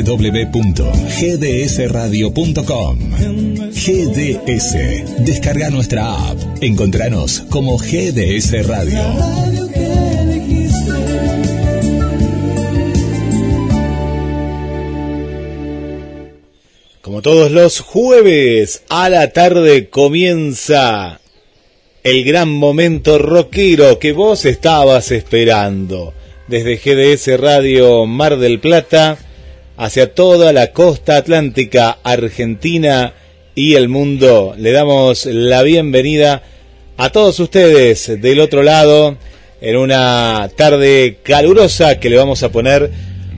www.gdsradio.com. GDS. Descarga nuestra app. Encontranos como GDS Radio. Como todos los jueves a la tarde comienza el gran momento rockero que vos estabas esperando. Desde GDS Radio Mar del Plata hacia toda la costa atlántica, Argentina y el mundo. Le damos la bienvenida a todos ustedes del otro lado en una tarde calurosa que le vamos a poner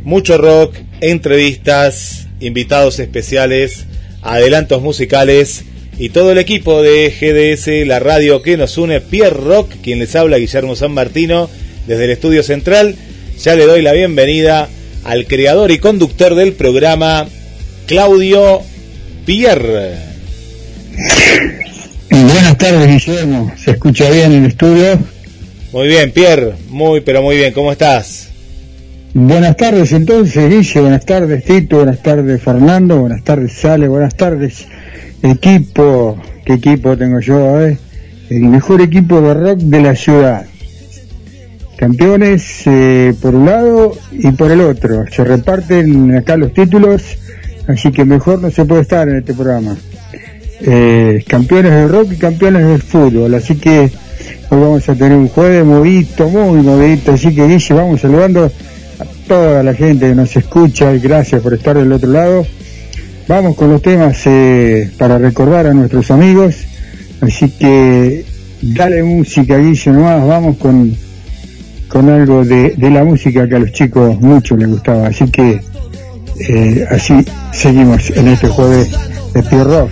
mucho rock, entrevistas, invitados especiales, adelantos musicales y todo el equipo de GDS, la radio que nos une, Pierre Rock, quien les habla, Guillermo San Martino, desde el estudio central. Ya le doy la bienvenida al creador y conductor del programa, Claudio Pierre. Buenas tardes, Guillermo. ¿Se escucha bien en el estudio? Muy bien, Pierre. Muy, pero muy bien. ¿Cómo estás? Buenas tardes, entonces, Guille. Buenas tardes, Tito. Buenas tardes, Fernando. Buenas tardes, Sale. Buenas tardes, equipo. ¿Qué equipo tengo yo? Eh? El mejor equipo de rock de la ciudad. Campeones eh, por un lado y por el otro. Se reparten acá los títulos, así que mejor no se puede estar en este programa. Eh, campeones del rock y campeones del fútbol, así que hoy vamos a tener un jueves movidito, muy movidito, así que Guille, vamos saludando a toda la gente que nos escucha y gracias por estar del otro lado. Vamos con los temas eh, para recordar a nuestros amigos, así que dale música Guille nomás, vamos con con algo de, de, la música que a los chicos mucho les gustaba. Así que eh, así seguimos en este jueves de Pierre Rock.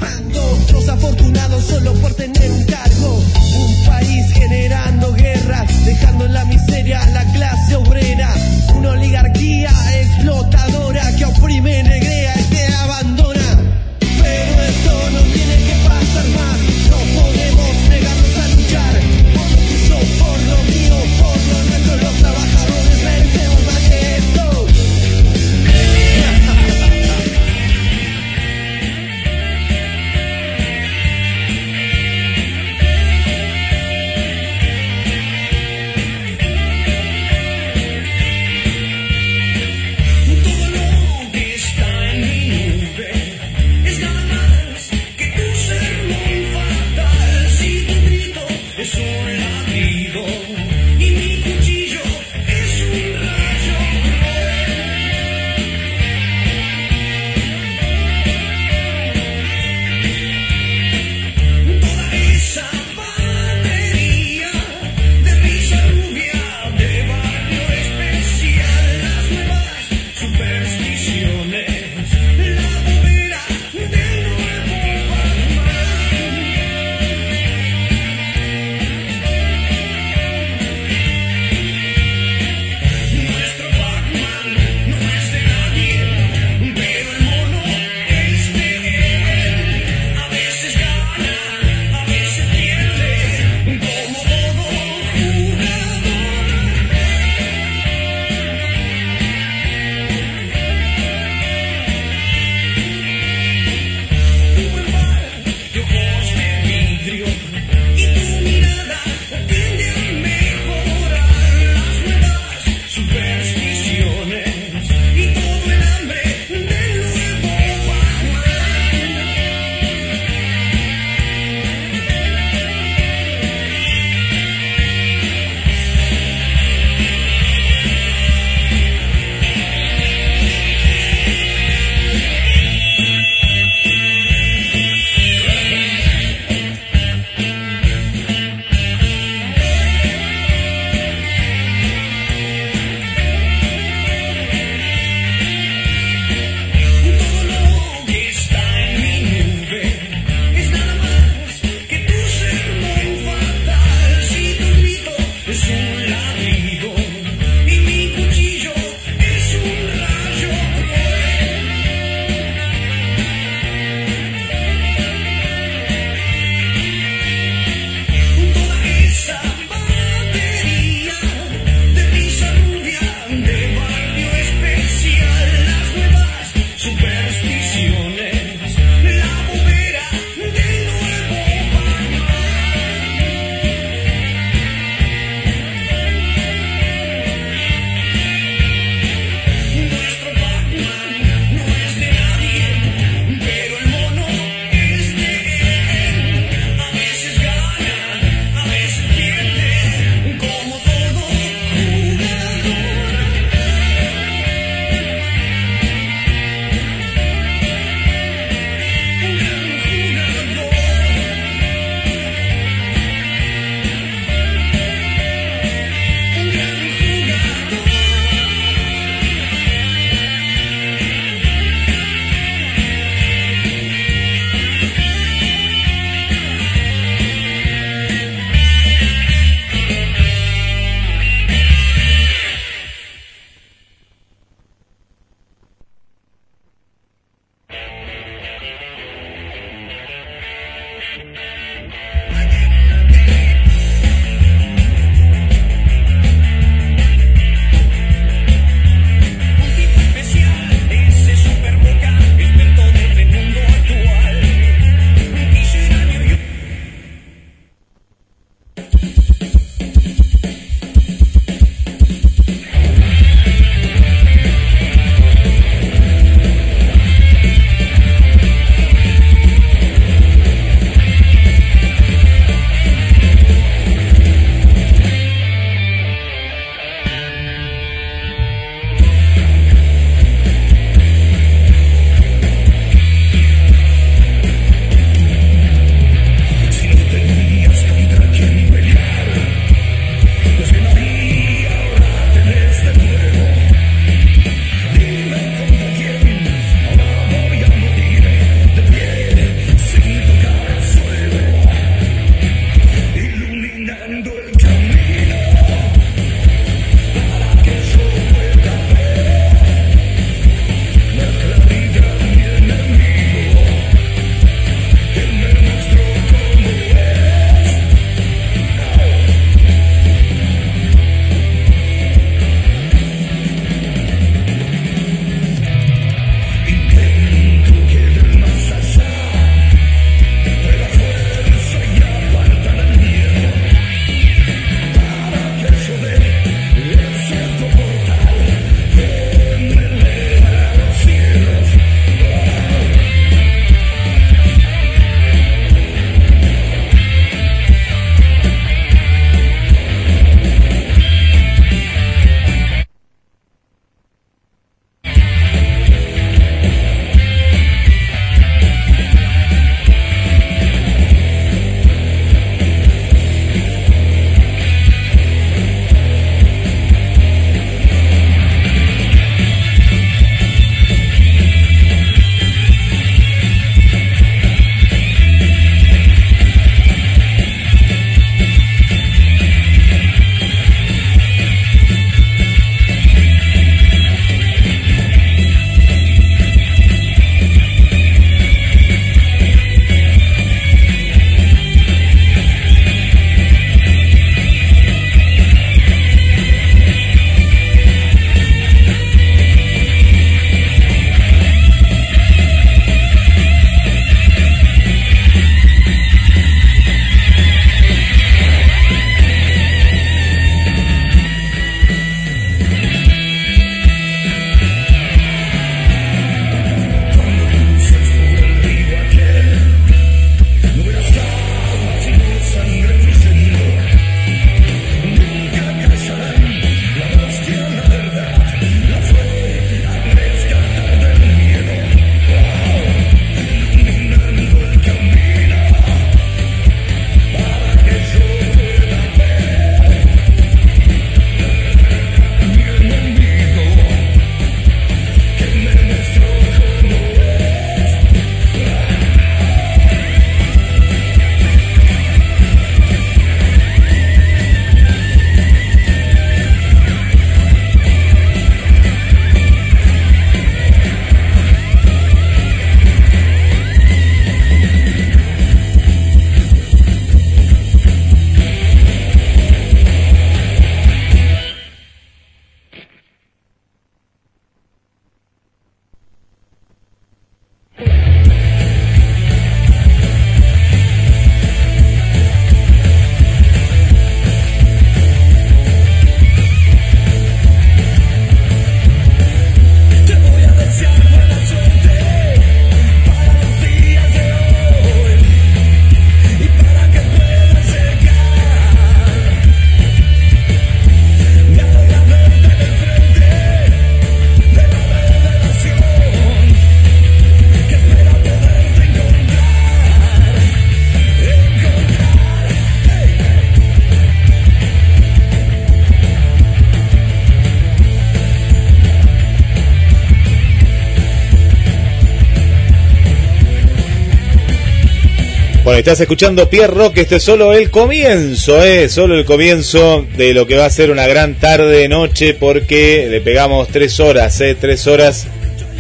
Estás escuchando Pierre Rock, este es solo el comienzo, ¿eh? Solo el comienzo de lo que va a ser una gran tarde, noche, porque le pegamos tres horas, ¿eh? Tres horas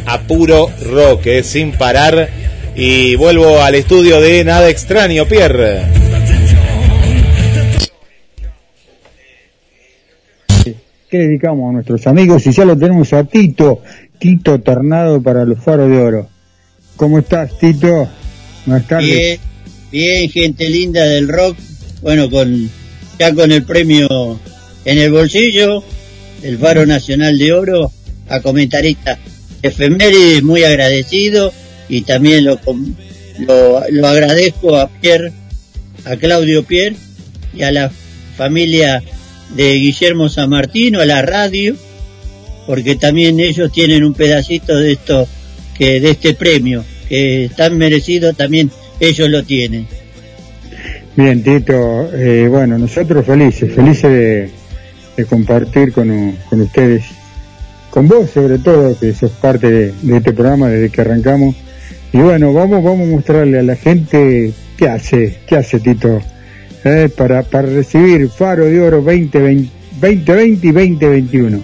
a puro rock, ¿eh? Sin parar. Y vuelvo al estudio de Nada Extraño, Pierre. ¿Qué dedicamos a nuestros amigos? Y ya lo tenemos a Tito, Tito Tornado para los faros de oro. ¿Cómo estás, Tito? Buenas tardes. Bien, gente linda del rock. Bueno, con ya con el premio en el bolsillo, el Faro Nacional de Oro, a comentarista efemérides, muy agradecido y también lo, lo, lo agradezco a Pierre, a Claudio Pierre y a la familia de Guillermo San Martino, a la radio, porque también ellos tienen un pedacito de esto, que de este premio, que tan merecido también ellos lo tienen. Bien, Tito, eh, bueno, nosotros felices, felices de, compartir con, con, ustedes, con vos sobre todo, que sos parte de, este programa desde que arrancamos. Y bueno, vamos, vamos a mostrarle a la gente qué hace, qué hace Tito, eh, para, para recibir Faro de Oro 2020, 2020 y 2021.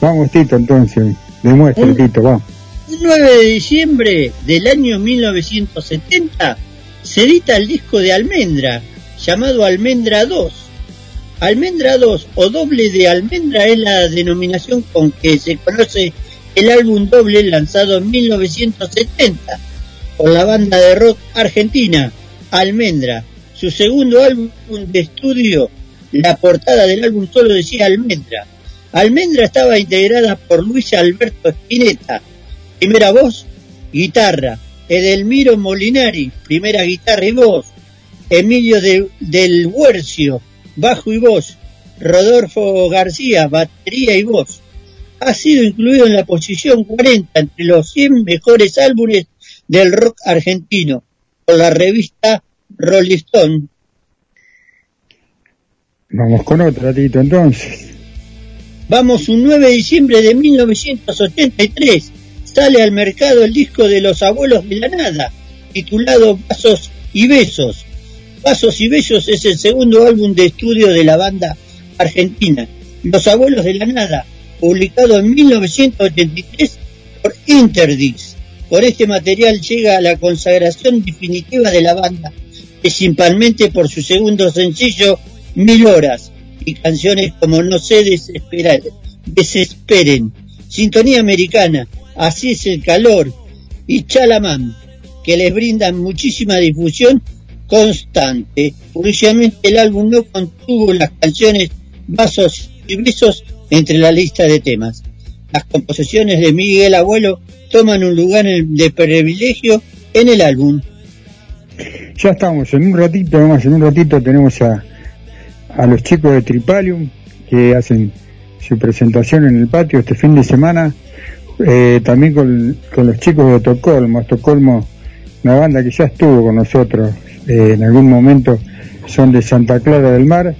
Vamos, Tito, entonces, demuestre, Tito, vamos. El 9 de diciembre del año 1970 se edita el disco de Almendra, llamado Almendra 2. Almendra 2 o doble de Almendra es la denominación con que se conoce el álbum doble lanzado en 1970 por la banda de rock argentina Almendra. Su segundo álbum de estudio, la portada del álbum solo decía Almendra. Almendra estaba integrada por Luis Alberto Spinetta, primera voz, guitarra, Edelmiro Molinari, primera guitarra y voz, Emilio del Huercio, bajo y voz, Rodolfo García, batería y voz. Ha sido incluido en la posición 40 entre los 100 mejores álbumes del rock argentino por la revista Rolling Stone. Vamos con otro Tito entonces. Vamos un 9 de diciembre de 1983 sale al mercado el disco de los abuelos de la nada, titulado Vasos y Besos. Vasos y Besos es el segundo álbum de estudio de la banda argentina, Los Abuelos de la Nada, publicado en 1983 por Interdix. Por este material llega a la consagración definitiva de la banda, principalmente por su segundo sencillo, Mil Horas, y canciones como No desesperar, desesperen, Sintonía Americana, Así es el calor y Chalamán, que les brindan muchísima difusión constante. Curiosamente el álbum no contuvo las canciones Vasos y Besos entre la lista de temas. Las composiciones de Miguel Abuelo toman un lugar de privilegio en el álbum. Ya estamos, en un ratito nomás, en un ratito tenemos a, a los chicos de Tripalium que hacen su presentación en el patio este fin de semana eh, también con, los chicos de Estocolmo. Estocolmo, una banda que ya estuvo con nosotros eh, en algún momento, son de Santa Clara del Mar.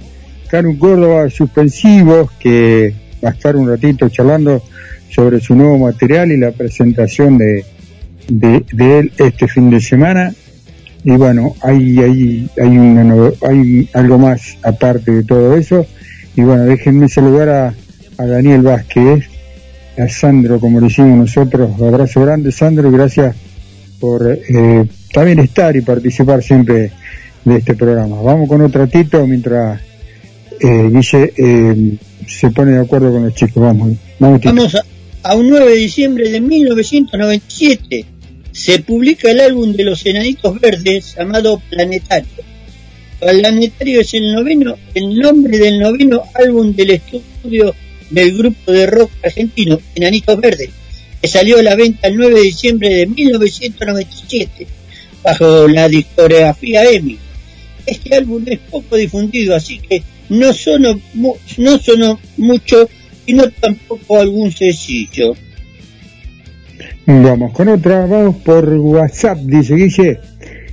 Caru Córdoba Suspensivos, que va a estar un ratito charlando sobre su nuevo material y la presentación de, de, él este fin de semana. Y bueno, hay, hay, hay, hay algo más aparte de todo eso. Y bueno, déjenme saludar a Daniel Vázquez, a Sandro como lo hicimos nosotros. Abrazo grande, Sandro, y gracias por eh, también estar y participar siempre de este programa. Vamos con otro Tito mientras eh, Guille eh, se pone de acuerdo con los chicos. Vamos, vamos, a, un 9 de diciembre de 1997 se publica el álbum de los Enanitos Verdes llamado Planetario. Planetario es el noveno, el nombre del noveno álbum del estudio del grupo de rock argentino Enanitos Verdes, que salió a la venta el 9 de diciembre de 1997 bajo la discografía EMI. Este álbum es poco difundido, así que no sonó, no sonó mucho y no tampoco algún sencillo. Vamos con otra, vamos por WhatsApp, dice Guille.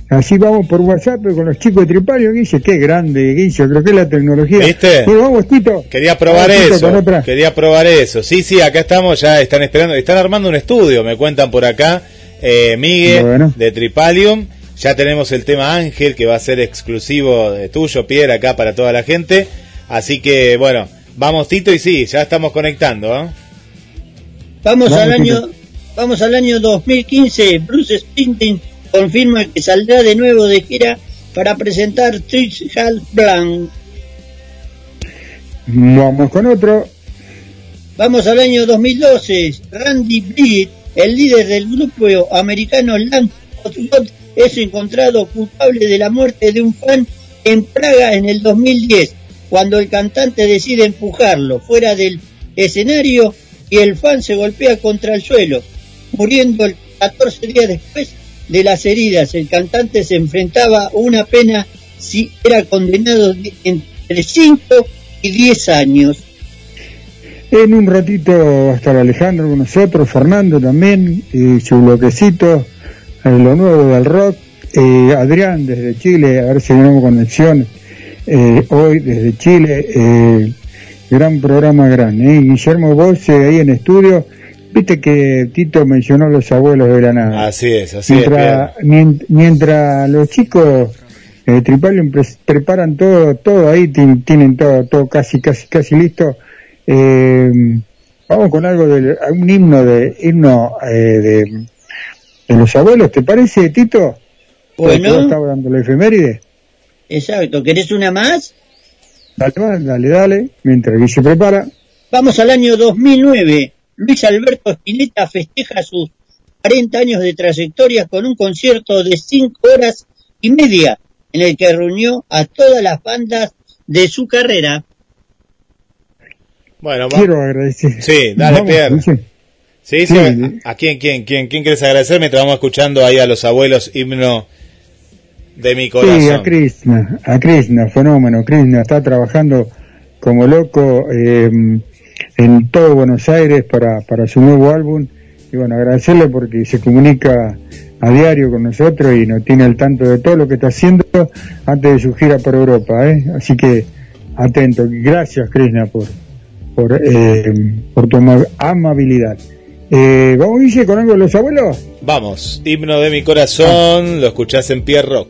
Así vamos por WhatsApp con los chicos de Tripario, Guille, qué grande, Guille, creo que es la tecnología. ¿Viste? vamos, Tito. Quería probar eso, quería probar eso. Sí, sí, acá estamos, ya están esperando, están armando un estudio, me cuentan por acá, eh, Miguel de Tripalium, Ya tenemos el tema Ángel, que va a ser exclusivo de tuyo, Pierre, acá para toda la gente. Así que, bueno, vamos Tito y sí, ya estamos conectando. ¿eh? Vamos, al año vamos al año 2015. Bruce Springsteen confirma que saldrá de nuevo de gira para presentar Trix Hall Blanc. Vamos con otro. Vamos al año 2012. Randy Bleed, el líder del grupo americano Land es encontrado culpable de la muerte de un fan en Praga en el 2010, cuando el cantante decide empujarlo fuera del escenario y el fan se golpea contra el suelo, muriendo el 14 días después de las heridas. El cantante se enfrentaba a una pena si era condenado entre 5 y 10 años. En un ratito va a estar Alejandro con nosotros, Fernando también, y su bloquecito, en lo nuevo del rock. Eh, Adrián desde Chile, a ver si tenemos conexión eh, hoy desde Chile. Eh, gran programa gran. ¿eh? Guillermo Bosse ahí en estudio. Viste que Tito mencionó los abuelos de la nada. Así es, así mientras, es. Mientras los chicos eh, Tripalium preparan todo, todo ahí, tienen todo, todo casi, casi, casi listo eh, vamos con algo de un himno de himno eh, de, de, los abuelos, ¿te parece, Tito? Bueno. Estaba dando la efeméride. Exacto, ¿querés una más? Dale, dale, dale, mientras se prepara. Vamos al año 2009. Luis Alberto Spinetta festeja sus 40 años de trayectoria con un concierto de 5 horas y media en el que reunió a todas las bandas de su carrera. Bueno, quiero agradecer. Sí, dale, Pierre. Sí, sí, ¿A, quién, quién, quién, quién quieres agradecer mientras vamos escuchando ahí a los abuelos himno de mi corazón? Sí, a Krishna, a Krishna, fenómeno. Krishna está trabajando como loco eh, en todo Buenos Aires para, para su nuevo álbum. Y bueno, agradecerle porque se comunica a diario con nosotros y nos tiene al tanto de todo lo que está haciendo antes de su gira por Europa. ¿eh? Así que atento. Gracias, Krishna, por, por, eh, por tu amabilidad. Eh, ¿Vamos, Guille, con algo de los abuelos? Vamos, himno de mi corazón, lo escuchás en Pierre Rock.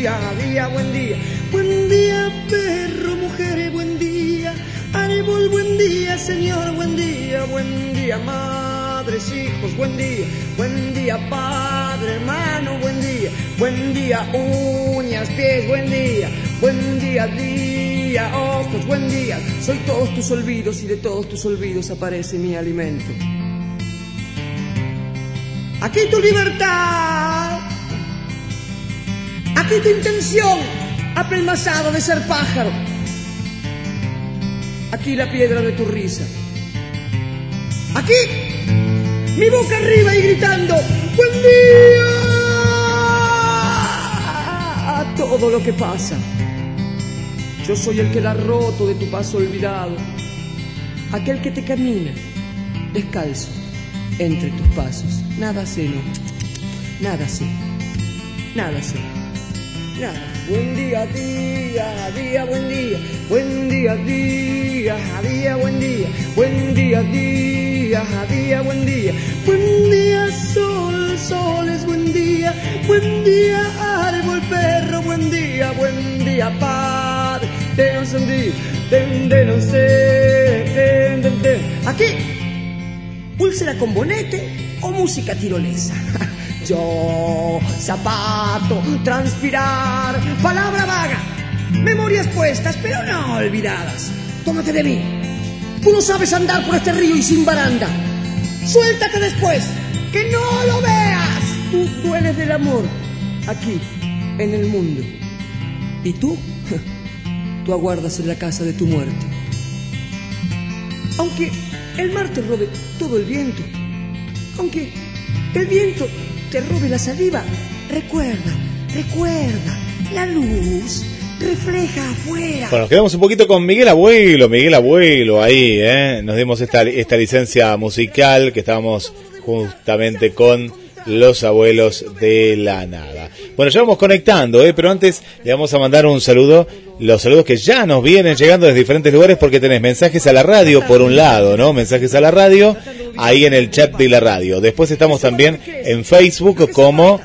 Día, día, buen día. Buen día, perro, mujer, buen día. Árbol, buen día, señor, buen día. Buen día, madres, hijos, buen día. Buen día, padre, hermano, buen día. Buen día, uñas, pies, buen día. Buen día, día, ojos, buen día. Soy todos tus olvidos y de todos tus olvidos aparece mi alimento. Aquí tu libertad Aquí tu intención, apelmazado de ser pájaro. Aquí la piedra de tu risa. Aquí, mi boca arriba y gritando, buen día a todo lo que pasa. Yo soy el que la roto de tu paso olvidado, aquel que te camina descalzo entre tus pasos. Nada sé, no, nada sé, nada sé. Buen día, día, día, buen día. Buen día, día, día, buen día. Buen día, día, día, buen día. Buen día, sol, sol es buen día. Buen día, árbol, perro, buen día. Buen día, padre. Te encendí, de no sé. Aquí, púlsera con bonete o música tirolesa. Yo, zapato, transpirar, palabra vaga, memorias puestas, pero no olvidadas. Tómate de mí. Tú no sabes andar por este río y sin baranda. Suéltate después, que no lo veas. Tú dueles del amor aquí, en el mundo. ¿Y tú? Tú aguardas en la casa de tu muerte. Aunque el mar te robe todo el viento, aunque el viento te robe la saliva, recuerda, recuerda, la luz refleja afuera. Bueno, nos quedamos un poquito con Miguel Abuelo, Miguel Abuelo ahí, ¿eh? Nos dimos esta, esta licencia musical que estábamos justamente con los abuelos de la nada. Bueno, ya vamos conectando, ¿eh? pero antes le vamos a mandar un saludo, los saludos que ya nos vienen llegando desde diferentes lugares porque tenés mensajes a la radio por un lado, ¿no? Mensajes a la radio ahí en el chat de la radio. Después estamos también en Facebook como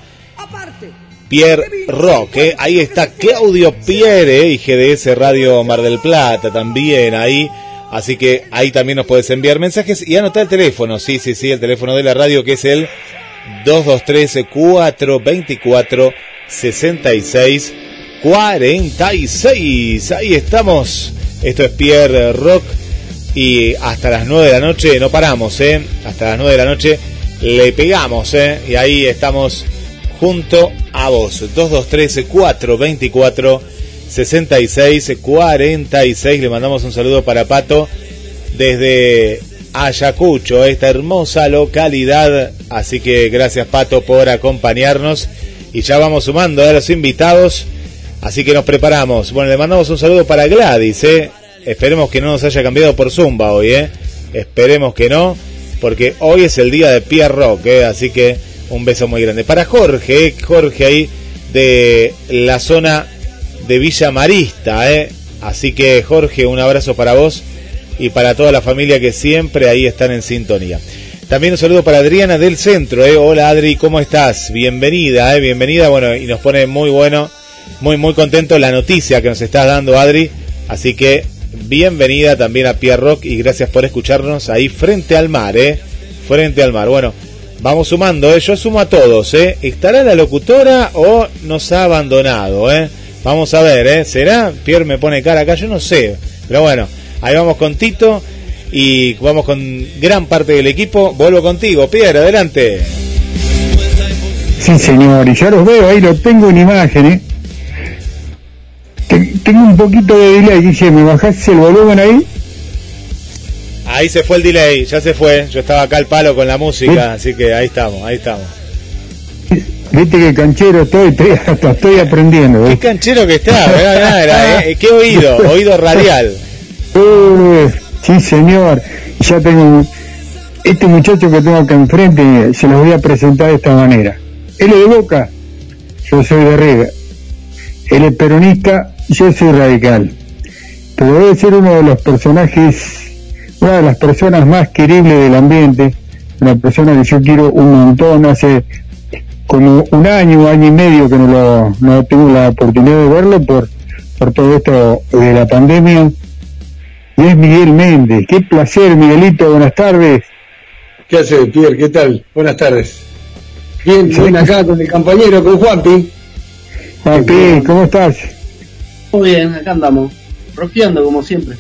Pierre Roque. Ahí está Claudio Pierre y GDS Radio Mar del Plata también ahí. Así que ahí también nos puedes enviar mensajes y anotar el teléfono. Sí, sí, sí, el teléfono de la radio que es el 223 424 66 46. Ahí estamos. Esto es Pierre Rock y hasta las 9 de la noche no paramos, ¿eh? Hasta las 9 de la noche le pegamos, ¿eh? Y ahí estamos junto a vos. 223 424 66 46. Le mandamos un saludo para Pato desde Ayacucho, esta hermosa localidad. Así que gracias Pato por acompañarnos. Y ya vamos sumando a los invitados. Así que nos preparamos. Bueno, le mandamos un saludo para Gladys, ¿eh? Esperemos que no nos haya cambiado por Zumba hoy, ¿eh? Esperemos que no, porque hoy es el día de Pierre Rock, ¿eh? Así que un beso muy grande. Para Jorge, ¿eh? Jorge ahí de la zona de Villa Marista, ¿eh? Así que Jorge, un abrazo para vos y para toda la familia que siempre ahí están en sintonía. También un saludo para Adriana del centro, ¿eh? Hola Adri, ¿cómo estás? Bienvenida, ¿eh? Bienvenida, bueno, y nos pone muy bueno, muy, muy contento la noticia que nos estás dando Adri. Así que bienvenida también a Pierre Rock y gracias por escucharnos ahí frente al mar, ¿eh? Frente al mar. Bueno, vamos sumando, ¿eh? Yo sumo a todos, ¿eh? ¿Estará la locutora o nos ha abandonado, ¿eh? Vamos a ver, ¿eh? ¿Será? Pierre me pone cara acá, yo no sé. Pero bueno, ahí vamos con Tito y vamos con gran parte del equipo. Vuelvo contigo, Pierre, adelante. Sí, señor, y ya los veo, ahí lo tengo en imagen, ¿eh? tengo un poquito de delay, dice, ¿me bajaste el volumen ahí? Ahí se fue el delay, ya se fue. Yo estaba acá al palo con la música, así que ahí estamos, ahí estamos. Viste que canchero estoy, estoy, aprendiendo. Qué canchero que está, ¿eh? qué oído, oído radial. Uh, sí, señor. Ya tengo este muchacho que tengo acá enfrente, se los voy a presentar de esta manera. Él es de Boca, yo soy de River. Él es peronista, yo soy radical. Pero debe ser uno de los personajes, una de las personas más queribles del ambiente, una persona que yo quiero un montón, hace como un año, año y medio que no, lo, no la oportunidad de verlo por, por todo esto de la pandemia. Y es Miguel Méndez. Qué placer, Miguelito. Buenas tardes. ¿Qué hace, Pierre? ¿Qué tal? Buenas tardes. Bien, bien acá con el compañero, con Juanpi. Juanpi, ¿cómo estás? Muy bien, acá andamos, rockeando como siempre.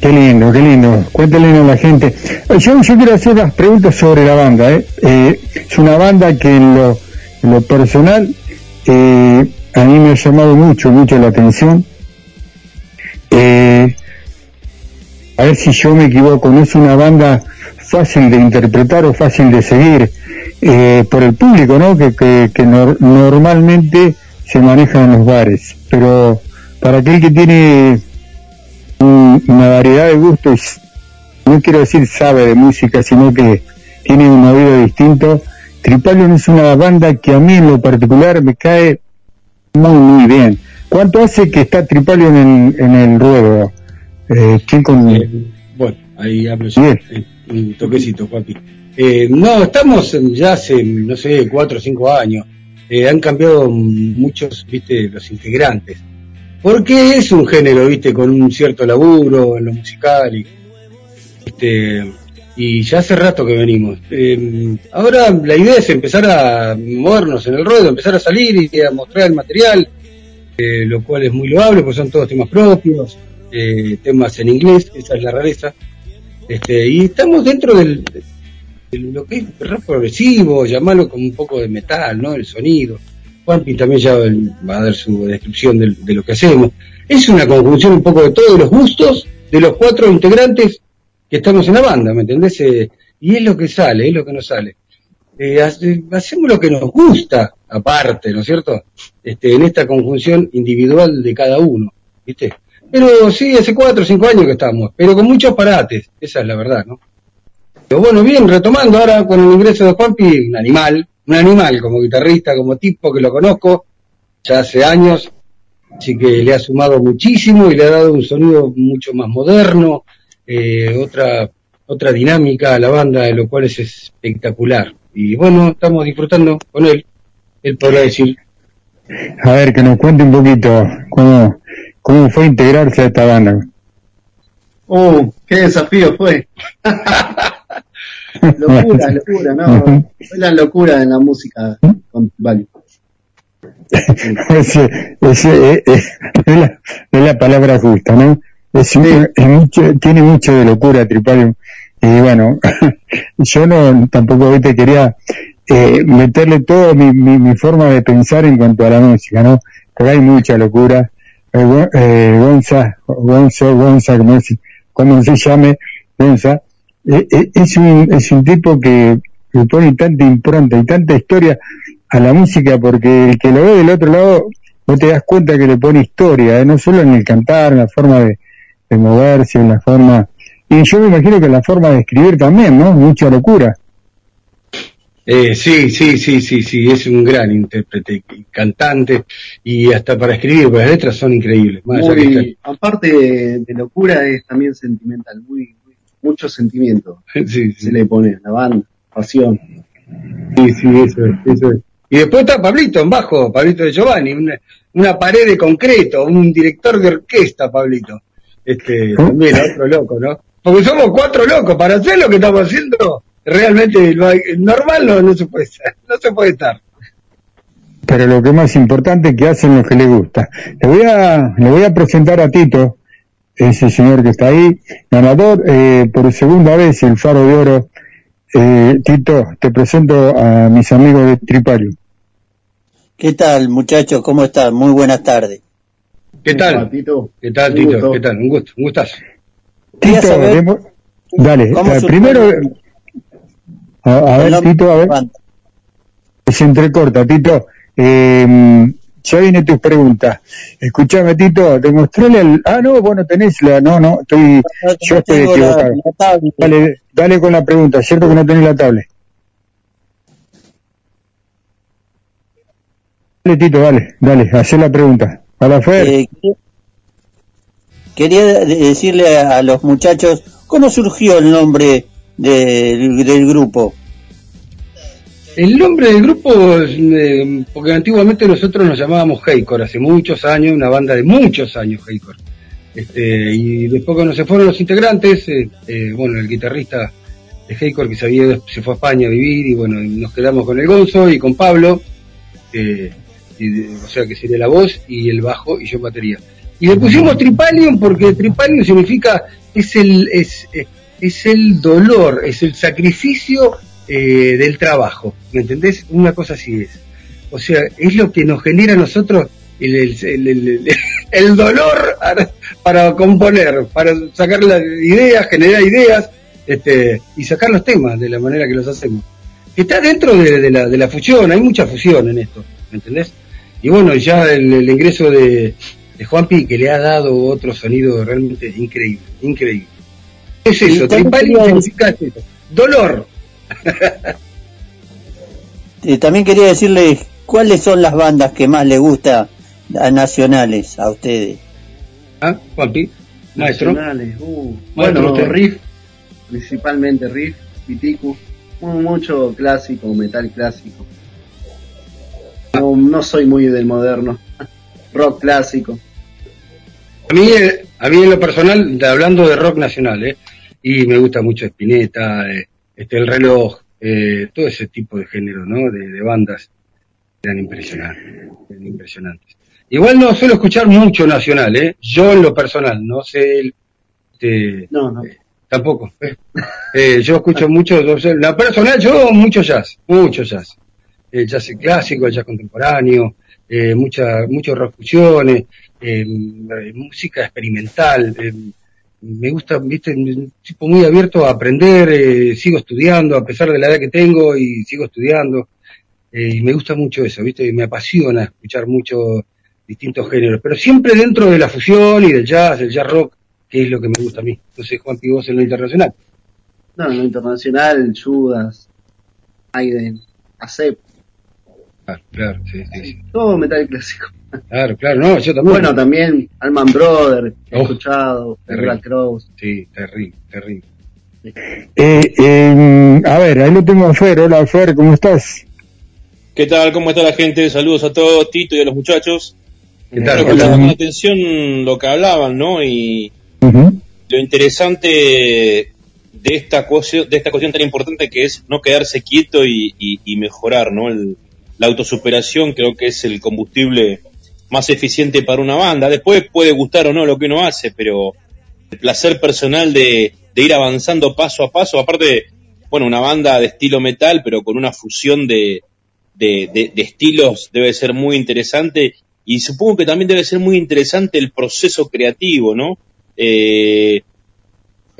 Qué lindo, qué lindo. Cuéntale a la gente. Yo, yo quiero hacer unas preguntas sobre la banda. ¿eh? Eh, es una banda que en lo, en lo personal eh, a mí me ha llamado mucho, mucho la atención. A ver si yo me equivoco, no es una banda fácil de interpretar o fácil de seguir por el público, ¿no? Que, que, normalmente se maneja en los bares. Pero para aquel que tiene una variedad de gustos, no quiero decir sabe de música, sino que tiene un oído distinto. Tripalion es una banda que a mí en lo particular me cae muy, muy bien. ¿Cuánto hace que está Tripalion en, en el ruedo? Eh, ¿quién con... Eh, bueno, ahí hablo yo. Eh, un toquecito, papi. Eh, no, estamos ya hace, no sé, cuatro o cinco años. han cambiado muchos, viste, los integrantes porque es un género, viste, con un cierto laburo en lo musical y, este, y ya hace rato que venimos. Em, ahora la idea es empezar a movernos en el ruedo, empezar a salir y a mostrar el material, eh, lo cual es muy loable, porque son todos temas propios, eh, temas en inglés, esa es la rareza. Este, y estamos dentro del, de lo que es rap progresivo, llamarlo como un poco de metal, ¿no? El sonido. Juanpi también ya va a dar su descripción de, lo que hacemos. Es una conjunción un poco de todos los gustos de los cuatro integrantes que estamos en la banda, ¿me entendés? Eh, y es lo que sale, es lo que nos sale. Eh, hacemos lo que nos gusta, aparte, ¿no es cierto? Este, en esta conjunción individual de cada uno, ¿viste? Pero sí, hace cuatro o cinco años que estamos, pero con muchos parates, esa es la verdad, ¿no? Pero bueno, bien, retomando ahora con el ingreso de Juanpi, un animal, un animal como guitarrista, como tipo que lo conozco ya hace años, así que le ha sumado muchísimo y le ha dado un sonido mucho más moderno, eh, otra, otra dinámica a la banda, de lo cual es espectacular. Y bueno, estamos disfrutando con él, él podrá decir. A ver, que nos cuente un poquito cómo, cómo fue integrarse a esta banda. Oh, qué desafío fue. locura, locura, ¿no? Fue la locura en la música con Vale. ese, ese, eh, eh, es, la, palabra justa, ¿no? Es, mucho, tiene mucho de locura Tripalium. Y bueno, yo no tampoco te quería eh, meterle toda mi, mi, forma de pensar en cuanto a la música, ¿no? Pero hay mucha locura. Eh, Gonza, Gonza, Gonza, como, se, como se llame, Gonza, eh, eh, es, un, es un tipo que le pone tanta impronta y tanta historia a la música porque el que lo ve del otro lado no te das cuenta que le pone historia, ¿eh? no solo en el cantar, en la forma de, moverse, en la forma... Y yo me imagino que la forma de escribir también, ¿no? Mucha locura. Eh, sí, sí, sí, sí, sí, es un gran intérprete, cantante y hasta para escribir, porque las letras son increíbles. aparte de, locura es también sentimental, muy mucho sentimiento. Se le pone la banda, pasión. Sí, sí, eso es, eso es. Y después está Pablito en bajo, Pablito de Giovanni, una, pared de concreto, un director de orquesta, Pablito. Este, también otro loco, ¿no? Porque somos cuatro locos, para hacer lo que estamos haciendo, realmente normal no, no se puede no se puede estar pero lo que más importante es que hacen lo que les gusta. Le voy a, le voy a presentar a Tito, ese señor que está ahí, ganador eh, por segunda vez el Faro de Oro. Eh, Tito, te presento a mis amigos de Tripario. ¿Qué tal, muchachos? ¿Cómo están? Muy buenas tardes. ¿Qué tal, Tito? ¿Qué tal, Tito? ¿Qué tal? Un gusto, un gustazo. Tito, dale, primero, a, ver, Tito, a ver. se entrecorta, Tito. Eh, ya viene tus preguntas. Escúchame, Tito, demostrale al... Ah, no, bueno, tenés la... No, no, estoy... yo estoy equivocado. dale, dale con la pregunta, ¿cierto que no tenés la tablet? Dale, Tito, dale, dale, haz la pregunta. A la Fer. Eh, quería decirle a los muchachos, ¿cómo surgió el nombre del grupo? El nombre del grupo, eh, porque antiguamente nosotros nos llamábamos Heikor, hace muchos años, una banda de muchos años Heikor. Este, y después cuando se fueron los integrantes, eh, eh, bueno, el guitarrista de Heikor que se, se fue a España a vivir y bueno, nos quedamos con el Gonzo y con Pablo, o sea que sería la voz y el bajo y yo batería. Y le pusimos Tripalium porque Tripalium significa, es el, es, es el dolor, es el sacrificio eh, del trabajo, ¿me entendés? Una cosa así es. O sea, es lo que nos genera a nosotros el, el, dolor para componer, para sacar las ideas, generar ideas este, y sacar los temas de la manera que los hacemos. Está dentro de, la, de la fusión, hay mucha fusión en esto, ¿me entendés? Y bueno, ya el, ingreso de, de Juanpi que le ha dado otro sonido realmente increíble, increíble. Es eso, significa dolor, también quería decirle cuáles son las bandas que más le gusta a nacionales a ustedes. Ah, Juanpi, maestro. Nacionales, uh, bueno, riff, principalmente riff, pitiku, mucho clásico, metal clásico. No, no soy muy del moderno, rock clásico. A mí, a mí en lo personal, hablando de rock nacional, ¿eh? Y me gusta mucho Spinetta, eh, este, el reloj, eh, todo ese tipo de género, ¿no? De, bandas eran impresionantes, eran impresionantes. Igual no suelo escuchar mucho nacional, ¿eh? Yo en lo personal, no sé, este, no, no. Eh, tampoco. ¿eh? eh, yo escucho mucho, la personal, yo mucho jazz, mucho jazz. El jazz clásico, el jazz contemporáneo, eh, mucha, muchos rock fusiones, música experimental, me gusta, viste, un tipo muy abierto a aprender, eh, sigo estudiando a pesar de la edad que tengo y sigo estudiando. Eh, y me gusta mucho eso, viste, y me apasiona escuchar muchos distintos géneros, pero siempre dentro de la fusión y del jazz, el jazz rock, que es lo que me gusta a mí. Sé, Juan vos en lo internacional. No, en lo internacional, Judas, Aiden, Acep. Ah, claro, sí, sí. Todo metal clásico. Claro, claro, no, yo también. Bueno, también Alman Brother, he oh, escuchado, Black Cross. Sí, terrible, terrible. Eh, eh, a ver, ahí lo tengo a Fer. Hola, Fer, ¿cómo estás? ¿Qué tal? ¿Cómo está la gente? Saludos a todos, Tito y a los muchachos. ¿Qué tal? Creo con atención lo que hablaban, ¿no? Y lo interesante de esta, cuestión, de esta cuestión tan importante que es no quedarse quieto y, y, mejorar, ¿no? El, la autosuperación creo que es el combustible más eficiente para una banda. Después puede gustar o no lo que uno hace, pero el placer personal de, ir avanzando paso a paso, aparte, bueno, una banda de estilo metal, pero con una fusión de, de, estilos debe ser muy interesante y supongo que también debe ser muy interesante el proceso creativo, ¿no? Eh,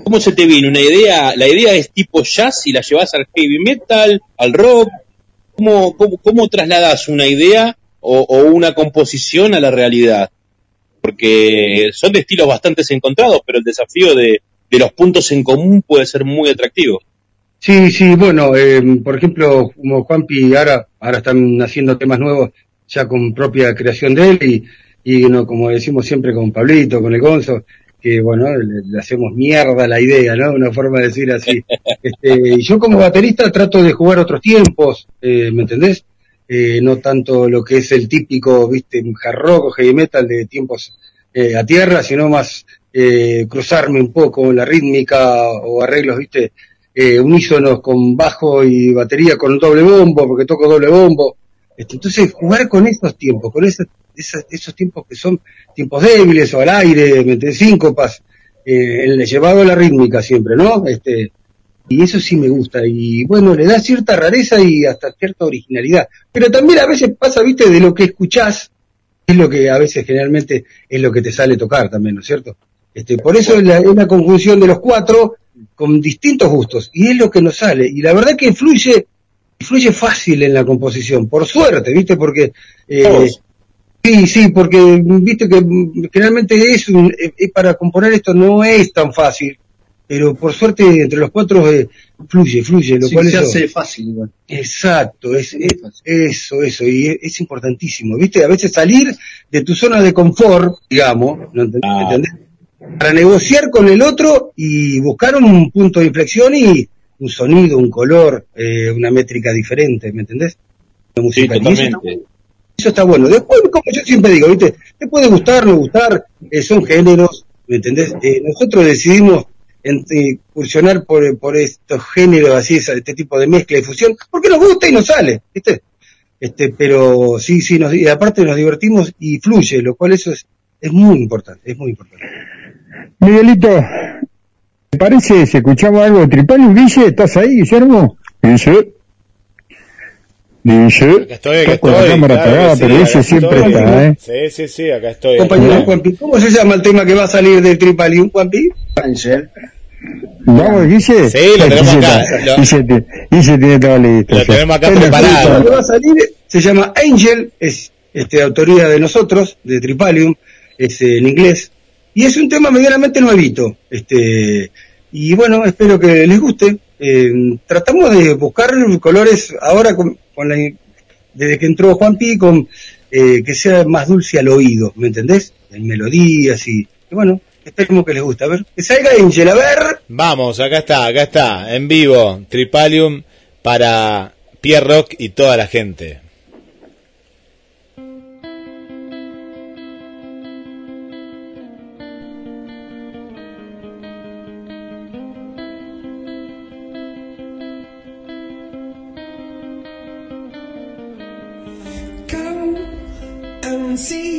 ¿Cómo se te viene una idea? La idea es tipo jazz y la llevas al heavy metal, al rock. ¿Cómo, cómo, trasladas una idea o, una composición a la realidad. Porque son de estilos bastante encontrados, pero el desafío de, los puntos en común puede ser muy atractivo. Sí, sí, bueno, eh, por ejemplo, como Juanpi ahora, ahora están haciendo temas nuevos ya con propia creación de él y, y no, como decimos siempre con Pablito, con el Gonzo, que bueno, le, hacemos mierda la idea, ¿no? Una forma de decir así. Este, y yo como baterista trato de jugar otros tiempos, eh, ¿me entendés? Eh, no tanto lo que es el típico, viste, jarroco, heavy metal de tiempos eh, a tierra, sino más eh, cruzarme un poco la rítmica o arreglos, viste, unísonos con bajo y batería con doble bombo, porque toco doble bombo. Este, entonces, jugar con esos tiempos, con esos, esos, tiempos que son tiempos débiles o al aire, meter síncopas, el llevado a la rítmica siempre, ¿no? Este, y eso sí me gusta. Y bueno, le da cierta rareza y hasta cierta originalidad. Pero también a veces pasa, viste, de lo que escuchás, es lo que a veces generalmente es lo que te sale tocar también, ¿no es cierto? Este, por eso es, la, una conjunción de los cuatro con distintos gustos. Y es lo que nos sale. Y la verdad que fluye fluye fácil en la composición, por suerte, ¿viste? Porque eh, Sí, sí, porque viste que generalmente es, para componer esto no es tan fácil, pero por suerte entre los cuatro eh, fluye, fluye, lo cual se hace fácil igual. Exacto, es, eso, eso, y es, importantísimo, viste, a veces salir de tu zona de confort, digamos, ¿no ah. entendés? Para negociar con el otro y buscar un punto de inflexión y un sonido, un color, eh, una métrica diferente, ¿me entendés? La música. Sí, eso está bueno. Después, como yo siempre digo, ¿viste? Te puede gustar, no gustar, eh, son géneros, ¿me entendés? Eh, nosotros decidimos incursionar por, por estos géneros, así, este tipo de mezcla y fusión, porque nos gusta y nos sale, ¿viste? Este, pero sí, sí, nos, y aparte nos divertimos y fluye, lo cual eso es, es muy importante, es muy importante. Miguelito, ¿te parece si escuchamos algo de Tripal Guille? ¿Estás ahí, Guillermo? Guille. Dice, acá estoy, acá estoy, la cámara apagada, pero ese siempre está, ¿eh? Sí, sí, sí, acá estoy. Compañero Juanpi, ¿cómo se llama el tema que va a salir del Tripalium, Juanpi? Ángel. ¿Vamos, Guille? Sí, lo tenemos acá. Guille, tiene todo listo. Lo tenemos acá preparado. El que va a salir se llama Angel, es este, autoría de nosotros, de Tripalium, es en inglés, y es un tema medianamente nuevito. Este, y bueno, espero que les guste. Eh, tratamos de buscar colores ahora con, la, desde que entró Juanpi con eh, que sea más dulce al oído, ¿me entendés? En melodías y, bueno, esperemos que les guste. A ver, que salga Angel, a ver. Vamos, acá está, acá está, en vivo, Tripalium para Pierre Rock y toda la gente. see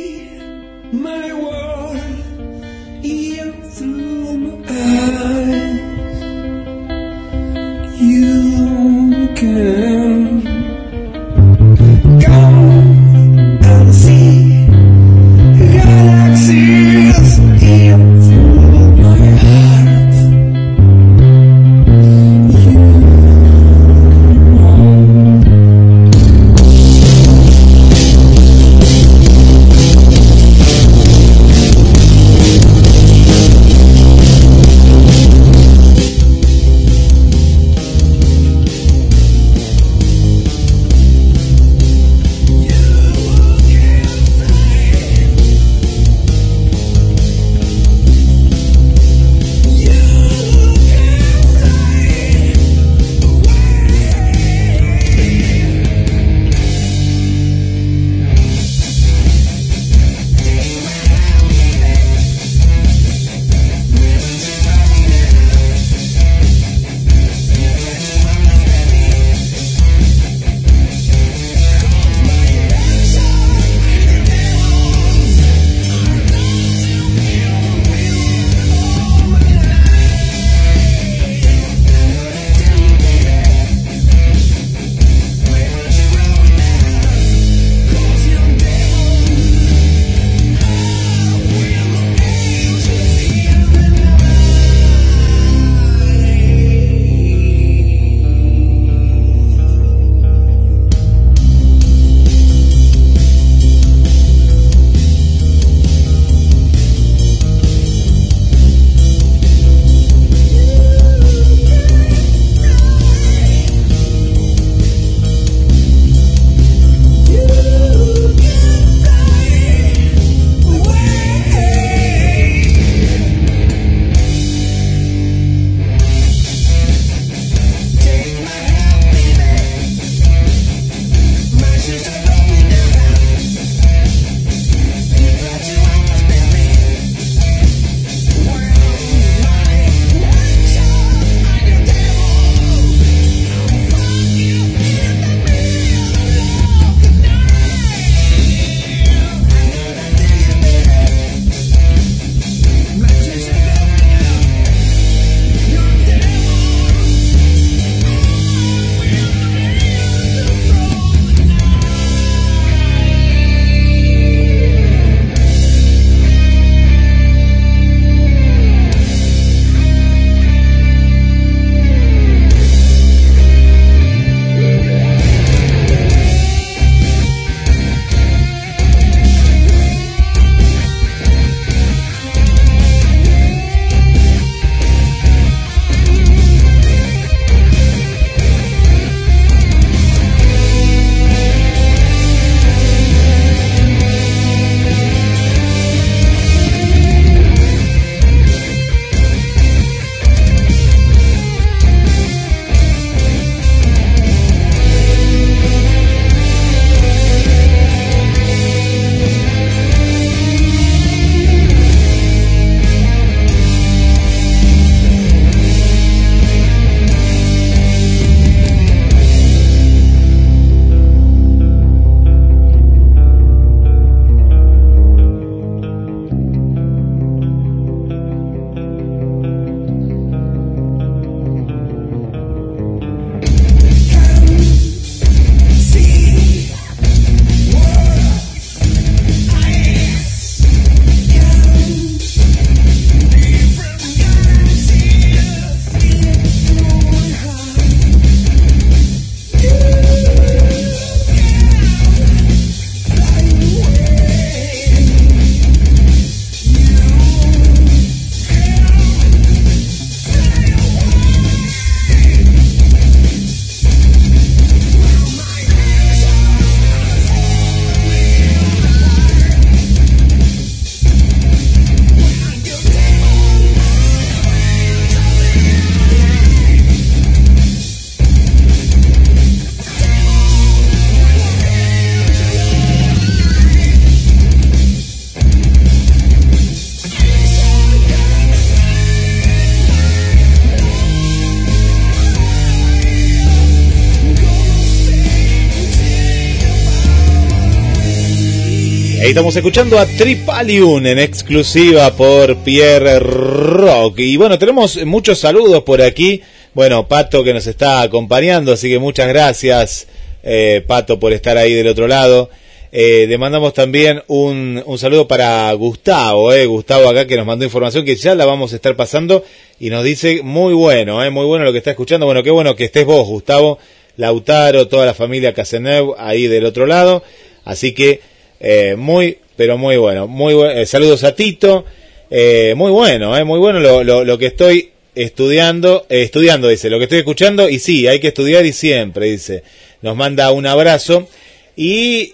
estamos escuchando a Tripalium en exclusiva por Pierre Rock. Y bueno, tenemos muchos saludos por aquí. Bueno, Pato que nos está acompañando, así que muchas gracias, eh, Pato, por estar ahí del otro lado. Eh, le mandamos también un, un saludo para Gustavo, eh, Gustavo acá que nos mandó información que ya la vamos a estar pasando y nos dice muy bueno, eh, muy bueno lo que está escuchando. Bueno, qué bueno que estés vos, Gustavo, Lautaro, toda la familia Casenev ahí del otro lado. Así que eh, muy, pero muy bueno. Muy eh, saludos a Tito. Eh, muy bueno, eh, muy bueno lo, lo, lo que estoy estudiando, estudiando dice, lo que estoy escuchando y sí, hay que estudiar y siempre dice. Nos manda un abrazo. Y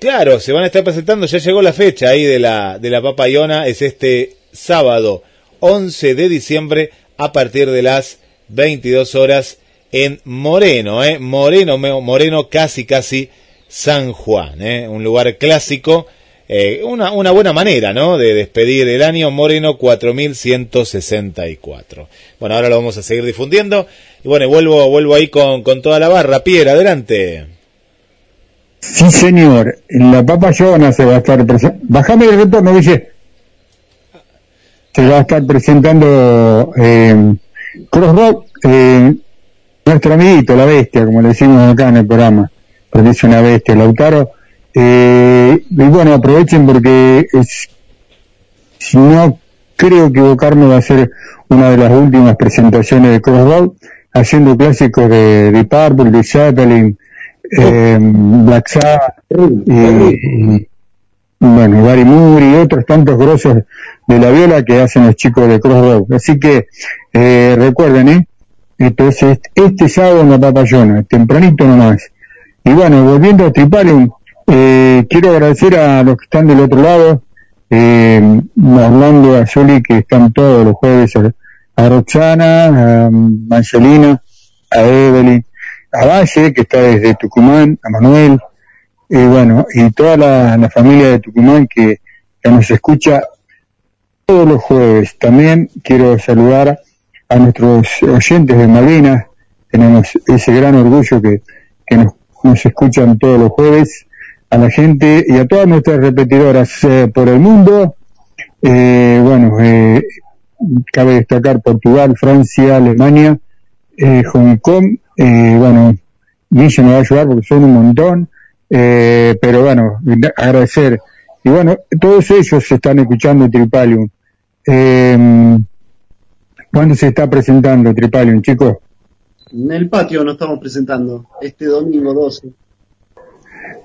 claro, se van a estar presentando, ya llegó la fecha ahí de la, de la Papayona, es este sábado 11 de diciembre a partir de las 22 horas en Moreno, eh, Moreno, Moreno casi casi San Juan, ¿eh? un lugar clásico, eh, una, una buena manera ¿no? de despedir el año Moreno 4164. Bueno, ahora lo vamos a seguir difundiendo. Y bueno, vuelvo, vuelvo ahí con, con toda la barra. Pierre, adelante. Sí, señor. La Papa Jonas se va a estar presentando. Bajame el retorno, dice. Se va a estar presentando eh, eh, nuestro amiguito, la bestia, como le decimos acá en el programa es una bestia, Lautaro. Eh, y bueno, aprovechen porque es, si no creo equivocarme, va a ser una de las últimas presentaciones de Crossroad, haciendo clásicos de, de Purple, de Zeppelin, eh, Black Sabbath, y, bueno, Gary Moore y otros tantos grosos de la viola que hacen los chicos de Crossroad. Así que eh, recuerden, ¿eh? Entonces, este sábado en la Papayona, tempranito nomás. Y bueno, volviendo a Tripalium, eh, quiero agradecer a los que están del otro lado, eh, Orlando, a Juli, que están todos los jueves, a, Roxana, a Marcelina, a Evelyn, a Valle, que está desde Tucumán, a Manuel, y bueno, y toda la, familia de Tucumán que, que, nos escucha todos los jueves. También quiero saludar a nuestros oyentes de Malvinas, tenemos ese gran orgullo que, que nos nos escuchan todos los jueves, a la gente y a todas nuestras repetidoras eh, por el mundo. Eh, bueno, eh, cabe destacar Portugal, Francia, Alemania, Hong Kong. bueno, Guille me va a ayudar porque son un montón. pero bueno, agradecer. Y bueno, todos ellos están escuchando Tripalium. ¿Cuándo se está presentando Tripalium, chicos? En el patio nos estamos presentando, este domingo 12.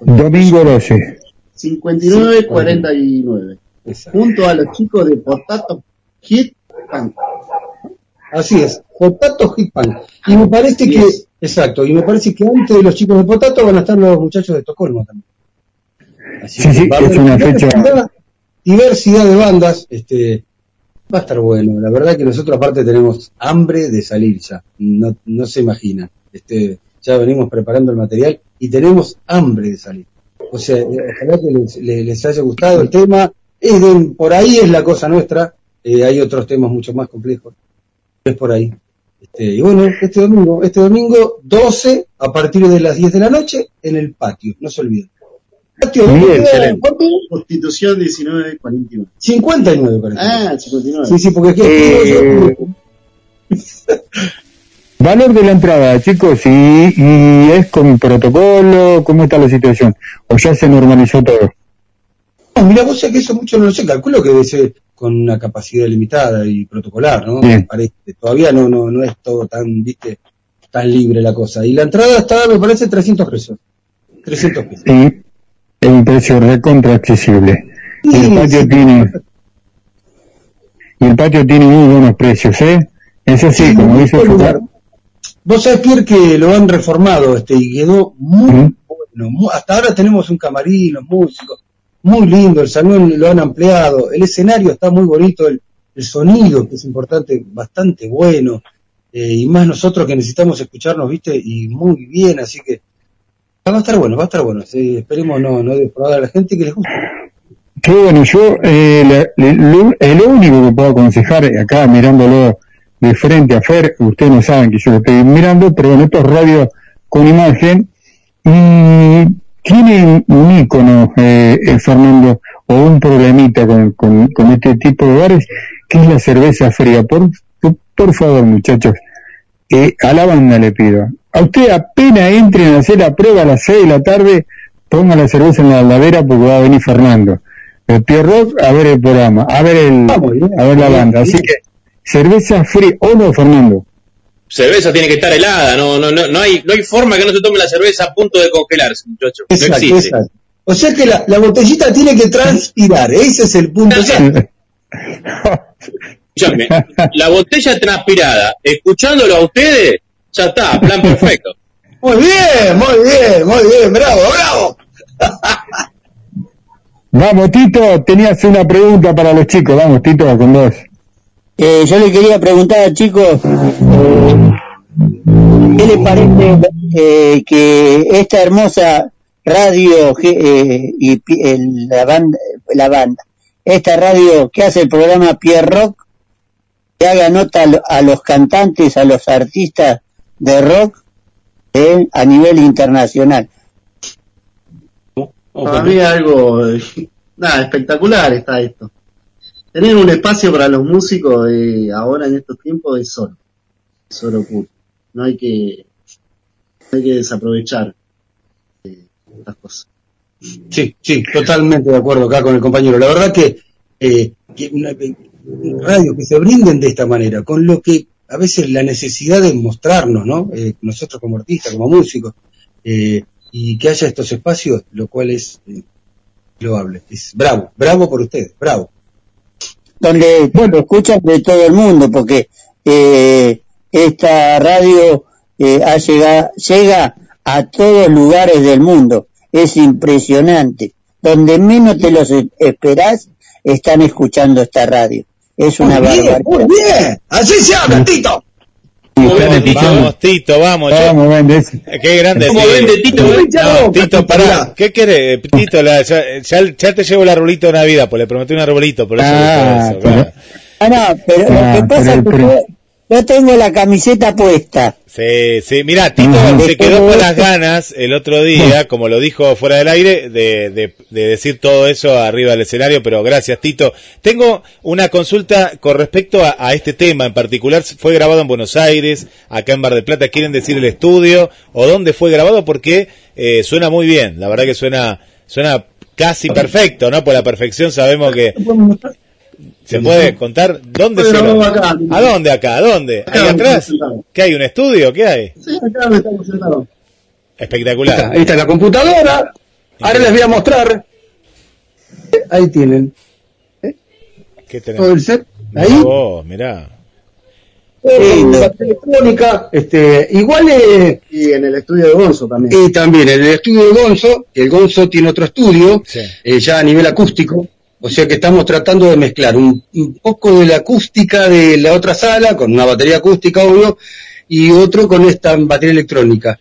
Domingo 12. 59-49. Junto a los chicos de Potato Hit Punk. Así es, Potato Hit Punk. Y me parece que, exacto, y me parece que antes de los chicos de Potato van a estar los muchachos de Estocolmo también. Así sí, sí, es una fecha. Diversidad de bandas, este, Va a estar bueno. La verdad que nosotros aparte tenemos hambre de salir ya. No, no se imagina. Este, ya venimos preparando el material y tenemos hambre de salir. O sea, eh, ojalá que les, haya gustado el tema. Es por ahí es la cosa nuestra. Eh, hay otros temas mucho más complejos. Es por ahí. Este, y bueno, este domingo, este domingo 12 a partir de las 10 de la noche en el patio. No se olviden. Constitución 1949. 59 parece. Ah, 59. Sí, sí, porque es que... Eh, valor de la entrada, chicos, y, y es con protocolo, ¿cómo está la situación? ¿O ya se normalizó todo? No, mira, vos sabés que eso mucho no lo sé, calculo que debe ser con una capacidad limitada y protocolar, ¿no? Parece. Todavía no, no, no es todo tan, viste, tan libre la cosa. Y la entrada está, me parece, 300 pesos. 300 pesos. Sí es un precio recontra accesible. y el patio tiene y el patio tiene muy buenos precios, ¿eh? Eso sí, como dice lugar. Vos sabés, Pierre, que lo han reformado este y quedó muy bueno. hasta ahora tenemos un camarín, los músicos, muy lindo, el salón lo han ampliado, el escenario está muy bonito, el, sonido, que es importante, bastante bueno, eh, y más nosotros que necesitamos escucharnos, viste, y muy bien, así que Va a estar bueno, va a estar bueno. esperemos no, no defraudar a la gente que les guste. Qué bueno, yo eh, lo, único que puedo aconsejar acá mirándolo de frente a Fer, ustedes no saben que yo lo estoy mirando, pero bueno, esto es radio con imagen y tiene un ícono, eh, eh, Fernando, o un problemita con, con, este tipo de bares, que es la cerveza fría. Por, por, favor, muchachos, eh, a la banda le pido. A usted apenas entren a hacer la prueba a las 6 de la tarde, ponga la cerveza en la heladera porque va a venir Fernando. El Pierrot a ver el programa, a ver el, a ver la banda. Así que cerveza fría, ¿o no, Fernando? cerveza tiene que estar helada, no, no, no, no hay, no hay forma que no se tome la cerveza a punto de congelarse, muchachos. Exacto, Exacto. O sea que la, la, botellita tiene que transpirar, ese es el punto. Escúchame, la botella transpirada, escuchándolo a ustedes, ya está, plan perfecto. Muy bien, muy bien, muy bien, bravo, bravo. Vamos, Tito, tenías una pregunta para los chicos, vamos, Tito, con vos. Eh, yo le quería preguntar, chicos, eh, ¿qué les parece eh, que esta hermosa radio y la banda, la banda, esta radio que hace el programa Pierre Rock, que haga nota a los cantantes, a los artistas de rock a nivel internacional? Para mí algo, nada, espectacular está esto tener un espacio para los músicos de ahora en estos tiempos es solo, solo puro. No hay que, no hay que desaprovechar eh, estas cosas. Sí, sí, totalmente de acuerdo acá con el compañero. La verdad que, eh, que una, radio que se brinden de esta manera, con lo que a veces la necesidad de mostrarnos, ¿no? Eh, nosotros como artistas, como músicos, eh, y que haya estos espacios, lo cual es eh, loable. Es bravo, bravo por ustedes, bravo donde bueno escuchan de todo el mundo porque esta radio ha llegado, llega a todos lugares del mundo es impresionante donde menos te los esperás están escuchando esta radio es una barbaridad muy bien así se habla Tito Vamos, Tito, vamos. Vamos, vende Qué grande. ¿Cómo vende, Tito? No, Tito, pará. ¿Qué querés? Tito, la, ya, ya, te llevo el arbolito de Navidad, pues le prometí un arbolito, por eso. Ah, eso, ah no, pero lo que ah, pasa es que yo tengo la camiseta puesta. Sí, sí. Mira, Tito se quedó con las ganas el otro día, como lo dijo fuera del aire, de, de, de, decir todo eso arriba del escenario, pero gracias, Tito. Tengo una consulta con respecto a, a, este tema en particular. ¿Fue grabado en Buenos Aires, acá en Bar de Plata? ¿Quieren decir el estudio? ¿O dónde fue grabado? Porque eh, suena muy bien. La verdad que suena, suena casi perfecto, ¿no? Por la perfección sabemos que ¿Se puede contar dónde se lo... ¿A dónde acá? ¿A dónde? ¿Ahí atrás? ¿Qué hay? ¿Un estudio? ¿Qué hay? Sí, acá estamos sentados. Espectacular. Ahí está, la computadora. Ahora les voy a mostrar. Ahí tienen. ¿Eh? ¿Qué tenemos? Todo el set. Ahí. Oh, mirá. la electrónica, este, igual eh, y en el estudio de Gonzo también. Y también en el estudio de Gonzo, el Gonzo tiene otro estudio, eh, ya a nivel acústico, o sea que estamos tratando de mezclar un, poco de la acústica de la otra sala, con una batería acústica, obvio, y otro con esta batería electrónica.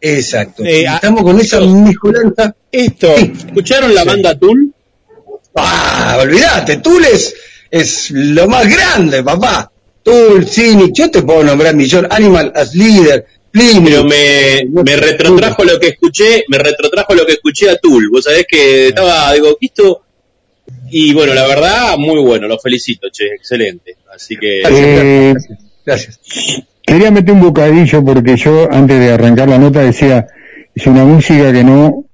exacto. Eh, estamos con esa mezcolanza. Esto, ¿escucharon la banda Tool? Ah, olvídate, Tool es, es lo más grande, papá. Tool, Cynic, yo te puedo nombrar millón, Animal as Leader, pero me, me retrotrajo lo que escuché, me retrotrajo lo que escuché a Tool. Vos sabés que estaba, digo, esto y bueno, la verdad, muy bueno, lo felicito, che, excelente. Así que. Eh, gracias. Quería meter un bocadillo porque yo, antes de arrancar la nota, decía: es una música que no.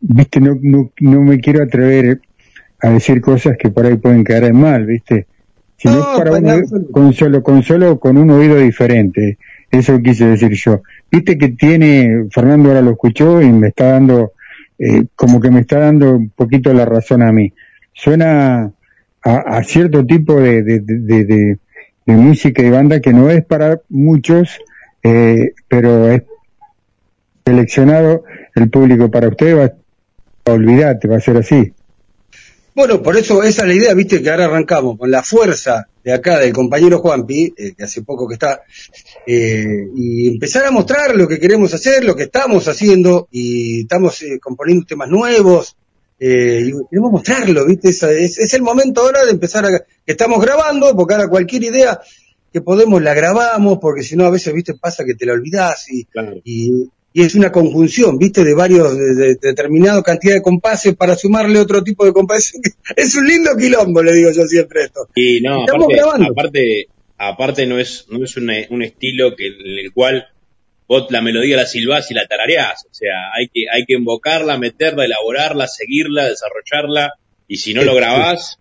Viste, no, no, no me quiero atrever a decir cosas que por ahí pueden caer en mal, ¿viste? Si no, es para con solo, con solo con un oído diferente. Eso quise decir yo. Viste que tiene, Fernando ahora lo escuchó y me está dando eh, como que me está dando un poquito la razón a mí. Suena a, cierto tipo de, de, música y banda que no es para muchos, eh, pero es seleccionado el público para usted, va, olvídate, va a ser así. Bueno, por eso esa es la idea, viste, que ahora arrancamos con la fuerza de acá del compañero Juanpi, eh, que hace poco que está, eh, y empezar a mostrar lo que queremos hacer, lo que estamos haciendo, y estamos eh, componiendo temas nuevos, y queremos mostrarlo, viste, es, es, el momento ahora de empezar a, que estamos grabando, porque ahora cualquier idea que podemos la grabamos, porque si no a veces, viste, pasa que te la olvidás, y, y y es una conjunción, viste, de varios, de, determinada cantidad de compases para sumarle otro tipo de compases. es un lindo quilombo, le digo yo siempre esto. Y no, aparte, aparte, aparte, no es, no es un estilo que, en el cual vos la melodía la silbás y la tarareás. O sea, hay que, hay que invocarla, meterla, elaborarla, seguirla, desarrollarla, y si no lo grabás.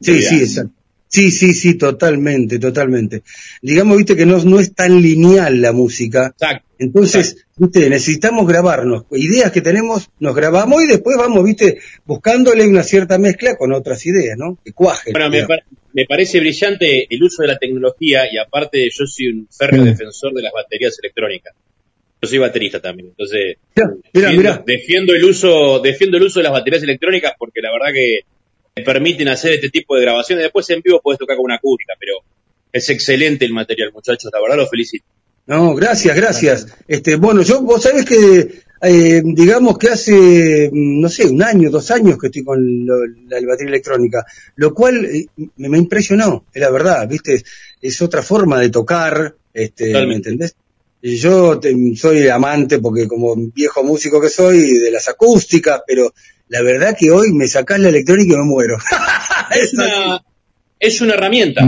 Sí, sí, exacto. Sí, sí, sí, totalmente, totalmente. Digamos, viste, que no, no es tan lineal la música. Exacto. Entonces, viste, necesitamos grabarnos. Ideas que tenemos, nos grabamos y después vamos, viste, buscándole una cierta mezcla con otras ideas, ¿no? Que cuajen. Bueno, me, parece brillante el uso de la tecnología y aparte yo soy un férreo defensor de las baterías electrónicas. Yo soy baterista también, entonces defiendo el uso, defiendo el uso de las baterías electrónicas porque la verdad que te permiten hacer este tipo de grabaciones. Después en vivo puedes tocar con una acústica, pero es excelente el material, muchachos. La verdad lo felicito. No, gracias, gracias. Este, bueno, yo, vos sabés que, eh, digamos que hace, no sé, un año, dos años que estoy con la, batería electrónica, lo cual eh, me, impresionó, es la verdad, viste, es, otra forma de tocar, este, ¿me entendés? Yo soy amante, porque como viejo músico que soy, de las acústicas, pero la verdad que hoy me sacás la electrónica y me muero. es, una, es una herramienta.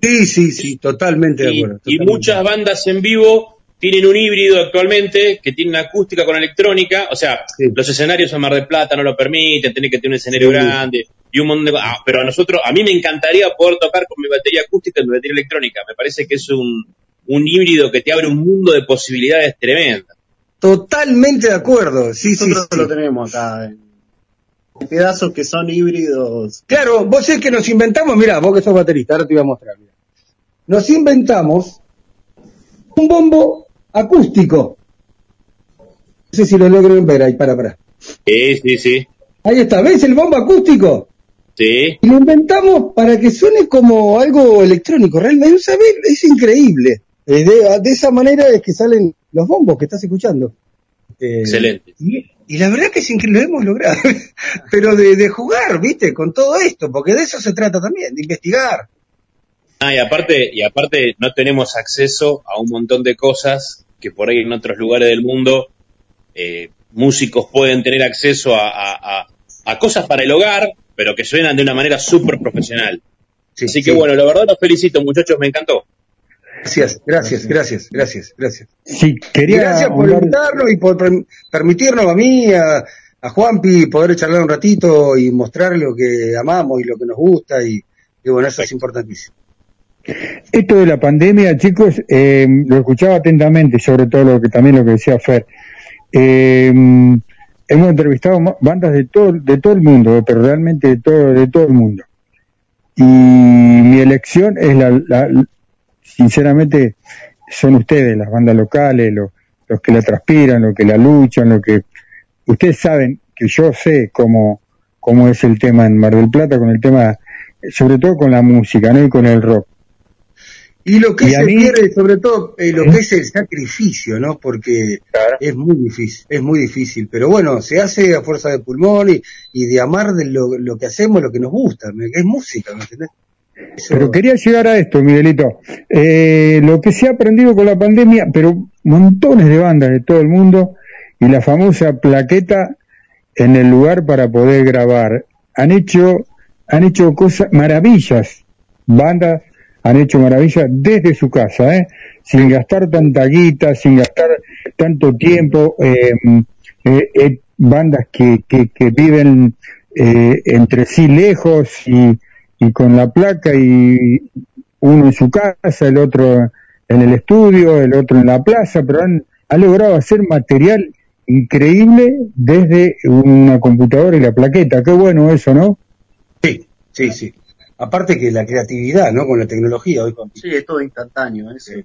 Sí, sí, sí, totalmente de acuerdo. Y muchas bandas en vivo tienen un híbrido actualmente que tiene una acústica con electrónica, o sea, los escenarios en Mar del Plata no lo permiten, tiene que tener un escenario grande y un montón de ah, pero a nosotros, a mí me encantaría poder tocar con mi batería acústica y mi batería electrónica, me parece que es un, un híbrido que te abre un mundo de posibilidades tremendas. Totalmente de acuerdo, sí, sí, sí. lo tenemos acá pedazos que son híbridos. Claro, vos es que nos inventamos, mira, vos que sos baterista, ahora te voy a mostrar. Nos inventamos un bombo acústico. No sé si lo logro ver ahí, para, para. Sí, sí, sí. Ahí está, ¿ves el bombo acústico? Sí. Y lo inventamos para que suene como algo electrónico, realmente, ¿sabes? Es increíble. Eh, de, de, esa manera es que salen los bombos que estás escuchando. Eh, Excelente. Y la verdad que sin que lo hemos logrado, pero de, jugar, ¿viste? Con todo esto, porque de eso se trata también, de investigar. Ah, y aparte, y aparte no tenemos acceso a un montón de cosas que por ahí en otros lugares del mundo eh, músicos pueden tener acceso a, cosas para el hogar, pero que suenan de una manera súper profesional. Así que bueno, la verdad los felicito muchachos, me encantó. Gracias, gracias, gracias, gracias, gracias. Sí, quería gracias por invitarnos y por permitirnos a mí, a, a Juanpi, poder charlar un ratito y mostrar lo que amamos y lo que nos gusta y, bueno, eso es importantísimo. Esto de la pandemia, chicos, eh, lo escuchaba atentamente, sobre todo lo que también lo que decía Fer. Eh, hemos entrevistado bandas de todo, de todo el mundo, pero realmente de todo, de todo el mundo. Y mi elección es la, sinceramente son ustedes, las bandas locales, los, los que la transpiran, los que la luchan, los que... Ustedes saben que yo sé cómo, cómo es el tema en Mar del Plata, con el tema, sobre todo con la música, ¿no? Y con el rock. Y lo que se pierde, sobre todo, eh, lo que es el sacrificio, ¿no? Porque es muy difícil, es muy difícil. Pero bueno, se hace a fuerza de pulmón y, y de amar de lo, lo, que hacemos, lo que nos gusta, es música, ¿me entendés? Pero quería llegar a esto, Miguelito. Eh, lo que se ha aprendido con la pandemia, pero montones de bandas de todo el mundo y la famosa plaqueta en el lugar para poder grabar. Han hecho, han hecho cosas, maravillas. Bandas han hecho maravillas desde su casa, ¿eh? sin gastar tanta guita, sin gastar tanto tiempo. Eh, eh, bandas que, que, que viven entre sí lejos y y con la placa y uno en su casa, el otro en el estudio, el otro en la plaza, pero han, logrado hacer material increíble desde una computadora y la plaqueta. Qué bueno eso, ¿no? Sí, sí, sí. Aparte que la creatividad, ¿no? Con la tecnología hoy. Sí, es todo instantáneo. ¿eh?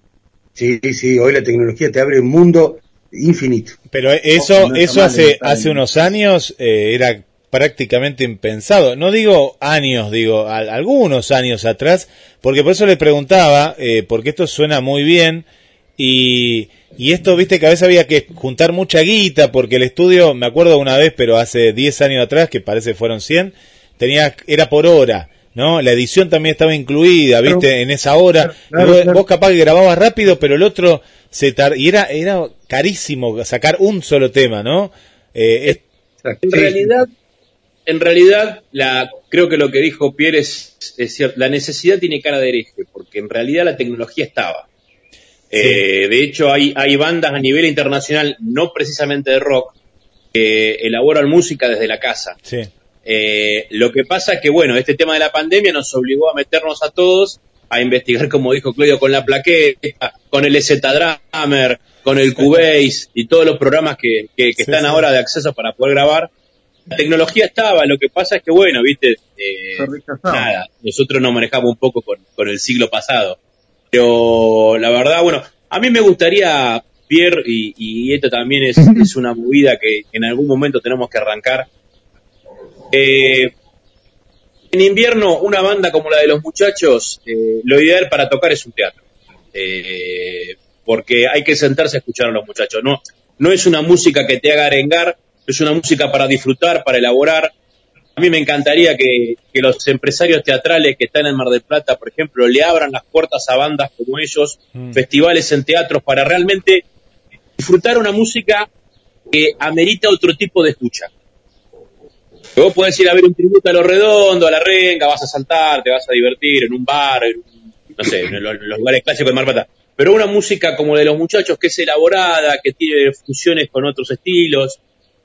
Sí, sí, hoy la tecnología te abre un mundo infinito. Pero eso, eso hace, hace unos años eh, era prácticamente impensado. No digo años, digo algunos años atrás, porque por eso les preguntaba, eh, porque esto suena muy bien y, y esto, viste, que a veces había que juntar mucha guita, porque el estudio, me acuerdo una vez, pero hace 10 años atrás, que parece fueron 100, tenía, era por hora. ¿no? La edición también estaba incluida, ¿viste? en esa hora. vos, capaz que grababas rápido, pero el otro se tar y era era carísimo sacar un solo tema, ¿no? Eh, en realidad, en realidad, la, creo que lo que dijo Pierre es, cierto. La necesidad tiene cara de hereje, porque en realidad la tecnología estaba. Eh, de hecho, hay, hay bandas a nivel internacional, no precisamente de rock, que elaboran música desde la casa. Eh, lo que pasa es que, bueno, este tema de la pandemia nos obligó a meternos a todos a investigar, como dijo Claudio, con la plaqueta, con el Z-Drummer, con el Cubase y todos los programas que, están ahora de acceso para poder grabar. La tecnología estaba, lo que pasa es que, bueno, viste, eh, nada, nosotros nos manejamos un poco con, con el siglo pasado. Pero la verdad, bueno, a mí me gustaría, Pierre, y, esto también es, es, una movida que en algún momento tenemos que arrancar. Eh, en invierno, una banda como la de los muchachos, eh, lo ideal para tocar es un teatro. Eh, porque hay que sentarse a escuchar a los muchachos. No, no es una música que te haga arengar, es una música para disfrutar, para elaborar, a mí me encantaría que, los empresarios teatrales que están en Mar del Plata, por ejemplo, le abran las puertas a bandas como ellos, mm. festivales en teatros, para realmente disfrutar una música que amerita otro tipo de escucha. Vos podés ir a ver un tributo a lo redondo, a la renga, vas a saltar, te vas a divertir en un bar, no sé, en los, lugares clásicos de Mar del Plata. Pero una música como la de los muchachos, que es elaborada, que tiene fusiones con otros estilos,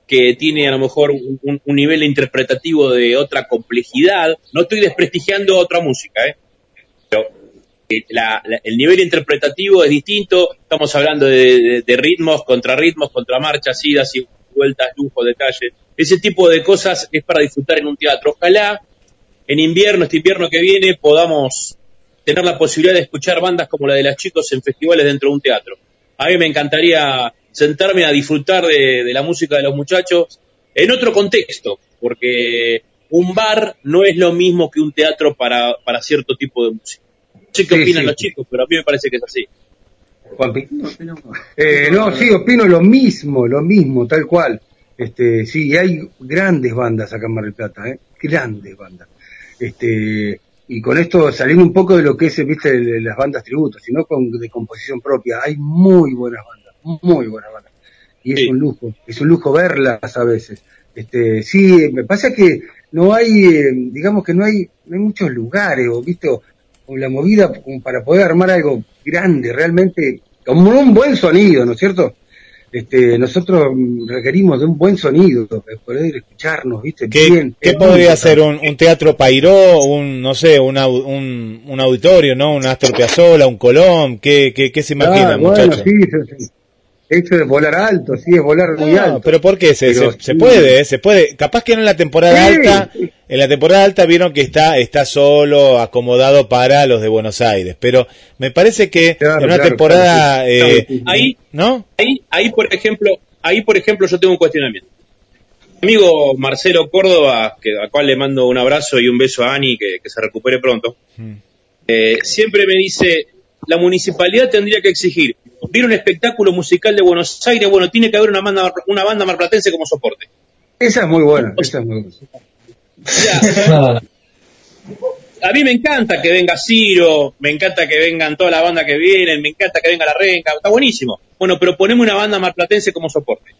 que tiene a lo mejor un, nivel interpretativo de otra complejidad. No estoy desprestigiando otra música, ¿eh? pero eh, el nivel interpretativo es distinto. Estamos hablando de, ritmos, contrarritmos, contramarchas, idas y vueltas, lujo, detalles. Ese tipo de cosas es para disfrutar en un teatro. Ojalá en invierno, este invierno que viene, podamos tener la posibilidad de escuchar bandas como la de las chicos en festivales dentro de un teatro. A mí me encantaría sentarme a disfrutar de, la música de los muchachos en otro contexto, porque un bar no es lo mismo que un teatro para, para cierto tipo de música. No sé qué opinan los chicos, pero a mí me parece que es así. Eh, no, sí, opino lo mismo, lo mismo, tal cual. Este, sí, hay grandes bandas acá en Mar del Plata, ¿eh? grandes bandas. Este, y con esto saliendo un poco de lo que es, viste, las bandas tributos, sino con de composición propia. Hay muy buenas bandas muy buena banda. Y es un lujo, es un lujo verlas a veces. Este, sí, me pasa que no hay, eh, digamos que no hay, no hay muchos lugares, o viste, o, la movida para poder armar algo grande, realmente, como un buen sonido, ¿no es cierto? Este, nosotros requerimos de un buen sonido, de poder escucharnos, ¿viste? ¿Qué, ¿qué podría ser un, teatro Pairó, un, no sé, un, un, auditorio, ¿no? Un Astor Piazzolla, un Colón, ¿qué, qué, se imagina, muchachos? sí, sí, esto es volar alto, sí, es volar muy alto. Pero ¿por qué? Se, se, puede, ¿eh? se puede. Capaz que no en la temporada alta, en la temporada alta vieron que está, está solo, acomodado para los de Buenos Aires. Pero me parece que en una temporada, eh, ahí, ¿no? Ahí, ahí por ejemplo, ahí por ejemplo yo tengo un cuestionamiento. Mi amigo Marcelo Córdoba, que a cual le mando un abrazo y un beso a Ani, que, se recupere pronto, mm. eh, siempre me dice, la municipalidad tendría que exigir ver un espectáculo musical de Buenos Aires, bueno, tiene que haber una banda, una banda marplatense como soporte. Esa es muy buena, esa es muy buena. a mí me encanta que venga Ciro, me encanta que vengan toda la banda que vienen, me encanta que venga la Renca, está buenísimo. Bueno, pero ponemos una banda marplatense como soporte.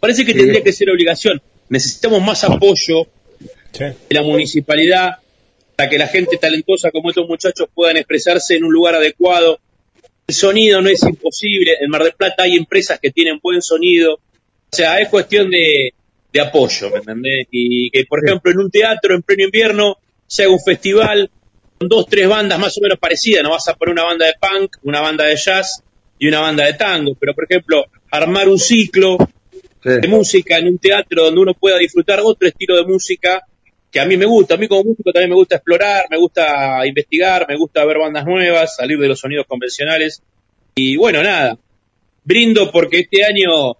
Parece que tendría que ser obligación. Necesitamos más apoyo de la municipalidad para que la gente talentosa como estos muchachos puedan expresarse en un lugar adecuado, el sonido no es imposible. En Mar del Plata hay empresas que tienen buen sonido. O sea, es cuestión de, apoyo, ¿me entendés? Y que, por ejemplo, en un teatro en pleno invierno se haga un festival con dos, tres bandas más o menos parecidas. No vas a poner una banda de punk, una banda de jazz y una banda de tango. Pero, por ejemplo, armar un ciclo de música en un teatro donde uno pueda disfrutar otro estilo de música que a mí me gusta, a mí como músico también me gusta explorar, me gusta investigar, me gusta ver bandas nuevas, salir de los sonidos convencionales. Y bueno, nada, brindo porque este año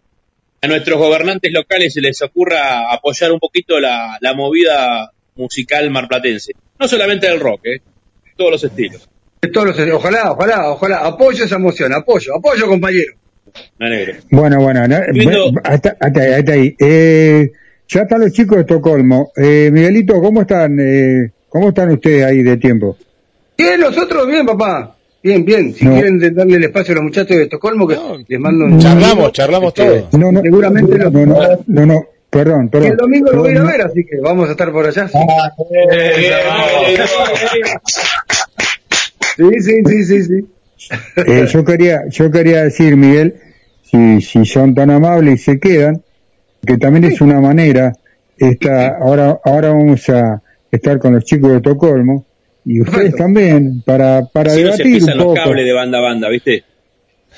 a nuestros gobernantes locales se les ocurra apoyar un poquito la, movida musical marplatense. No solamente del rock, ¿eh? todos los estilos. De todos los Ojalá, ojalá, ojalá. Apoyo esa emoción, apoyo, apoyo, compañero. Bueno, bueno, hasta, hasta, ahí. Eh, ya están los chicos de Estocolmo. Eh, Miguelito, ¿cómo están? Eh, ¿Cómo están ustedes ahí de tiempo? Bien, nosotros bien, papá. Bien, bien. Si quieren darle el espacio a los muchachos de Estocolmo, que les mando un. Charlamos, charlamos este, todo. No, no, seguramente no, no, no, no, no, perdón, perdón. Y el domingo lo voy a ver, así que vamos a estar por allá. Sí, sí, sí, sí, sí. Eh, yo quería, yo quería decir, Miguel, si, si son tan amables y se quedan, que también es una manera, esta, ahora, ahora vamos a estar con los chicos de Estocolmo, y ustedes también, para, para si debatir no se un poco. los cables de banda a banda, ¿viste?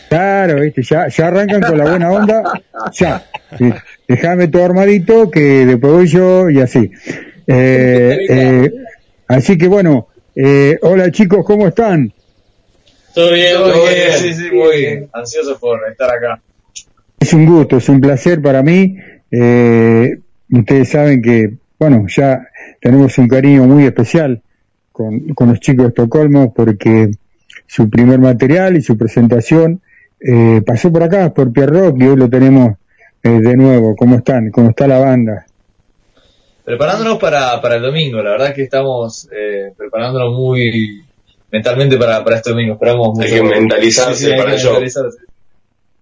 Claro, viste, ya, ya arrancan con la buena onda, ya. Sí. Déjame todo armadito, que después voy yo y así. Eh, eh, así que bueno, eh, hola chicos, ¿cómo están? Todo bien, todo, bien. Sí, sí, muy bien. Ansioso por estar acá. Es un gusto, es un placer para mí. Eh, ustedes saben que, bueno, ya tenemos un cariño muy especial con, con los chicos de Estocolmo porque su primer material y su presentación eh, pasó por acá, por Pierrock, y hoy lo tenemos eh, de nuevo. ¿Cómo están? ¿Cómo está la banda? Preparándonos para, para el domingo, la verdad es que estamos eh, preparándonos muy mentalmente para, para este domingo. Esperamos mucho. Hay que mentalizarse Sí, sí, hay para que el show. mentalizarse.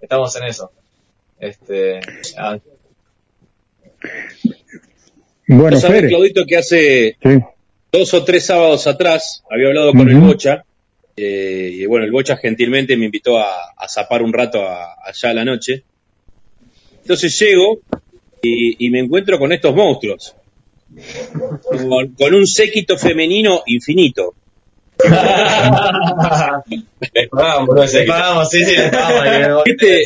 Estamos en eso. Este, ah, Bueno, ¿Vos sabés, Fer, Claudito, que hace sí. dos o tres sábados atrás había hablado con el. Bocha? eh, y bueno, el Bocha gentilmente me invitó a, a zapar un rato a- allá a la noche. Entonces llego y, y me encuentro con estos monstruos. Con, con un séquito femenino infinito. Le pagamos, sí, sí, le pagamos. ¿Viste,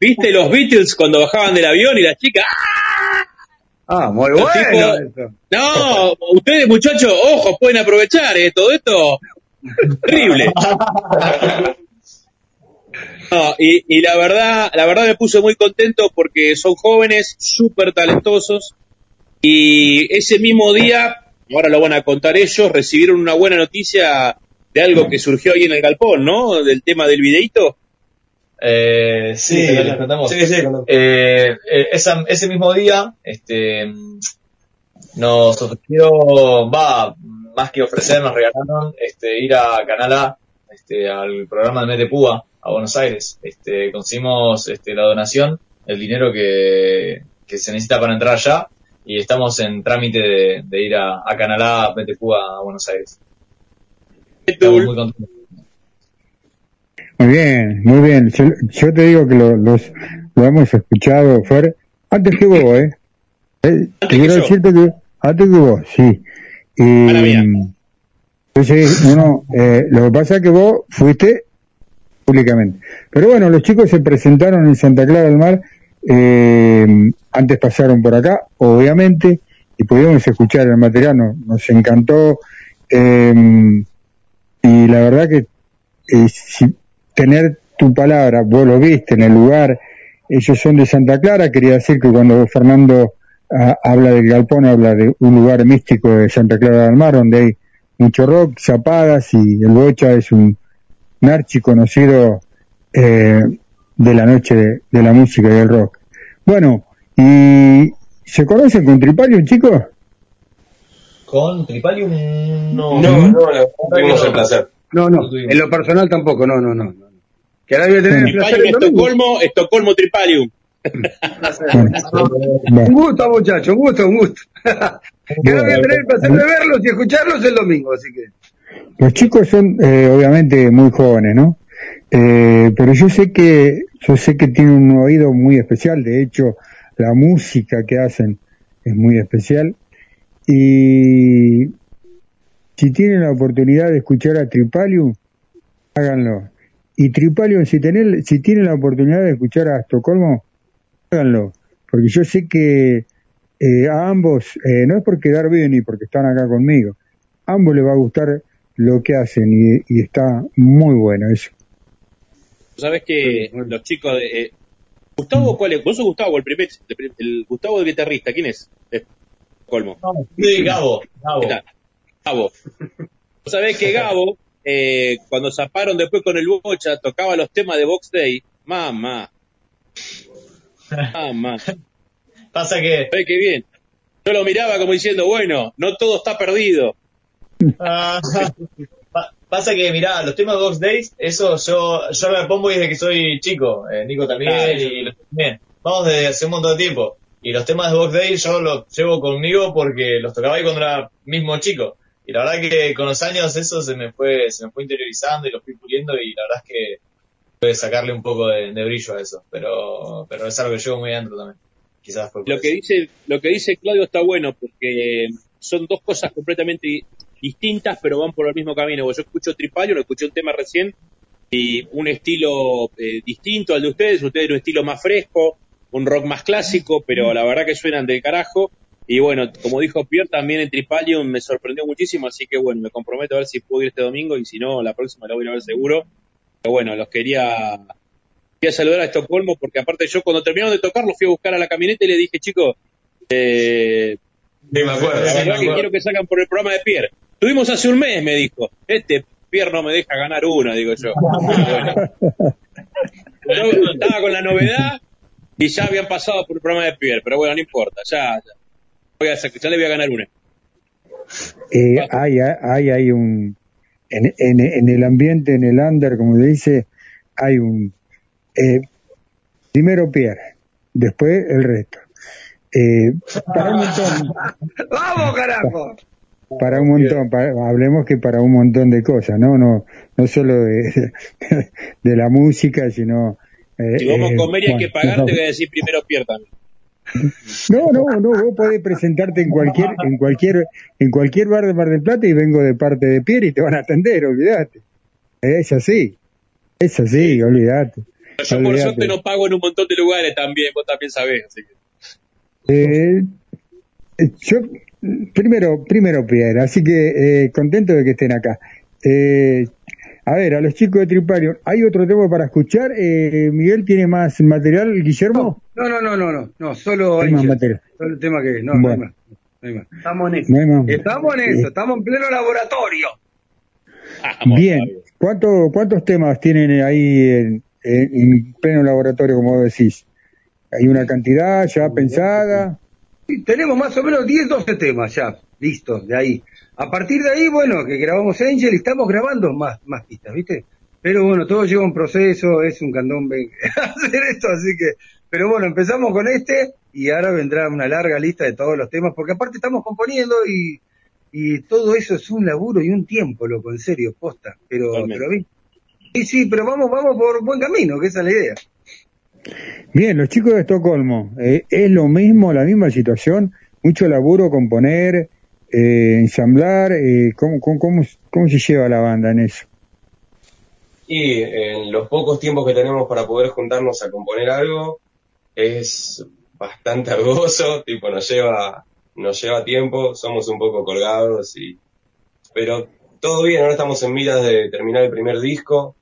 ¿Viste los Beatles cuando bajaban del avión y la chica? Ah, muy Los bueno. tipos-. No, ustedes muchachos, ojo, pueden aprovechar, ¿eh? Todo esto, terrible. No, y, y la verdad, la verdad me puse muy contento porque son jóvenes, súper talentosos, y ese mismo día, ahora lo van a contar ellos, recibieron una buena noticia de algo que surgió ahí en el galpón, ¿no? Del tema del videíto. Eh, sí, Sí, sí, sí. Eh, eh, esa- ese mismo día, este, nos ofreció, va, más que ofrecer, nos regalaron, este, ir a Canal A, este, al programa de Mete Púa, a Buenos Aires. Este, conseguimos, este, la donación, el dinero que, que se necesita para entrar allá, y estamos en trámite de, de ir a, a Canal A, Mete Púa, a Buenos Aires. Estamos muy contentos. Muy bien, muy bien. Yo, yo te digo que lo, los, lo hemos escuchado, Fer, antes que vos, ¿eh? Eh, te que quiero decirte que antes que vos, sí. Y, entonces, no, no, eh, lo que pasa es que vos fuiste públicamente. Pero bueno, los chicos se presentaron en Santa Clara del Mar, eh, antes pasaron por acá, obviamente, y pudimos escuchar el material, nos, nos encantó, eh, y la verdad que eh, si tener tu palabra, vos lo viste en el lugar, ellos son de Santa Clara, quería decir que cuando Fernando ah, habla del galpón, habla de un lugar místico de Santa Clara del Mar, donde hay mucho rock, zapadas, y el Bocha es un, un archi conocido eh, de la noche de, de la música y del rock. Bueno, ¿y se conocen con Tripalium, chicos? Con Tripalium, no. No, Tuvimos no. el placer. No, no, en lo personal tampoco, no, no, no. Que ahora voy a tener el placer. Estocolmo, Estocolmo Tripalium. Bueno, Un gusto, muchachos, un gusto, un gusto. que ahora voy a tener el placer de verlos y escucharlos el domingo, así que. Los chicos son eh, obviamente muy jóvenes, ¿no? Eh, pero yo sé que yo sé que tienen un oído muy especial. De hecho, la música que hacen es muy especial. Y si tienen la oportunidad de escuchar a Tripalium, háganlo. Y Tripalium, si tienen si tienen la oportunidad de escuchar a Estocolmo, háganlo. Porque yo sé que eh, a ambos, eh, no es por quedar bien ni porque están acá conmigo, a ambos les va a gustar lo que hacen y, y está muy bueno eso. Sabes que los chicos de. eh, Gustavo, ¿cuál es? ¿Vos sos Gustavo, el primer. el- el Gustavo el guitarrista, ¿quién es? De Colmo. Sí, Gabo, Gabo. Gabo. Vos sabés que Gabo, eh, cuando zaparon después con el Bocha, tocaba los temas de Box Day. Mamá. Mamá. Pasa que ¿Sabés qué bien? Yo lo miraba como diciendo, bueno, no todo está perdido. Ah, pa- Pasa que, mirá, los temas de Box Days, eso yo, yo me pongo desde que soy chico, eh, Nico también y los también. Vamos desde hace un montón de tiempo. Y los temas de Box Days yo los llevo conmigo porque los tocaba ahí cuando era mismo chico. Y la verdad que con los años eso se me fue, se me fue interiorizando y lo fui puliendo y la verdad es que puede sacarle un poco de, brillo a eso. Pero, pero es algo que llevo muy adentro también. Quizás lo que dice, lo que dice Claudio está bueno porque son dos cosas completamente distintas, pero van por el mismo camino. Yo escucho Tripalio, lo escuché un tema recién, y un estilo eh, distinto al de ustedes, ustedes un estilo más fresco, un rock más clásico, pero la verdad que suenan del carajo. Y bueno, como dijo Pierre, también en Tripalium me sorprendió muchísimo, así que bueno, me comprometo a ver si puedo ir este domingo y si no, la próxima la voy a ver seguro. Pero bueno, los quería, quería saludar a Estocolmo porque aparte yo cuando terminaron de tocar los fui a buscar a la camioneta y le dije, chicos, eh, me acuerdo, la verdad que quiero que salgan por el programa de Pierre. Tuvimos hace un mes, me dijo. Este Pierre no me deja ganar una, digo yo. yo estaba con la novedad y ya habían pasado por el programa de Pierre, pero bueno, no importa, ya, ya. Voy a, ya le voy a ganar una. Eh, hay, hay, hay un, en, en, en, el ambiente, en el under, como le dice, hay un, eh, primero Pierre, después el resto. Eh, para un montón. ¡Vamos, carajo! para un montón, hablemos que para un montón de cosas, ¿no? No, no solo de, de la música, sino... Eh, si vamos a comer y hay que pagar, te voy a decir primero pierdan. No, no, no, vos podés presentarte en cualquier, en cualquier, en cualquier bar de Mar del Plata y vengo de parte de Pierre y te van a atender, olvídate. Es así, es así, olvídate. Yo por suerte no pago en un montón de lugares también, vos también sabés, así que. Eh, yo Primero, primero Pierre, así que eh, contento de que estén acá. Eh, a ver, a los chicos de Tripario, ¿hay otro tema para escuchar? Eh, Miguel, ¿tiene más material, Guillermo? No, no, no, no, no, no solo hay más material. Solo el tema que no, no, hay más, Estamos en eso. estamos en eso, estamos en pleno laboratorio. Bien, ¿Cuánto, ¿cuántos temas tienen ahí en, en pleno laboratorio, como decís? ¿Hay una cantidad ya pensada? tenemos más o menos 10, 12 temas ya, listos, de ahí. A partir de ahí, bueno, que grabamos Angel y estamos grabando más, más pistas, ¿viste? Pero bueno, todo lleva un proceso, es un candombe hacer esto, así que, pero bueno, empezamos con este y ahora vendrá una larga lista de todos los temas, porque aparte estamos componiendo y, y todo eso es un laburo y un tiempo, loco, en serio, posta, pero, pero sí, sí, pero vamos, vamos por buen camino, que esa es la idea. Bien, los chicos de Estocolmo, eh, ¿es lo mismo, la misma situación? Mucho laburo, componer, eh, ensamblar, eh, ¿cómo, cómo, cómo, se lleva la banda en eso? Y en los pocos tiempos que tenemos para poder juntarnos a componer algo, es bastante arduoso, tipo nos lleva, nos lleva tiempo, somos un poco colgados y, pero todo bien, ahora estamos en miras de terminar el primer disco,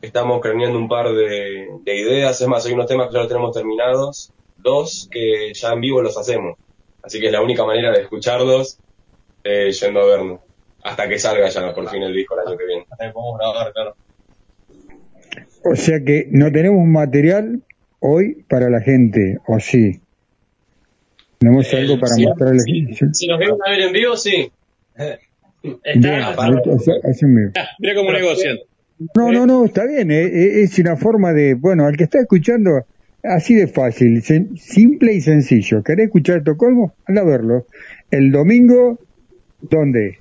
estamos craneando un par de, ideas, es más, hay unos temas que ya los tenemos terminados, dos que ya en vivo los hacemos, así que es la única manera de escucharlos eh, yendo a vernos, hasta que salga ya por fin el disco el año que viene. O sea que no tenemos material hoy para la gente, ¿o sí? ¿Tenemos algo para mostrarles? Si nos ven a ver en vivo, sí. Está, Mira cómo negocian. No, no, no, está bien, eh, eh, es una forma de, bueno, al que está escuchando, así de fácil, simple y sencillo. ¿Querés escuchar Estocolmo? Anda a verlo. El domingo, ¿dónde?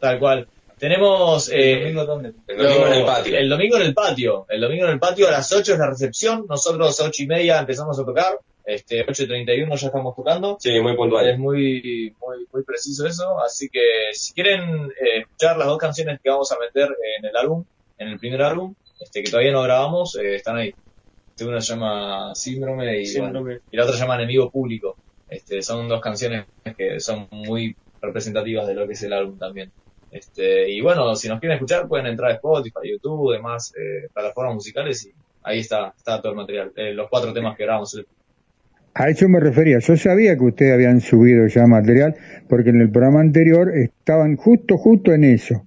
Tal cual. Tenemos eh, el domingo ¿dónde? El domingo en el patio. El domingo en el patio. El domingo en el patio a las 8 es la recepción. Nosotros a 8 y media empezamos a tocar. Este, 8 y 31 ya estamos tocando. Sí, muy puntual. Es muy, muy, muy preciso eso. Así que si quieren escuchar las dos canciones que vamos a meter en el álbum, en el primer álbum, este que todavía no grabamos, eh, están ahí. Una se llama Síndrome y, y la otra se llama Enemigo Público. Este, son dos canciones que son muy representativas de lo que es el álbum también. Este, y bueno, si nos quieren escuchar pueden entrar a Spotify, YouTube, demás eh, plataformas musicales y ahí está, está todo el material, eh, los cuatro temas que grabamos. A eso me refería, yo sabía que ustedes habían subido ya material porque en el programa anterior estaban justo, justo en eso.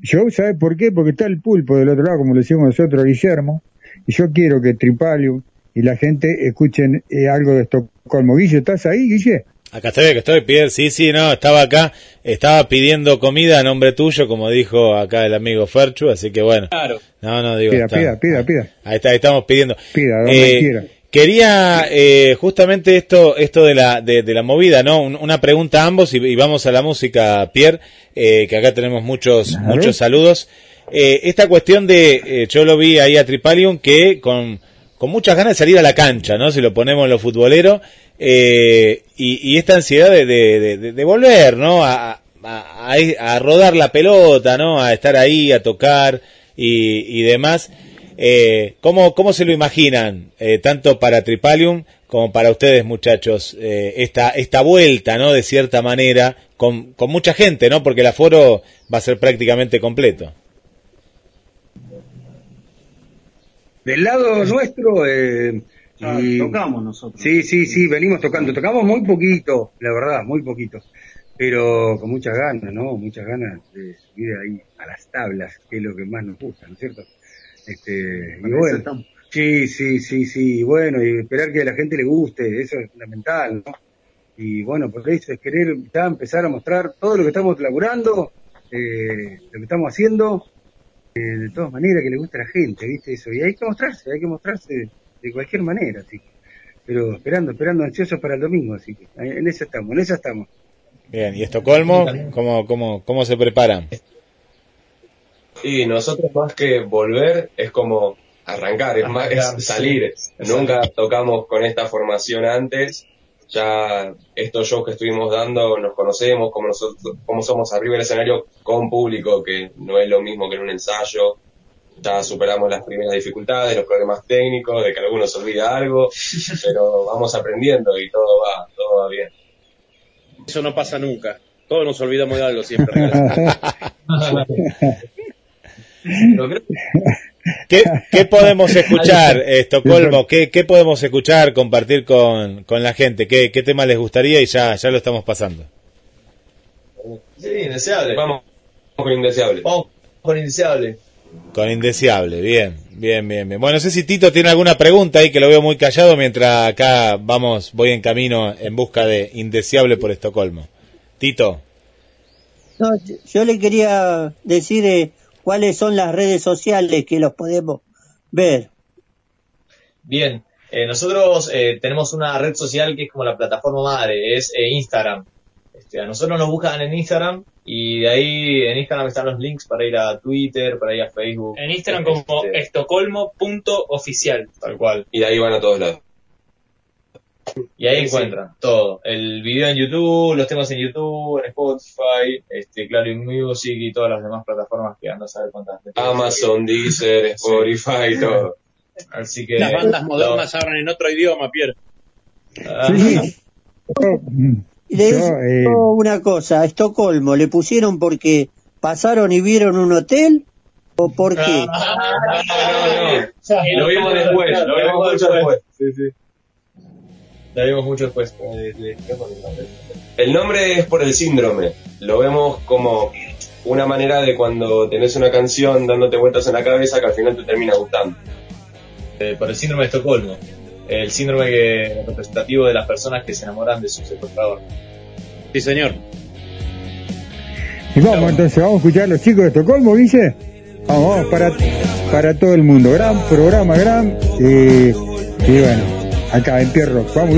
Yo, ¿sabes por qué? Porque está el pulpo del otro lado, como lo decimos nosotros, Guillermo, yo quiero que Tripalium y la gente escuchen eh, algo de Estocolmo. Guille, ¿estás ahí, Guille? Acá estoy, acá estoy, Pierre. Sí, sí, no, estaba acá. Estaba pidiendo comida a nombre tuyo, como dijo acá el amigo Ferchu, así que bueno. Claro. No, no, digo. Pida, está- pida, pida, pida. Ahí está, ahí estamos pidiendo. Pida, donde Eh, quiera. Quería eh, justamente esto, esto de la, de, de la movida, ¿no? Un- una pregunta a ambos y, y vamos a la música, Pierre, eh, que acá tenemos muchos, muchos saludos. Eh, esta cuestión de, eh, yo lo vi ahí a Tripalium, que con, muchas ganas de salir a la cancha, ¿no? Si lo ponemos en lo futbolero, eh, y, y esta ansiedad de, de, volver, ¿no? A, rodar la pelota, ¿no? A estar ahí, a tocar y, y demás. Eh, ¿cómo, ¿Cómo se lo imaginan, eh, tanto para Tripalium como para ustedes, muchachos, eh, esta, esta vuelta, ¿no? De cierta manera, con, con mucha gente, ¿no? Porque el aforo va a ser prácticamente completo. Del lado nuestro, eh, y- tocamos nosotros. Sí, sí, sí, venimos tocando. Tocamos muy poquito, la verdad, muy poquito. Pero con muchas ganas, ¿no? Muchas ganas de subir ahí a las tablas, que es lo que más nos gusta, ¿no es cierto? Este, y bueno, sí, sí, sí, sí, bueno, y esperar que a la gente le guste, eso es fundamental, ¿no? Y bueno, por eso es querer ya empezar a mostrar todo lo que estamos laburando, eh, lo que estamos haciendo, eh, de todas maneras que le guste a la gente, ¿viste? Eso, y hay que mostrarse, hay que mostrarse de cualquier manera, así que, pero esperando, esperando ansiosos para el domingo, así que en eso estamos, en eso estamos. Bien, ¿y Estocolmo? ¿Cómo, cómo, cómo se preparan? Y nosotros más que volver es como arrancar, es más es salir. sí. Nunca tocamos con esta formación antes. Ya estos shows que estuvimos dando nos conocemos, como nosotros, como somos arriba del escenario con público, que no es lo mismo que en un ensayo. Ya superamos las primeras dificultades, los problemas técnicos, de que alguno se olvida algo, pero vamos aprendiendo y todo va, todo va bien. Eso no pasa nunca. Todos nos olvidamos de algo siempre. Pero creo que ¿Qué, qué podemos escuchar, Estocolmo? ¿Qué, ¿Qué podemos escuchar, compartir con, con la gente? ¿Qué, ¿Qué tema les gustaría? Y ya, ya lo estamos pasando. Sí, indeseable. vamos con Indeseable. Vamos con indeseable. Con Indeseable, bien, bien, bien, bien. Bueno, no sé si Tito tiene alguna pregunta ahí, que lo veo muy callado, mientras acá vamos, voy en camino en busca de Indeseable por Estocolmo. Tito, No, yo- yo le quería decir eh, cuáles son las redes sociales que los podemos ver. Bien, eh, nosotros eh, tenemos una red social que es como la plataforma madre, es eh, Instagram. Este, a nosotros nos buscan en Instagram y de ahí en Instagram están los links para ir a Twitter, para ir a Facebook. En Instagram como Este, estocolmo.oficial. tal cual. Y de ahí van a todos lados. Y ahí Sí, sí. encuentran todo. El video en YouTube, los temas en YouTube, en Spotify, este, Claro y Music y todas las demás plataformas que andan a saber cuántas. Amazon, Deezer, Spotify, todo. Así que. Las bandas modernas hablan en otro idioma, Pierre. Ah, Y le Yo, digo eh, una cosa, a Estocolmo, ¿le pusieron porque pasaron y vieron un hotel? ¿O por qué? Ah, Lo vimos después, lo vimos mucho después. Sí, sí. Lo vimos mucho después. El nombre es por el síndrome. Lo vemos como una manera de cuando tenés una canción dándote vueltas en la cabeza que al final te termina gustando. Eh, por el síndrome de Estocolmo. El síndrome que, representativo de las personas que se enamoran de su secuestrador. Sí, señor. Y vamos entonces, vamos a escuchar a los chicos de Estocolmo, dice. Vamos, vamos, para, para todo el mundo. Gran programa, gran. eh, y bueno, acá en Pierro. Vamos,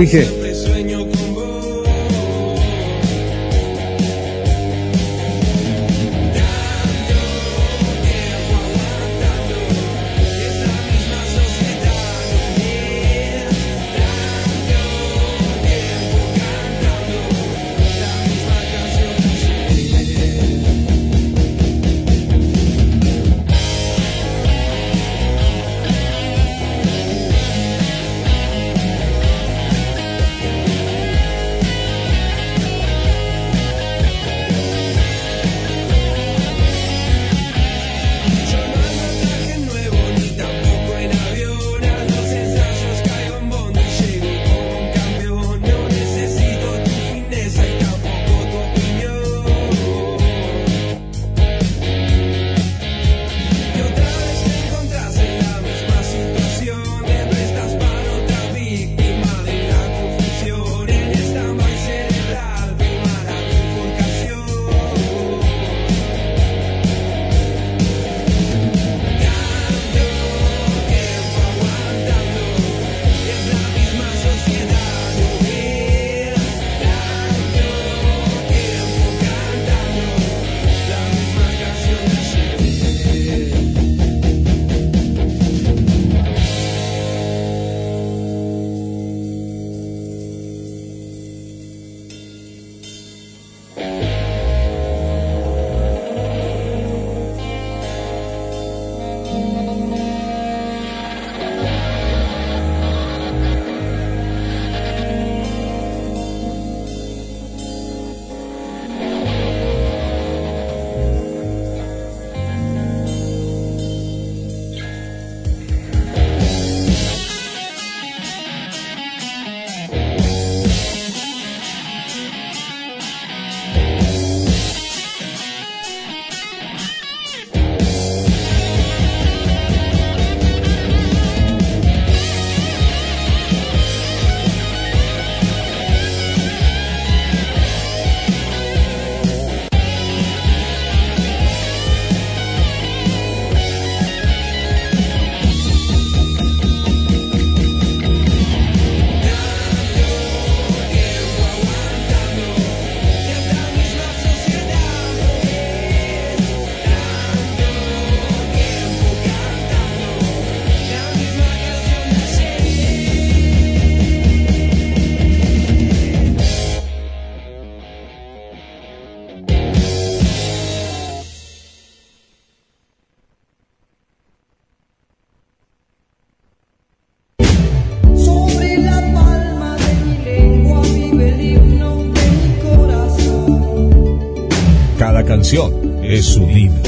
dice. canción es un himno.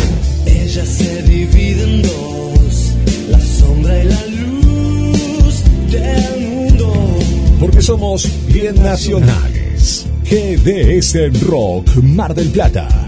Ella se divide en dos, la sombra y la luz del mundo. Porque somos bien nacionales. GDS Rock Mar del Plata.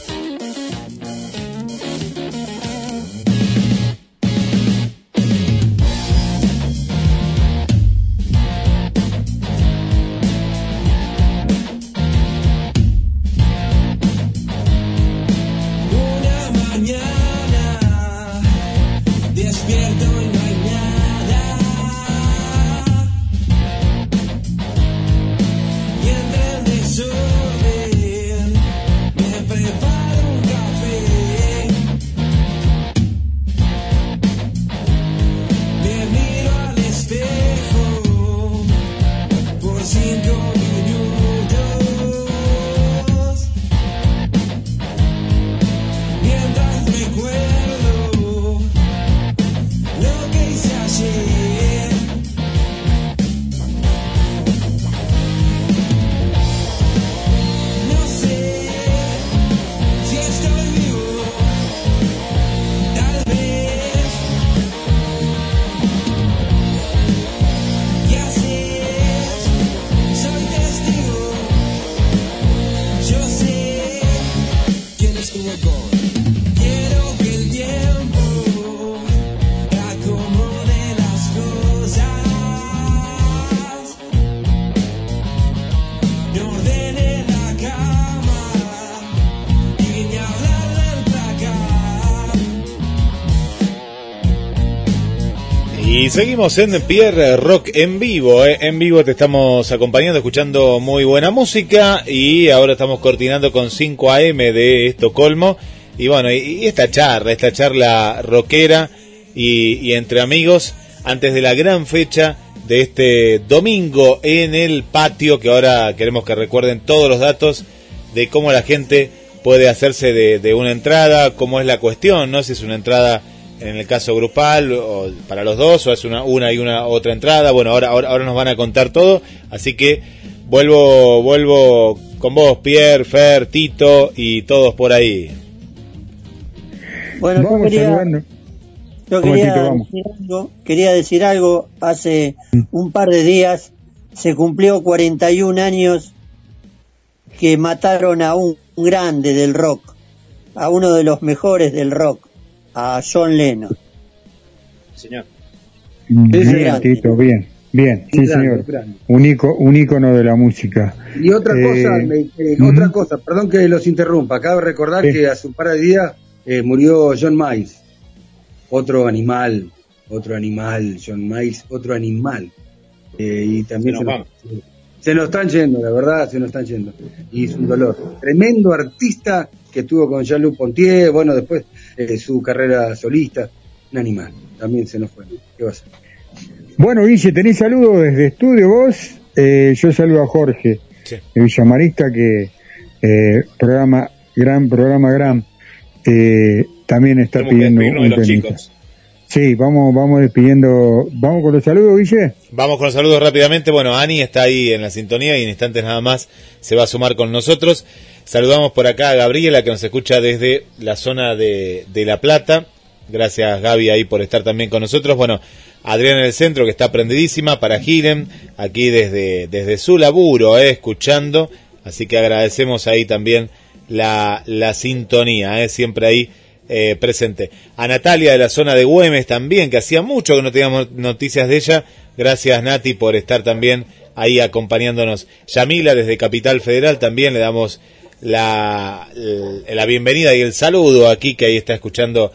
Seguimos en Pierre Rock en vivo. ¿eh? En vivo te estamos acompañando, escuchando muy buena música. Y ahora estamos coordinando con 5 AM de Estocolmo. Y bueno, y, esta charla, esta charla rockera y, y entre amigos antes de la gran fecha de este domingo en el patio. Que ahora queremos que recuerden todos los datos de cómo la gente puede hacerse de, de una entrada, cómo es la cuestión, ¿no? Si es una entrada en el caso grupal o para los dos o es una, una y una otra entrada. Bueno, ahora, ahora, ahora nos van a contar todo, así que vuelvo, vuelvo con vos, Pierre, Fer, Tito y todos por ahí. Bueno, yo quería, saludando. yo Vamos, quería Tito, vamos. decir algo, quería decir algo, hace un par de días se cumplió 41 años que mataron a un grande del rock, a uno de los mejores del rock, a John Lennon. Señor. Bien, grande. Tito, bien, bien, sí, Grande, señor. grande. Un, ico- un ícono de la música. Y otra Eh, cosa, me- eh, otra cosa, perdón que los interrumpa, acabo de recordar que hace un par de días eh, murió John Miles, otro animal, otro animal, John Miles, otro animal. Eh, y también Se se nos nos, se nos están yendo, la verdad, se nos están yendo. Y es un dolor. Tremendo artista que tuvo con Jean-Luc Pontier, bueno, después eh, su carrera solista, un animal, también se nos fue. ¿Qué va a ser? Bueno, Guille, tenés saludos desde estudio vos. Eh, yo saludo a Jorge, de Villamarista, que eh, programa, gran programa, gran. eh, también está Tenemos pidiendo un de los temita. chicos. Sí, vamos, vamos despidiendo. Vamos con los saludos, Guille. Vamos con los saludos rápidamente. Bueno, Ani está ahí en la sintonía y en instantes nada más se va a sumar con nosotros. Saludamos por acá a Gabriela que nos escucha desde la zona de, de La Plata. Gracias Gaby ahí por estar también con nosotros. Bueno, Adriana en el centro que está prendidísima para Giren, aquí desde, desde su laburo, eh, escuchando. Así que agradecemos ahí también la, la sintonía, eh, siempre ahí eh, presente. A Natalia de la zona de Güemes también, que hacía mucho que no teníamos noticias de ella. Gracias Nati por estar también ahí acompañándonos. Yamila desde Capital Federal también le damos la, la bienvenida y el saludo aquí que ahí está escuchando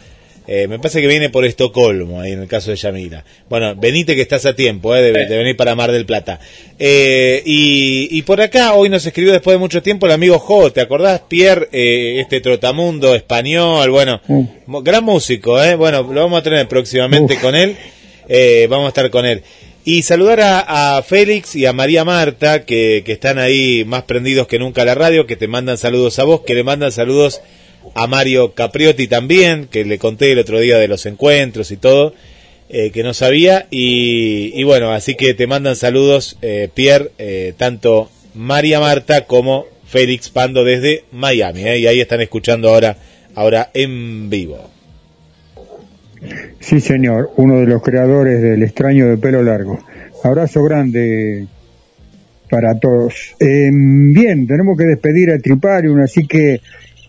Eh, me parece que viene por Estocolmo, ahí en el caso de Yamila. Bueno, venite que estás a tiempo eh, de, de venir para Mar del Plata. Eh, y, y por acá hoy nos escribió después de mucho tiempo el amigo Jo, ¿te acordás, Pierre? Eh, este trotamundo español, bueno, mo- gran músico, ¿eh? Bueno, lo vamos a tener próximamente con él. Eh, vamos a estar con él. Y saludar a, a Félix y a María Marta, que, están ahí más prendidos que nunca a la radio, que te mandan saludos a vos, que le mandan saludos a Mario Capriotti también, que le conté el otro día de los encuentros y todo, eh, que no sabía. Y, y bueno, así que te mandan saludos, eh, Pierre, eh, tanto María Marta como Félix Pando desde Miami. eh, y ahí están escuchando ahora, ahora en vivo. Sí, señor, uno de los creadores del extraño de pelo largo. Abrazo grande para todos. Eh, bien, tenemos que despedir a Triparium, así que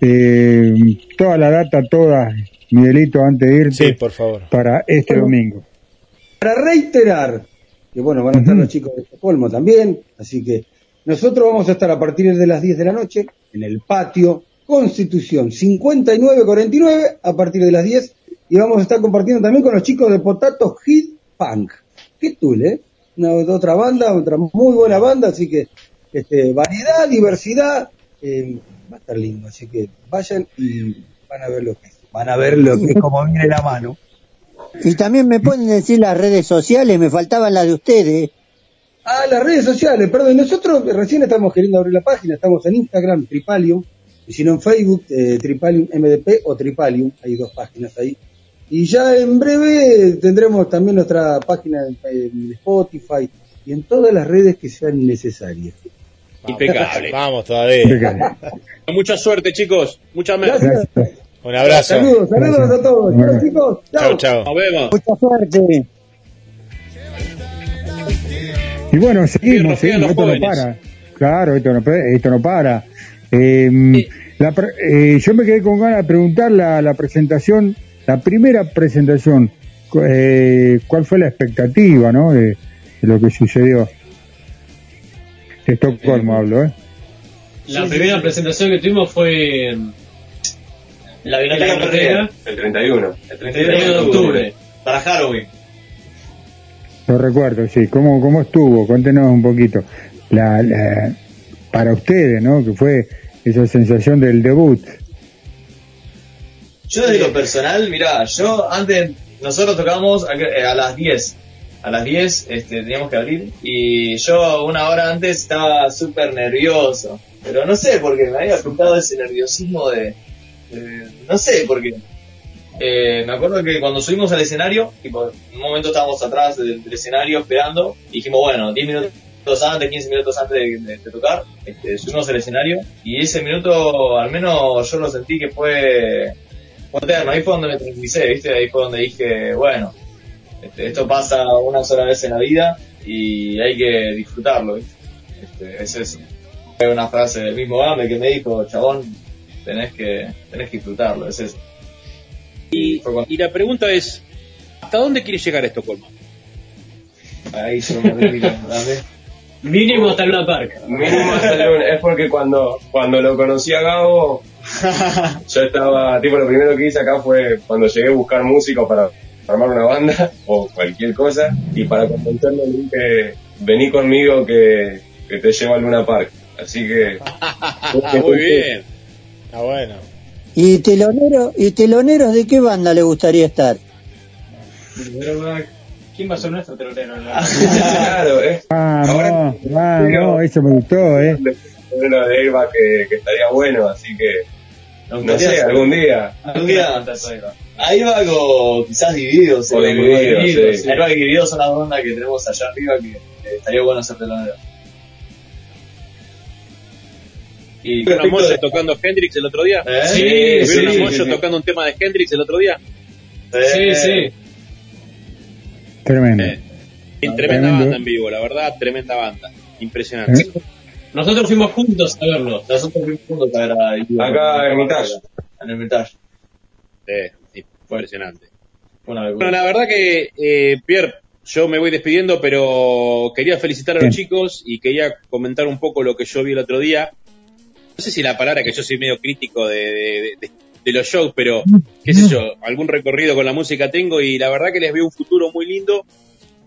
eh, toda la data, toda, Miguelito, antes de irte, Sí, por favor. para este domingo. Para reiterar, que bueno, van a estar los chicos de Estocolmo también, así que nosotros vamos a estar a partir de las 10 de la noche en el patio Constitución 5949 a partir de las 10 y vamos a estar compartiendo también con los chicos de Potato Hit Punk. Qué tul, ¿eh? Una otra banda, otra muy buena banda, así que este, variedad, diversidad, eh, va a estar lindo, así que vayan y van a ver lo que es. Van a ver lo que es como viene la mano. Y también me pueden decir las redes sociales, me faltaban las de ustedes. Ah, las redes sociales, perdón. Nosotros recién estamos queriendo abrir la página, estamos en Instagram, Tripalium, y si no en Facebook, eh, Tripalium MDP o Tripalium, hay dos páginas ahí. Y ya en breve tendremos también nuestra página en, Spotify y en todas las redes que sean necesarias. Impecable. Vamos todavía. Mucha suerte, chicos. Mucha más. Gracias. Un abrazo. Saludos, saludos a todos. Chao, chicos. Chao, chao. Nos vemos. Mucha suerte. Y bueno, seguimos, seguimos, esto no para. Claro, esto no, esto no para. Eh, la pre- eh, yo me quedé con ganas de preguntar la, la presentación, la primera presentación, eh, ¿cuál fue la expectativa, no? De, de lo que sucedió. De Estocolmo hablo, ¿eh? La primera presentación que tuvimos fue en la Biblioteca Carrera El 31. el 31 de octubre para Halloween. Lo recuerdo, sí. ¿Cómo, cómo estuvo? Cuéntenos un poquito. La, la- para ustedes, ¿no? Que fue esa sensación del debut. Yo desde lo personal, mirá, yo antes, nosotros tocamos a, las 10. A las 10 este, teníamos que abrir y yo una hora antes estaba súper nervioso. Pero no sé, porque me había juntado ese nerviosismo de... de- no sé, porque... eh, me acuerdo que cuando subimos al escenario, tipo, en un momento estábamos atrás del, del escenario esperando y dijimos, bueno, 10 minutos antes, 15 minutos antes de, de- de tocar, este, subimos al escenario y ese minuto, al menos yo lo sentí que fue Ahí fue donde me tranquilicé, ¿viste? Ahí fue donde dije, bueno, este, esto pasa una sola vez en la vida y hay que disfrutarlo, ¿viste? Este, es eso. Fue una frase del mismo Game que me dijo, chabón, tenés que, tenés que disfrutarlo, es eso. Y, y la pregunta es, ¿hasta dónde quiere llegar Estocolmo? Ahí yo me digo, dame. Mínimo hasta Luna Park. Mínimo hasta el lunes. Es porque cuando, cuando lo conocí a Gabo, yo estaba, tipo, lo primero que hice acá fue cuando llegué a buscar músicos para armar una banda o cualquier cosa, y para convencerlo le dije, vení conmigo que, que te llevo al Luna Park. Así que... Muy bien. Está bueno. ¿Y telonero, y teloneros de qué banda le gustaría estar? ¿Quién va a ser nuestro telonero? claro, ¿eh? Vamos, vamos, eso me gustó, ¿eh? Uno de Eva que, que estaría bueno, así que... No sé, algún día. Algún día. Ahí va con quizás divididos. O eh, Divididos, sí. Ahí va que divididos son las bandas que tenemos allá arriba que eh, estaría bueno hacer telonero. Y ¿Vieron a tocando Hendrix el otro día? ¿Eh? Sí, ¿Vieron sí, a sí, Moyo sí. tocando un tema de Hendrix el otro día? Sí, sí. Tremendo. Eh, tremenda Tremendo. banda en vivo, la verdad, tremenda banda. Impresionante. ¿Eh? Nosotros fuimos juntos a verlo. Nosotros fuimos juntos a ver a Acá en Hermitage. En Hermitage. Sí, impresionante. Fue una Bueno, la verdad que, eh, Pierre, yo me voy despidiendo, pero quería felicitar a los chicos y quería comentar un poco lo que yo vi el otro día. No sé si la palabra que yo soy medio crítico de, de- de- de los shows, pero qué sé yo, algún recorrido con la música tengo y la verdad que les veo un futuro muy lindo.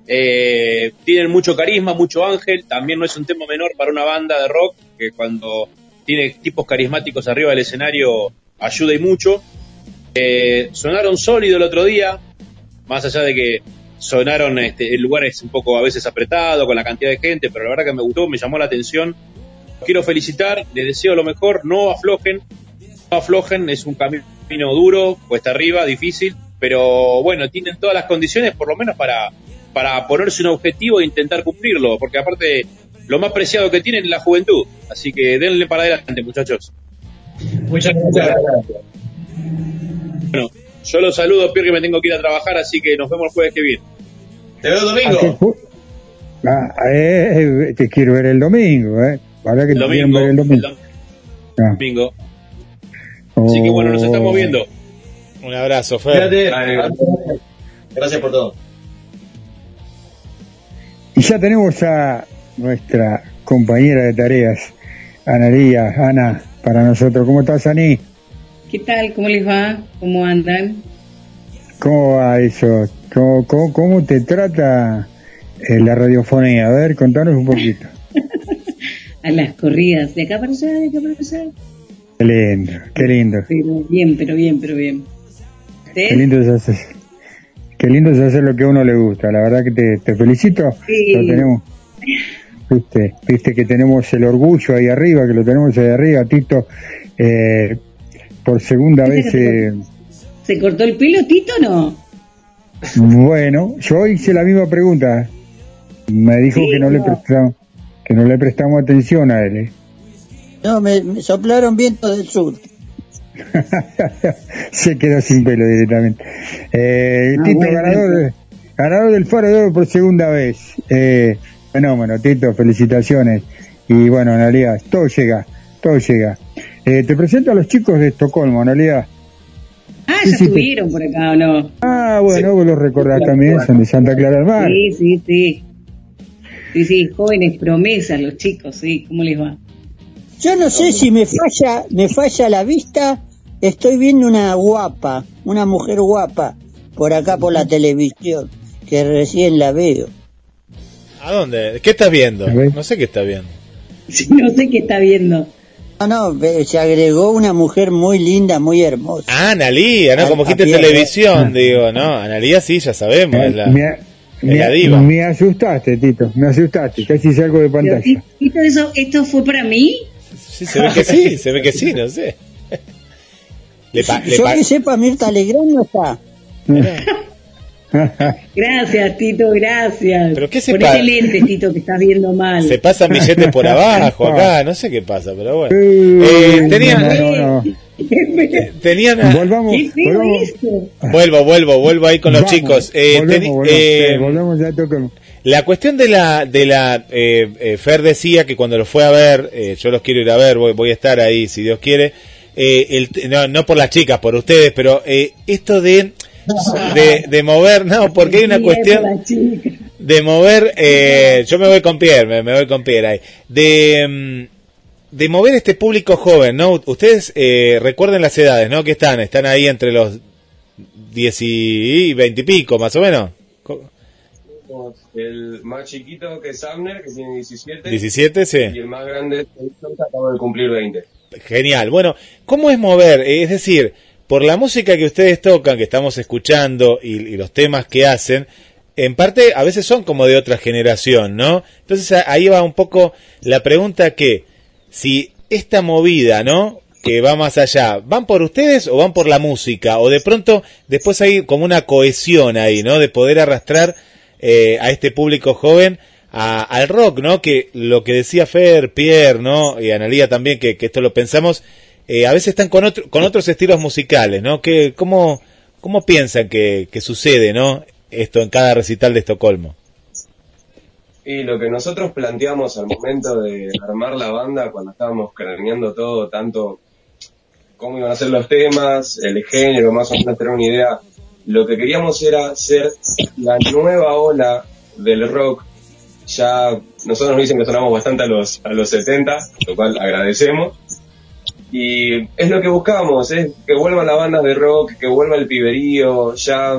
Eh, tienen mucho carisma, mucho ángel, también no es un tema menor para una banda de rock que cuando tiene tipos carismáticos arriba del escenario ayuda y mucho. Eh, sonaron sólido el otro día, más allá de que sonaron, este, el lugar es un poco a veces apretado con la cantidad de gente, pero la verdad que me gustó, me llamó la atención. Quiero felicitar, les deseo lo mejor, no aflojen, no aflojen, es un camino duro, cuesta arriba, difícil, pero bueno, tienen todas las condiciones por lo menos para, para ponerse un objetivo e intentar cumplirlo, porque aparte lo más preciado que tienen es la juventud, así que denle para adelante muchachos. Muchas gracias. Bueno, yo los saludo, Pierre, que me tengo que ir a trabajar, así que nos vemos el jueves que viene. Te veo el domingo. Ah, eh, te quiero ver el domingo, ¿eh? Para que El te domingo, ver el domingo. Ah. Domingo. Así que bueno, nos estamos viendo. Un abrazo, Fer. Gracias por todo. Y ya tenemos a nuestra compañera de tareas, Analía, Ana, para nosotros. ¿Cómo estás, Ani? ¿Qué tal? ¿Cómo les va? ¿Cómo andan? ¿Cómo va eso? ¿Cómo, cómo, cómo te trata eh, la radiofonía? A ver, contanos un poquito. A las corridas, de acá para allá, de acá para allá. Qué lindo, qué lindo. Pero bien, pero bien, pero bien. Qué lindo es hacer, qué lindo es hacer lo que a uno le gusta. La verdad que te, te felicito. Sí. Lo tenemos, viste, viste que tenemos el orgullo ahí arriba, que lo tenemos ahí arriba, Tito. Eh, por segunda ¿Viste vez, eh, ¿Se cortó el pelo, Tito, o no? bueno, yo hice la misma pregunta. Me dijo Sí, que no, le prestamos, que no le prestamos atención a él. ¿eh? No, me, me soplaron vientos del sur. Se quedó sin pelo directamente. Eh, Ah, Tito, bueno, ganador, de- ganador del Faro de Oro por segunda vez. Eh, fenómeno, Tito, felicitaciones. Y bueno, Analia, todo llega, todo llega. Eh, te presento a los chicos de Estocolmo, Analia. Ah, Sí, ya sí, te- estuvieron por acá, ¿o no? Ah, bueno, vos los recordás también, son de Santa Clara del Mar. Sí, sí, sí. Sí, sí, jóvenes promesas los chicos, sí. ¿Cómo les va? Yo no sé si me falla, me falla la vista, estoy viendo una guapa, una mujer guapa, por acá por la televisión, que recién la veo. ¿A dónde? ¿Qué estás viendo? No sé qué estás viendo. No sé qué está viendo. No, no, se agregó una mujer muy linda, muy hermosa. Ah, Analía, ¿no? Como dijiste a pie, televisión, digo, ¿no? Analía sí, ya sabemos, es la, me, es me- la diva. me asustaste, Tito, me asustaste, casi salgo de pantalla. Ti- Tito, ¿eso, ¿esto fue para mí? Sí, se ve que sí, se ve que sí, no sé. Le pa- le Yo pa- que sepa, Mirta Legrand no está. Gracias, Tito, gracias. ¿Pero qué se Ponete pa- lentes, Tito, que estás viendo mal. se pasan billetes por abajo acá, no sé qué pasa, pero bueno. Eh, tenían, no, no, no. tenían a- Volvamos. Vuelvo, vuelvo, vuelvo ahí con los Vamos, chicos. Eh, volvemos, teni- volvemos, eh, volvemos ya Estocolmo. La cuestión de la, de la, eh, eh, Fer decía que cuando lo fue a ver, eh, yo los quiero ir a ver, voy, voy a estar ahí si Dios quiere, eh, el, no, no por las chicas, por ustedes, pero eh, esto de, de, de mover, no, porque hay una Sí, cuestión de mover, eh, yo me voy con Pierre, me, me voy con Pierre ahí, de, mm, de mover este público joven, ¿no? Ustedes eh, recuerden las edades, ¿no? Que están, están ahí entre los 10 y 20 y pico, más o menos. El más chiquito que es Abner, que tiene 17. 17, sí. Y el más grande que acaba de cumplir 20. Genial. Bueno, ¿cómo es mover? Es decir, por la música que ustedes tocan, que estamos escuchando y, y los temas que hacen, en parte a veces son como de otra generación, ¿no? Entonces ahí va un poco la pregunta que si esta movida, ¿no? Que va más allá, ¿van por ustedes o van por la música? O de pronto después hay como una cohesión ahí, ¿no? De poder arrastrar eh, a este público joven a- al rock, ¿no? Que lo que decía Fer, Pierre, ¿no? Y Analía también, que, que esto lo pensamos, eh, a veces están con, con otros estilos musicales, ¿no? Que, ¿cómo, ¿Cómo piensan que, que sucede, ¿no? Esto en cada recital de Estocolmo. Y lo que nosotros planteamos al momento de armar la banda, cuando estábamos craneando todo, tanto cómo iban a ser los temas, el género, más o menos tener una idea, lo que queríamos era ser la nueva ola del rock. Ya nosotros nos dicen que sonamos bastante a los, a los 70, lo cual agradecemos. Y es lo que buscamos, es que vuelvan las bandas de rock, que vuelva el piberío, ya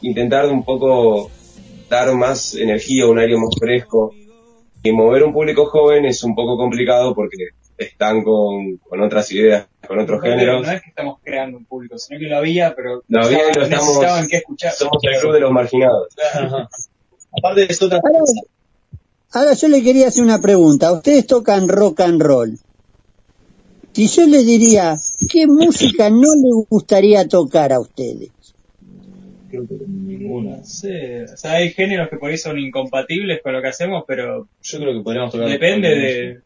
intentar un poco dar más energía, un aire más fresco. Y mover un público joven es un poco complicado porque están con, con otras ideas, con otros No, géneros. No es que estamos creando un público, sino que lo había, pero Lo había y lo estamos- necesitaban que escuchar. Somos el club de los marginados. Aparte de eso, otra ahora yo le quería hacer una pregunta. Ustedes tocan rock and roll. Si yo les diría, ¿qué música no les gustaría tocar a ustedes? Ninguna. Sí, o sea, hay géneros que por ahí son incompatibles con lo que hacemos, pero yo creo que podríamos tocar. depende de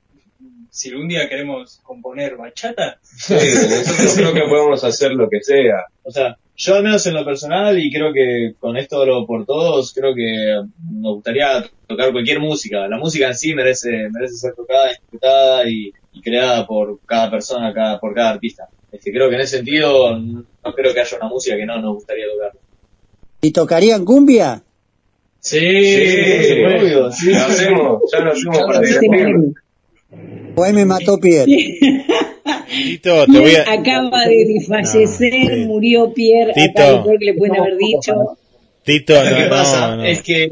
si un día queremos componer bachata. Sí, nosotros creo que podemos hacer lo que sea. O sea, yo al menos en lo personal, y creo que con esto lo por todos, creo que nos gustaría tocar cualquier música. La música en sí merece, merece ser tocada, disfrutada y, y creada por cada persona, cada, por cada artista. Este, creo que en ese sentido no creo que haya una música que no nos gustaría tocar. ¿Y tocarían cumbia? Sí, Sí, obvio, sí. Lo hacemos, ya lo hacemos para divertirnos. Ahí me mató Pierre. Tito, te voy a... Acaba de fallecer, sí. murió Pierre, Tito. acá que le pueden haber dicho. Tito, Lo que no, pasa no, no. es que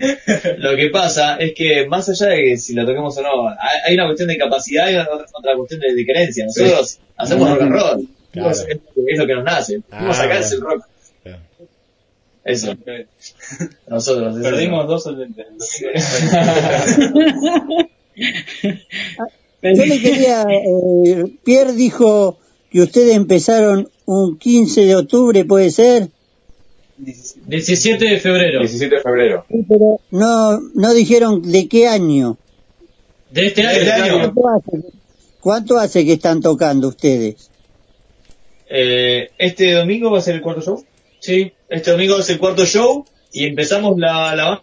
lo que pasa es que más allá de que si lo toquemos o no, hay una cuestión de capacidad y otra, cuestión de, creencia. Nosotros hacemos rock and roll. Claro. Es, es lo que nos nace. Fuimos Ah, acá es el rock. Eso. Nosotros. eso. Perdimos dos oyentes. Yo le quería, eh, Pierre dijo que ustedes empezaron un 15 de octubre, ¿puede ser? 17 de febrero. 17 de febrero. Sí, pero no, no dijeron de qué año. De este año. Este año. ¿Cuánto hace, cuánto hace que están tocando ustedes? Eh, este domingo va a ser el cuarto show. Sí, este domingo es el cuarto show y empezamos la, la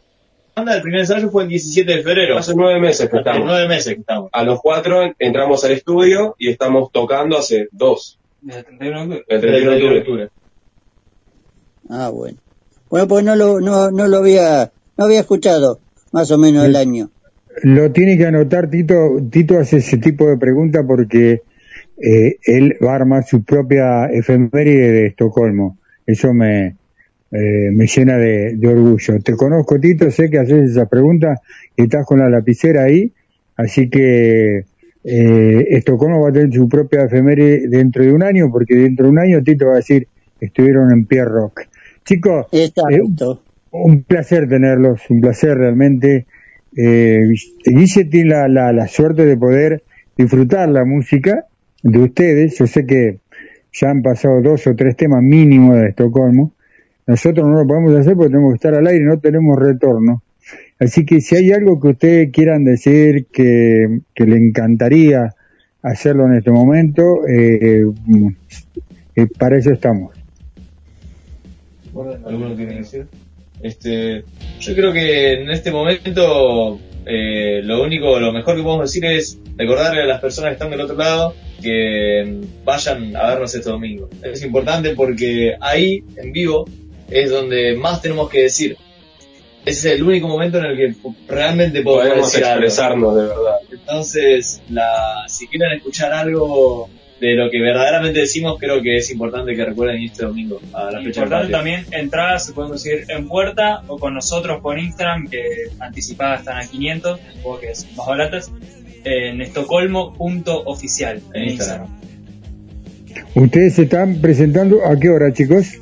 banda. El primer ensayo fue el 17 de febrero. Hace nueve meses que Hace estamos. nueve meses que estamos. A los cuatro entramos al estudio y estamos tocando hace dos. Desde el 31 de octubre. El 31 de octubre. Ah, bueno. Bueno, pues no lo, no, no lo había, no había escuchado más o menos el año. Lo tiene que anotar Tito. Tito hace ese tipo de preguntas porque eh, él va a armar su propia efeméride de Estocolmo. Eso me, eh, me llena de, de orgullo. Te conozco, Tito, sé que haces esa pregunta y estás con la lapicera ahí, así que eh, Estocolmo va a tener su propia efeméride dentro de un año, porque dentro de un año Tito va a decir, estuvieron en Pierre Rock. Chicos, eh, un placer tenerlos, un placer realmente. Eh, Guille tiene la, la, la suerte de poder disfrutar la música de ustedes. Yo sé que ya han pasado dos o tres temas mínimos de Estocolmo. Nosotros no lo podemos hacer porque tenemos que estar al aire no tenemos retorno. Así que si hay algo que ustedes quieran decir que, que le encantaría hacerlo en este momento, eh, eh, para eso estamos. ¿Alguno tiene decir? Este, yo creo que en este momento eh, lo único, lo mejor que podemos decir es recordarle a las personas que están del otro lado que vayan a vernos este domingo. Es importante porque ahí, en vivo, es donde más tenemos que decir. Ese es el único momento en el que realmente podemos, Podemos decir algo. expresarnos de verdad. Entonces, la, si quieren escuchar algo de lo que verdaderamente decimos, creo que es importante que recuerden este domingo a la fecha Importante también, entradas se pueden conseguir en puerta o con nosotros por Instagram, que anticipadas están a 500, supongo que son más baratas, en estocolmo.oficial en Instagram. Ustedes se están presentando a qué hora, chicos?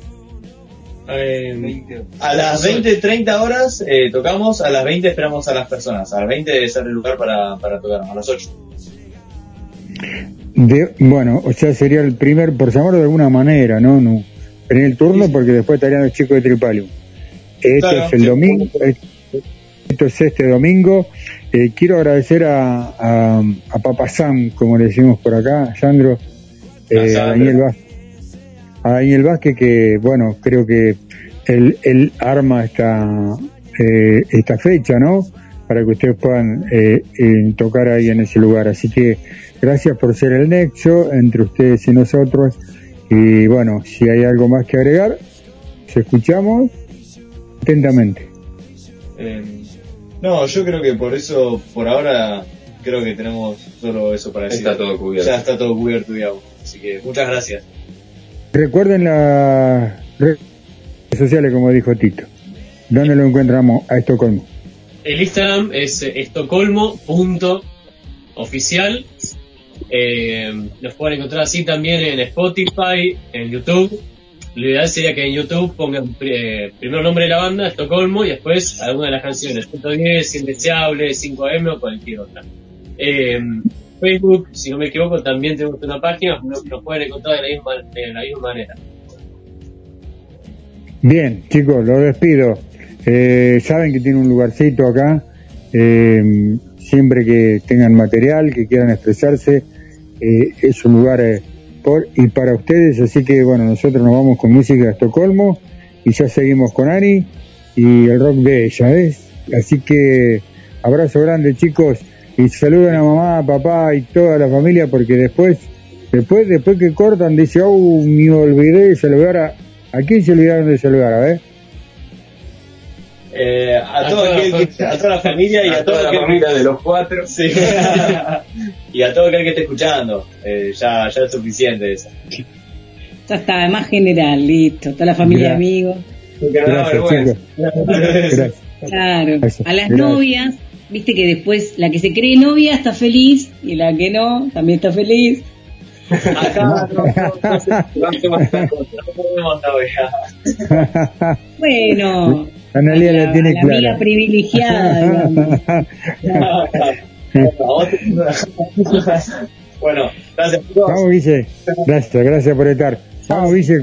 Eh, a las 20, 30 horas eh, tocamos, a las 20 esperamos a las personas, a las 20 debe ser el lugar para, para tocar, a las 8. De, bueno, o sea, sería el primer, por llamarlo de alguna manera, ¿no? no en el turno, porque después estarían los chicos de Tripalium. Esto Claro, es el sí. domingo, es- esto es este domingo. Eh, quiero agradecer a, a, a Papa Sam, como le decimos por acá, Sandro, eh, a. Daniel Vázquez, a Daniel Vázquez, que, bueno, creo que él, él arma esta, eh, esta fecha, ¿no? Para que ustedes puedan eh, eh, tocar ahí en ese lugar. Así que gracias por ser el nexo entre ustedes y nosotros. Y bueno, si hay algo más que agregar, se escuchamos atentamente. Eh, no, yo creo que por eso, por ahora, creo que tenemos solo eso para decir. Está todo cubierto. Ya está todo cubierto, digamos. Así que muchas gracias. Recuerden las redes sociales, como dijo Tito. ¿Dónde lo encontramos a Estocolmo? El Instagram es eh, estocolmo.oficial. Eh, nos pueden encontrar así también en Spotify, en YouTube. Lo ideal sería que en YouTube pongan eh, primero nombre de la banda, Estocolmo, y después alguna de las canciones, 110, Indeseable, 5M o cualquier otra. Eh, Facebook, si no me equivoco, también tenemos una página, nos, nos pueden encontrar de la misma, de la misma manera. Bien, chicos, los despido. Eh, saben que tiene un lugarcito acá. Eh, siempre que tengan material, que quieran expresarse, eh, es un lugar eh, por y para ustedes. Así que, bueno, nosotros nos vamos con música de Estocolmo y ya seguimos con Ani y el rock de ella, ¿ves? Así que, abrazo grande, chicos. Y saluden a mamá, a papá y toda la familia porque después, después, después que cortan, dice, oh, me olvidé de saludar a... ¿A quién se olvidaron de saludar? A ver. Eh, a, A todo toda la aquel que- a toda la familia y a, toda la aquel familia de los cuatro. Sí. y a todo aquel que esté escuchando. Eh, ya, ya es suficiente eso. Ya está, más general, listo. Toda la familia, amigos. Porque no da Gracias, vergüenza. Gracias. Claro. Gracias. A las Gracias. novias, viste que después la que se cree novia está feliz y la que no también está feliz. Acá no. Bueno, Analia la, la, tiene la amiga clara. privilegiada, digamos. bueno, gracias. Vamos, Guille. Gracias, gracias por estar. Vamos, Guille,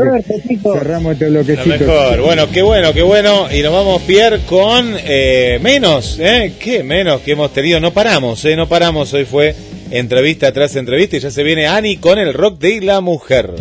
cerramos este Lo bloquecito. mejor. Bueno, qué bueno, qué bueno. Y nos vamos, Pierre, con eh, menos, ¿eh? Qué menos que hemos tenido. No paramos, ¿eh? No paramos. Hoy fue entrevista tras entrevista y ya se viene Ani con el rock de la mujer.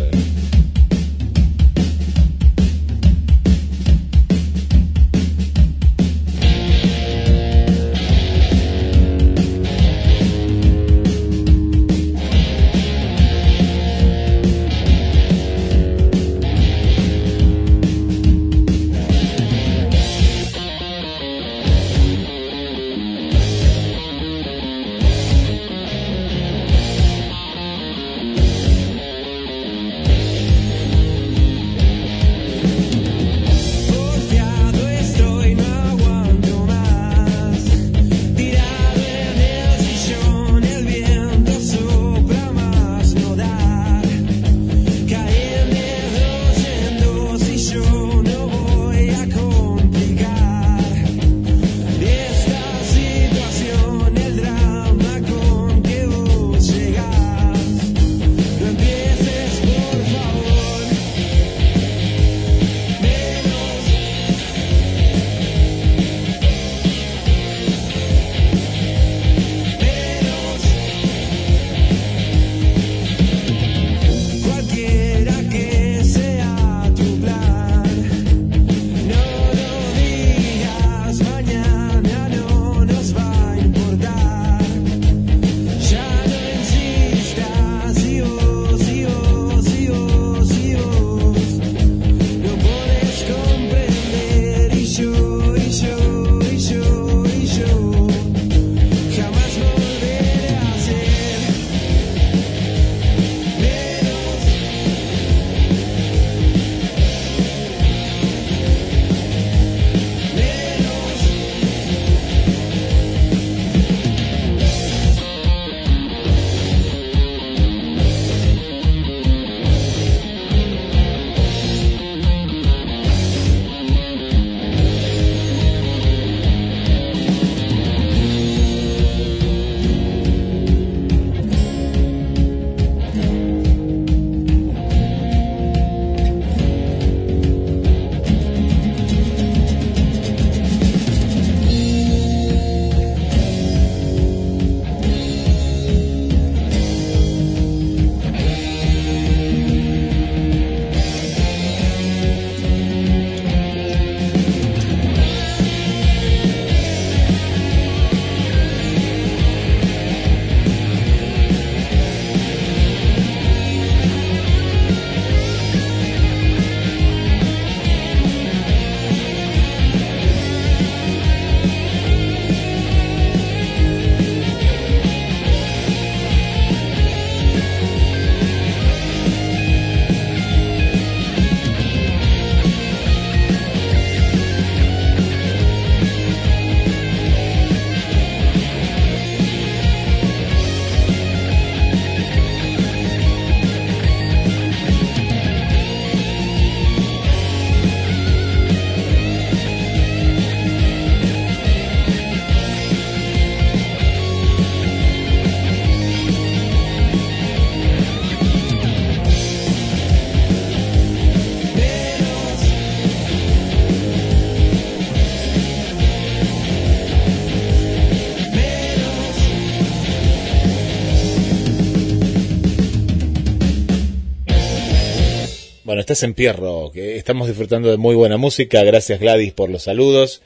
Estás en Pierro, que estamos disfrutando de muy buena música. Gracias Gladys por los saludos.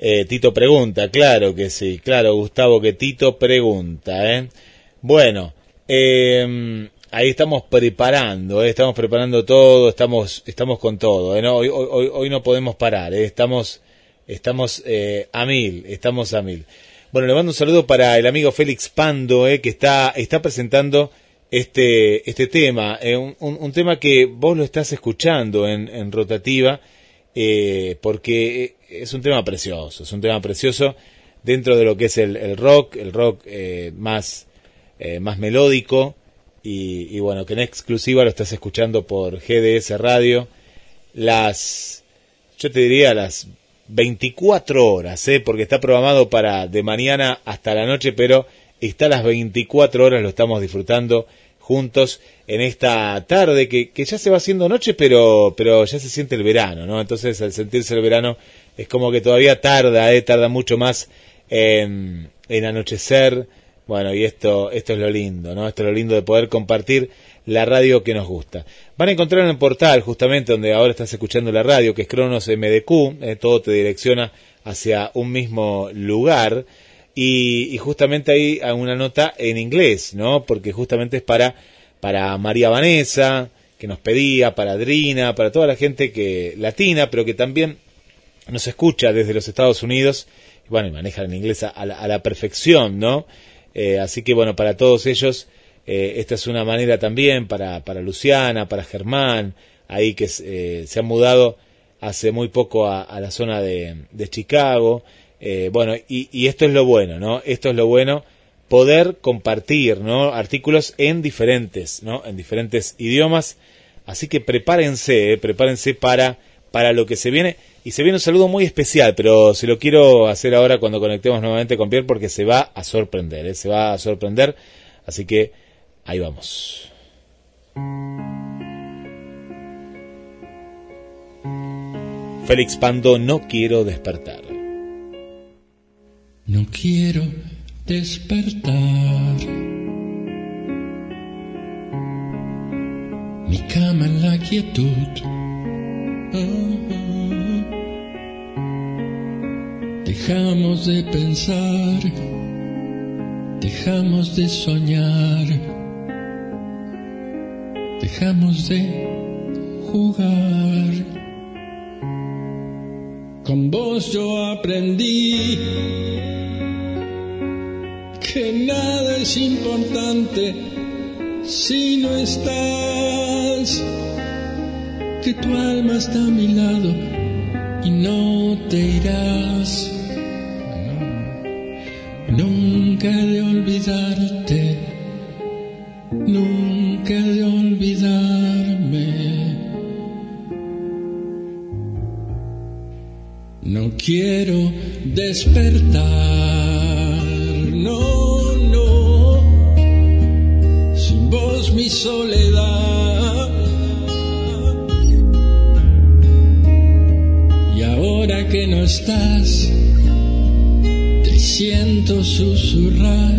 Eh, Tito pregunta, claro que sí, claro, Gustavo, que Tito pregunta. ¿eh? Bueno, eh, ahí estamos preparando, ¿eh? estamos preparando todo, estamos, estamos con todo. ¿eh? Hoy, hoy, no podemos parar, ¿eh? estamos, estamos eh, a mil, estamos a mil. Bueno, le mando un saludo para el amigo Félix Pando, ¿eh? que está, está presentando este, este tema, eh, un, un, tema que vos lo estás escuchando en, en rotativa, eh, porque es un tema precioso, es un tema precioso dentro de lo que es el, el rock, el rock eh, más, eh, más melódico, y, y, bueno, que en exclusiva lo estás escuchando por GDS Radio, las, yo te diría las 24 horas, ¿eh? porque está programado para de mañana hasta la noche, pero está a las 24 horas, lo estamos disfrutando juntos en esta tarde que, que ya se va haciendo noche, pero, pero ya se siente el verano, ¿no? Entonces, al sentirse el verano, es como que todavía tarda, ¿eh? tarda mucho más en, en anochecer. Bueno, y esto, esto es lo lindo, ¿no? Esto es lo lindo de poder compartir la radio que nos gusta. Van a encontrar en el portal, justamente donde ahora estás escuchando la radio, que es Cronos MDQ, eh, todo te direcciona hacia un mismo lugar y, y, justamente hay una nota en inglés, ¿no? Porque justamente es para, para María Vanessa, que nos pedía, para Adrina, para toda la gente que latina, pero que también nos escucha desde los Estados Unidos, y bueno, y manejan en inglés a la, a la perfección, ¿no? Eh, así que bueno, para todos ellos, eh, esta es una manera también para, para Luciana, para Germán, ahí que eh, se han mudado hace muy poco a, a la zona de, de Chicago, eh, bueno, y, y, esto es lo bueno, ¿no? Esto es lo bueno, poder compartir, ¿no? Artículos en diferentes, ¿no? En diferentes idiomas. Así que prepárense, ¿eh? prepárense para, para lo que se viene. Y se viene un saludo muy especial, pero se lo quiero hacer ahora cuando conectemos nuevamente con Pierre porque se va a sorprender, ¿eh? se va a sorprender. Así que ahí vamos. Félix Pando, no quiero despertar. No quiero despertar. Mi cama en la quietud. Dejamos de pensar, dejamos de soñar, dejamos de jugar. Con vos yo aprendí que nada es importante si no estás, que tu alma está a mi lado y no te irás. Nunca de olvidarte, nunca de olvidarme. No quiero despertar, no, no, sin vos mi soledad. Y ahora que no estás, te siento susurrar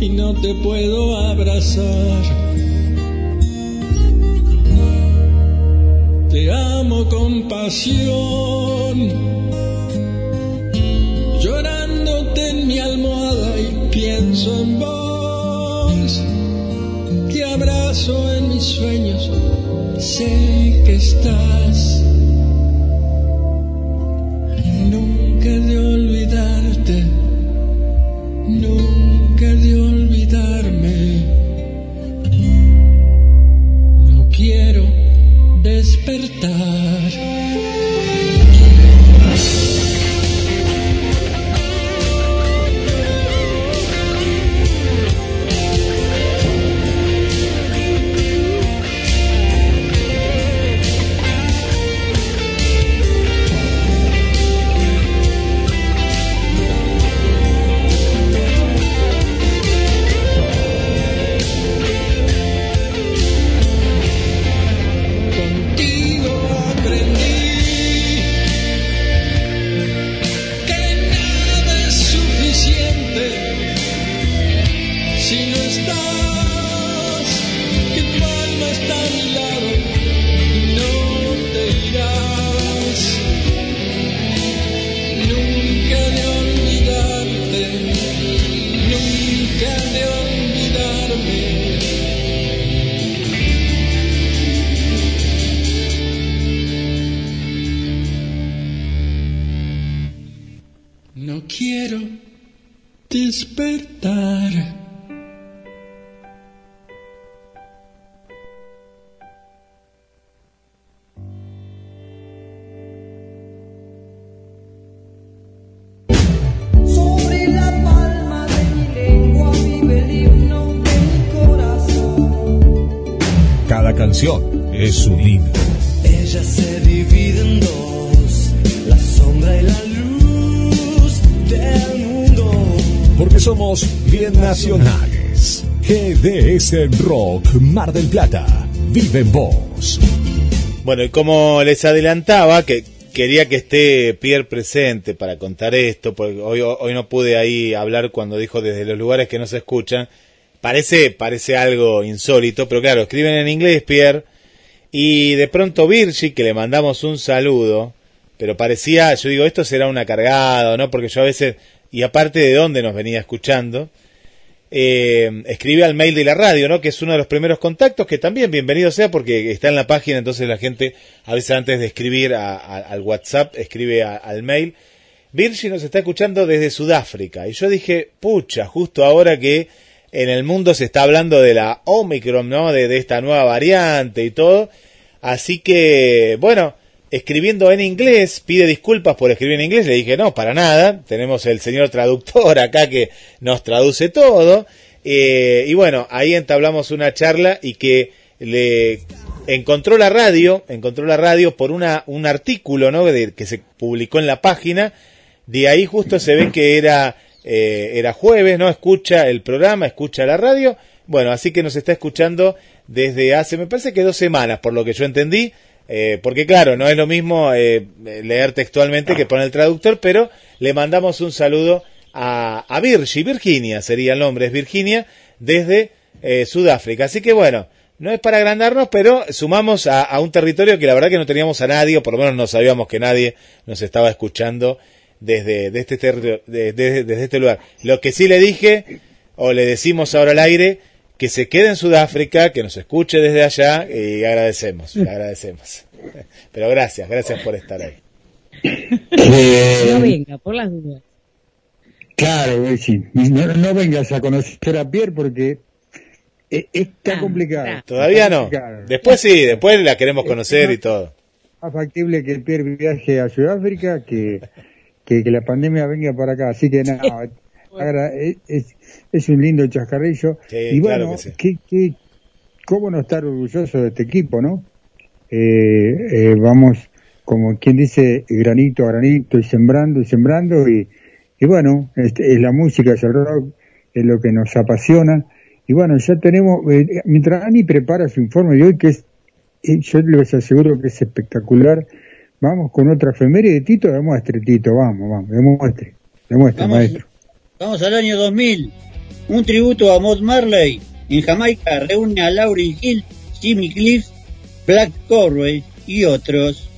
y no te puedo abrazar. Amo con pasión, llorándote en mi almohada y pienso en vos. Te abrazo en mis sueños, sé que estás. Rock Mar del Plata. Vive vos. Bueno, y como les adelantaba, que quería que esté Pierre presente para contar esto, porque hoy, hoy no pude ahí hablar cuando dijo desde los lugares que no se escuchan. Parece, parece algo insólito, pero claro, escriben en inglés Pierre. Y de pronto Virgi, que le mandamos un saludo, pero parecía, yo digo, esto será una cargada, ¿no? Porque yo a veces, y aparte de dónde nos venía escuchando, eh, escribe al mail de la radio, ¿no? Que es uno de los primeros contactos, que también bienvenido sea porque está en la página, entonces la gente a veces antes de escribir al WhatsApp escribe al mail. Virgi nos está escuchando desde Sudáfrica y yo dije, pucha, justo ahora que en el mundo se está hablando de la Omicron, ¿no? De esta nueva variante y todo. Así que, bueno, escribiendo en inglés, pide disculpas por escribir en inglés. Le dije, no, para nada. Tenemos el señor traductor acá que nos traduce todo. Eh, y bueno, ahí entablamos una charla y que le encontró la radio, encontró la radio por una, un artículo, ¿no? De- que se publicó en la página. De ahí justo se ve que era, eh, era jueves, ¿no? Escucha el programa, escucha la radio. Bueno, así que nos está escuchando desde hace, me parece que dos semanas, por lo que yo entendí. Eh, porque claro, no es lo mismo eh, leer textualmente que poner el traductor, pero le mandamos un saludo a, a Virgi, Virginia sería el nombre, es Virginia, desde eh, Sudáfrica. Así que bueno, no es para agrandarnos, pero sumamos a, un territorio que la verdad que no teníamos a nadie, o por lo menos no sabíamos que nadie nos estaba escuchando desde, de este, desde este lugar. Lo que sí le dije, o le decimos ahora al aire, que se quede en Sudáfrica, que nos escuche desde allá, y agradecemos, le agradecemos. Pero gracias, gracias por estar ahí. No venga, por las dudas. Claro, eh, sí. No, no vengas a conocer a Pierre porque eh, está complicado. Todavía Está no. complicado. Después sí, después la queremos conocer y todo. Más factible que Pierre viaje a Sudáfrica que, que, que la pandemia venga para acá. Así que nada, agra- es, es- es un lindo chascarrillo. Sí, y claro bueno, que sí. ¿qué, qué, cómo no estar orgulloso de este equipo, no? Eh, eh, vamos, como quien dice, granito a granito y sembrando y sembrando y, y bueno, este, es la música, es el rock, es lo que nos apasiona. Y bueno, ya tenemos, eh, mientras Ani prepara su informe de hoy, que es, eh, yo les aseguro que es espectacular, vamos con otra efeméride, Tito, demuestre, Tito, vamos, vamos, demuestre, demuestre, Vamos. maestro. Vamos al año 2000. Un tributo a Bob Marley en Jamaica reúne a Lauryn Hill, Jimmy Cliff, Black Corway y otros.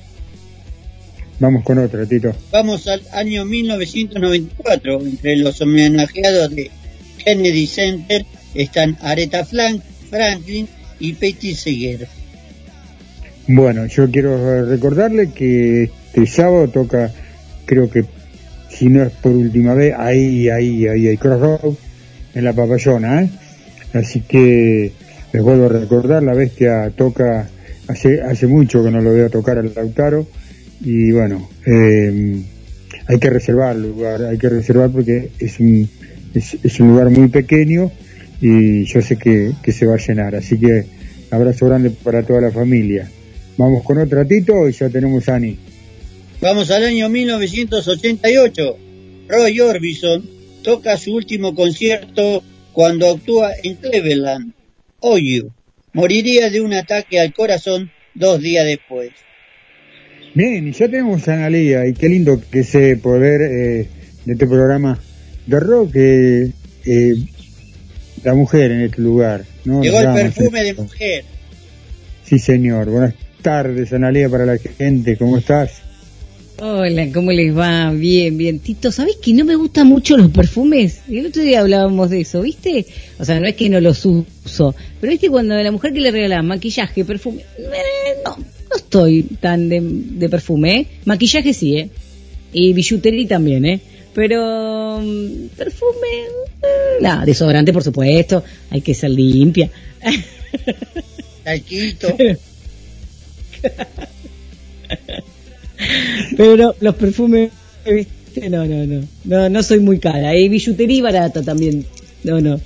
Vamos con otra, Tito. Vamos al año 1994. Entre los homenajeados de Kennedy Center están Aretha Frank- Franklin y Pete Seeger. Bueno, yo quiero recordarle que este sábado toca, creo que si no es por última vez, ahí, ahí, ahí, ahí, Crossroad, en la papayona, ¿eh? Así que les vuelvo a recordar, la bestia toca, hace, hace mucho que no lo veo tocar al Lautaro, y bueno, eh, hay que reservar el lugar, hay que reservar porque es un, es, un lugar muy pequeño y yo sé que, que se va a llenar, así que abrazo grande para toda la familia. Vamos con otro Tito y ya tenemos a Ani. Vamos al año 1988. Roy Orbison toca su último concierto cuando actúa en Cleveland. Oyu moriría de un ataque al corazón dos días después. Bien, y ya tenemos a Analia y qué lindo que ese poder eh, de este programa de rock, eh, eh, la mujer en este lugar. ¿no? Llegó el perfume de eh, mujer. Sí, señor. Buenas tardes, Analia, para la gente. ¿Cómo estás? Hola, ¿cómo les va? Bien, bien. Tito, ¿sabés que no me gustan mucho los perfumes? El otro día hablábamos de eso, ¿viste? O sea, no es que no los uso, pero ¿viste cuando a la mujer que le regalan maquillaje, perfume? No, no estoy tan de, de perfume, ¿eh? Maquillaje sí, ¿eh? Y billutería también, ¿eh? Pero mm, perfume, mm, nada, desodorante por supuesto, hay que ser limpia. Taquito. Pero los perfumes, ¿viste? no, no, no, no, no soy muy cara. Hay billutería barata también. No, no.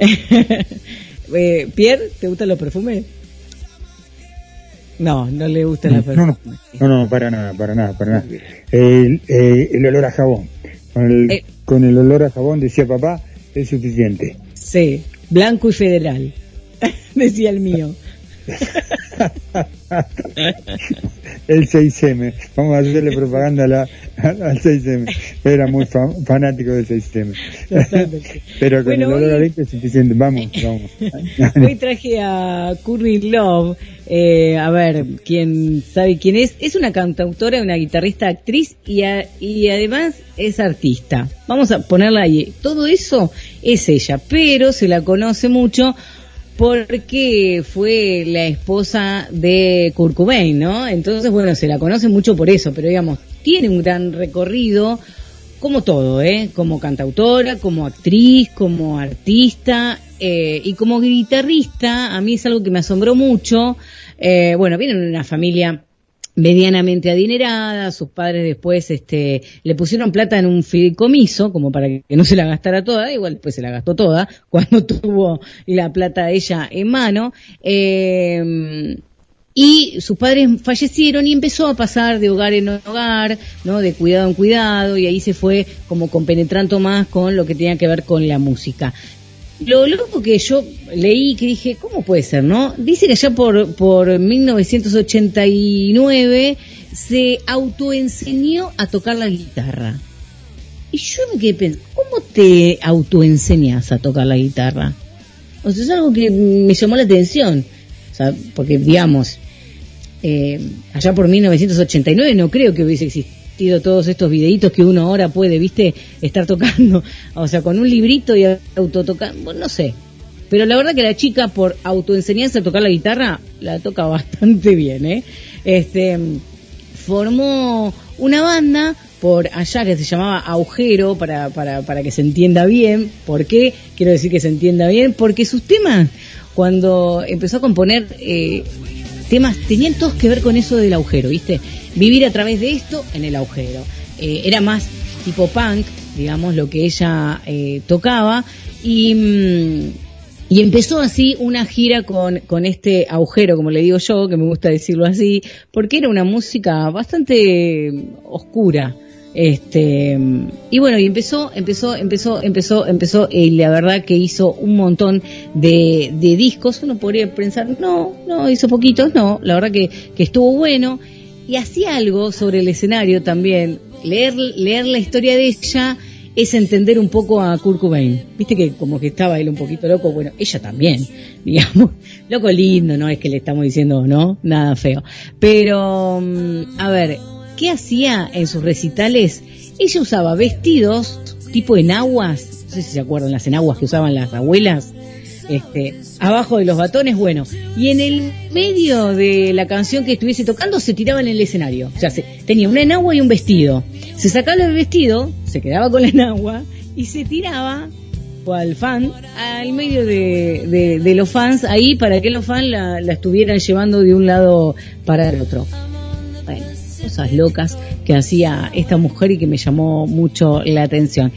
eh, Pierre, ¿te gustan los perfumes? No, no le gustan los No, no, perfumes. no, no, para nada, para nada, para nada. El, eh, el olor a jabón. Con el, Eh. con el olor a jabón, decía papá, es suficiente. Sí, blanco y federal, decía el mío. El 6M, vamos a hacerle propaganda a la, al 6M. Era muy fa- fanático del 6M. Pero con Bueno, el olor hoy- a leche es suficiente. Vamos, vamos. Hoy traje a Curry Love, eh, a ver, quién sabe quién es. Es una cantautora, una guitarrista, actriz y, a- y además es artista. Vamos a ponerla ahí. Todo eso es ella, pero se la conoce mucho porque fue la esposa de Kurt ¿no? Entonces, bueno, se la conoce mucho por eso, pero digamos, tiene un gran recorrido como todo, ¿eh? Como cantautora, como actriz, como artista eh, y como guitarrista, a mí es algo que me asombró mucho. Eh, bueno, viene de una familia medianamente adinerada, sus padres después este, le pusieron plata en un fideicomiso, como para que no se la gastara toda, igual después se la gastó toda, cuando tuvo la plata ella en mano. Eh, y sus padres fallecieron y empezó a pasar de hogar en hogar, ¿no? De cuidado en cuidado y ahí se fue como compenetrando más con lo que tenía que ver con la música. Lo loco que yo leí que dije, ¿cómo puede ser, no? Dice que allá por, por 1989 se autoenseñó a tocar la guitarra. Y yo me quedé pensando, ¿cómo te autoenseñas a tocar la guitarra? O sea, es algo que me llamó la atención. Porque digamos, eh, allá por 1989 no creo que hubiese existido todos estos videitos que uno ahora puede, viste, estar tocando. O sea, con un librito y autotocando, no sé. Pero la verdad que la chica, por autoenseñarse a tocar la guitarra, la toca bastante bien, ¿eh? Este, formó una banda por allá que se llamaba Agujero, para, para, para que se entienda bien. ¿Por qué? Quiero decir que se entienda bien, porque sus temas, cuando empezó a componer eh, temas, tenían todos que ver con eso del agujero, ¿viste? Vivir a través de esto en el agujero. Eh, era más tipo punk, digamos, lo que ella eh, tocaba, y... mm, y empezó así una gira con, con este agujero, como le digo yo, que me gusta decirlo así, porque era una música bastante oscura. Este, y bueno, y empezó, empezó, empezó, empezó, empezó, y la verdad que hizo un montón de, de discos. Uno podría pensar, no, no, hizo poquitos, no, la verdad que, que estuvo bueno. Y hacía algo sobre el escenario también. Leer, leer la historia de ella es entender un poco a Kurt Cobain. Viste que como que estaba él un poquito loco, bueno, ella también, digamos. Loco lindo, no es que le estamos diciendo, no, nada feo. Pero, mm, a ver, ¿qué hacía en sus recitales? Ella usaba vestidos tipo enaguas, no sé si se acuerdan las enaguas que usaban las abuelas, este, abajo de los batones, bueno, y en el medio de la canción que estuviese tocando se tiraba en el escenario, o sea, se, tenía una enagua y un vestido, se sacaba el vestido, se quedaba con la enagua y se tiraba al fan al medio de, los fans ahí para que los fans la estuvieran llevando de un lado para el otro. Locas que hacía esta mujer y que me llamó mucho la atención.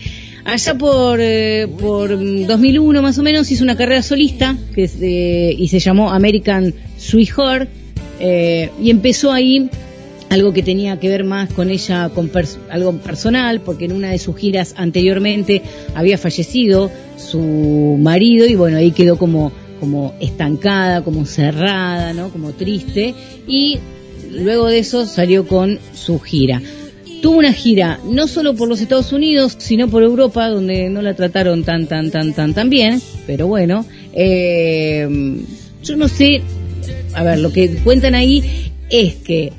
Allá por, eh, por mm, 2001 más o menos hizo una carrera solista y se llamó American Sweetheart eh, y empezó ahí algo que tenía que ver más con ella, con pers- algo personal, porque en una de sus giras anteriormente había fallecido su marido y bueno, ahí quedó como, como estancada, como cerrada, ¿no? Como triste y luego de eso salió con su gira. Tuvo una gira no solo por los Estados Unidos, sino por Europa, donde no la trataron tan, tan, tan, tan, tan bien, pero bueno, eh, yo no sé, a ver, lo que cuentan ahí es que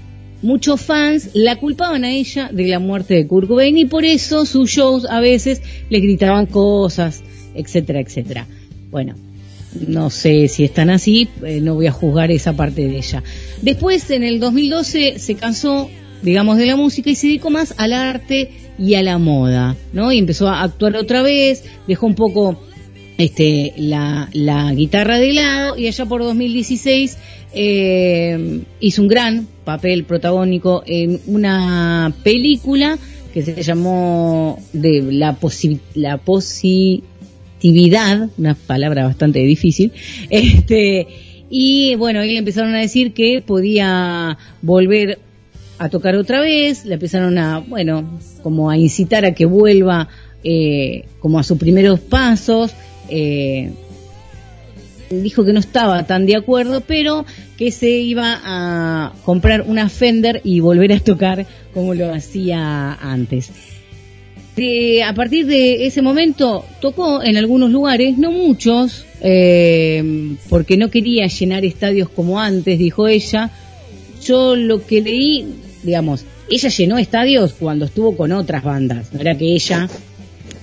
muchos fans la culpaban a ella de la muerte de Kurt Cobain y por eso sus shows a veces le gritaban cosas, etcétera, etcétera. Bueno, no sé si están así, eh, no voy a juzgar esa parte de ella. Después, en el 2012, se cansó, digamos, de la música y se dedicó más al arte y a la moda, ¿no? Y empezó a actuar otra vez, dejó un poco este, la, la guitarra de lado y allá por 2016 eh, hizo un gran papel protagónico en una película que se llamó de la, posi la positividad, una palabra bastante difícil, este, y bueno, ahí le empezaron a decir que podía volver a tocar otra vez, le empezaron a, bueno, como a incitar a que vuelva eh, como a sus primeros pasos, eh, dijo que no estaba tan de acuerdo, pero que se iba a comprar una Fender y volver a tocar como lo hacía antes. A partir de ese momento tocó en algunos lugares, no muchos, eh, porque no quería llenar estadios como antes, dijo ella. Yo lo que leí, digamos, ella llenó estadios cuando estuvo con otras bandas, no era que ella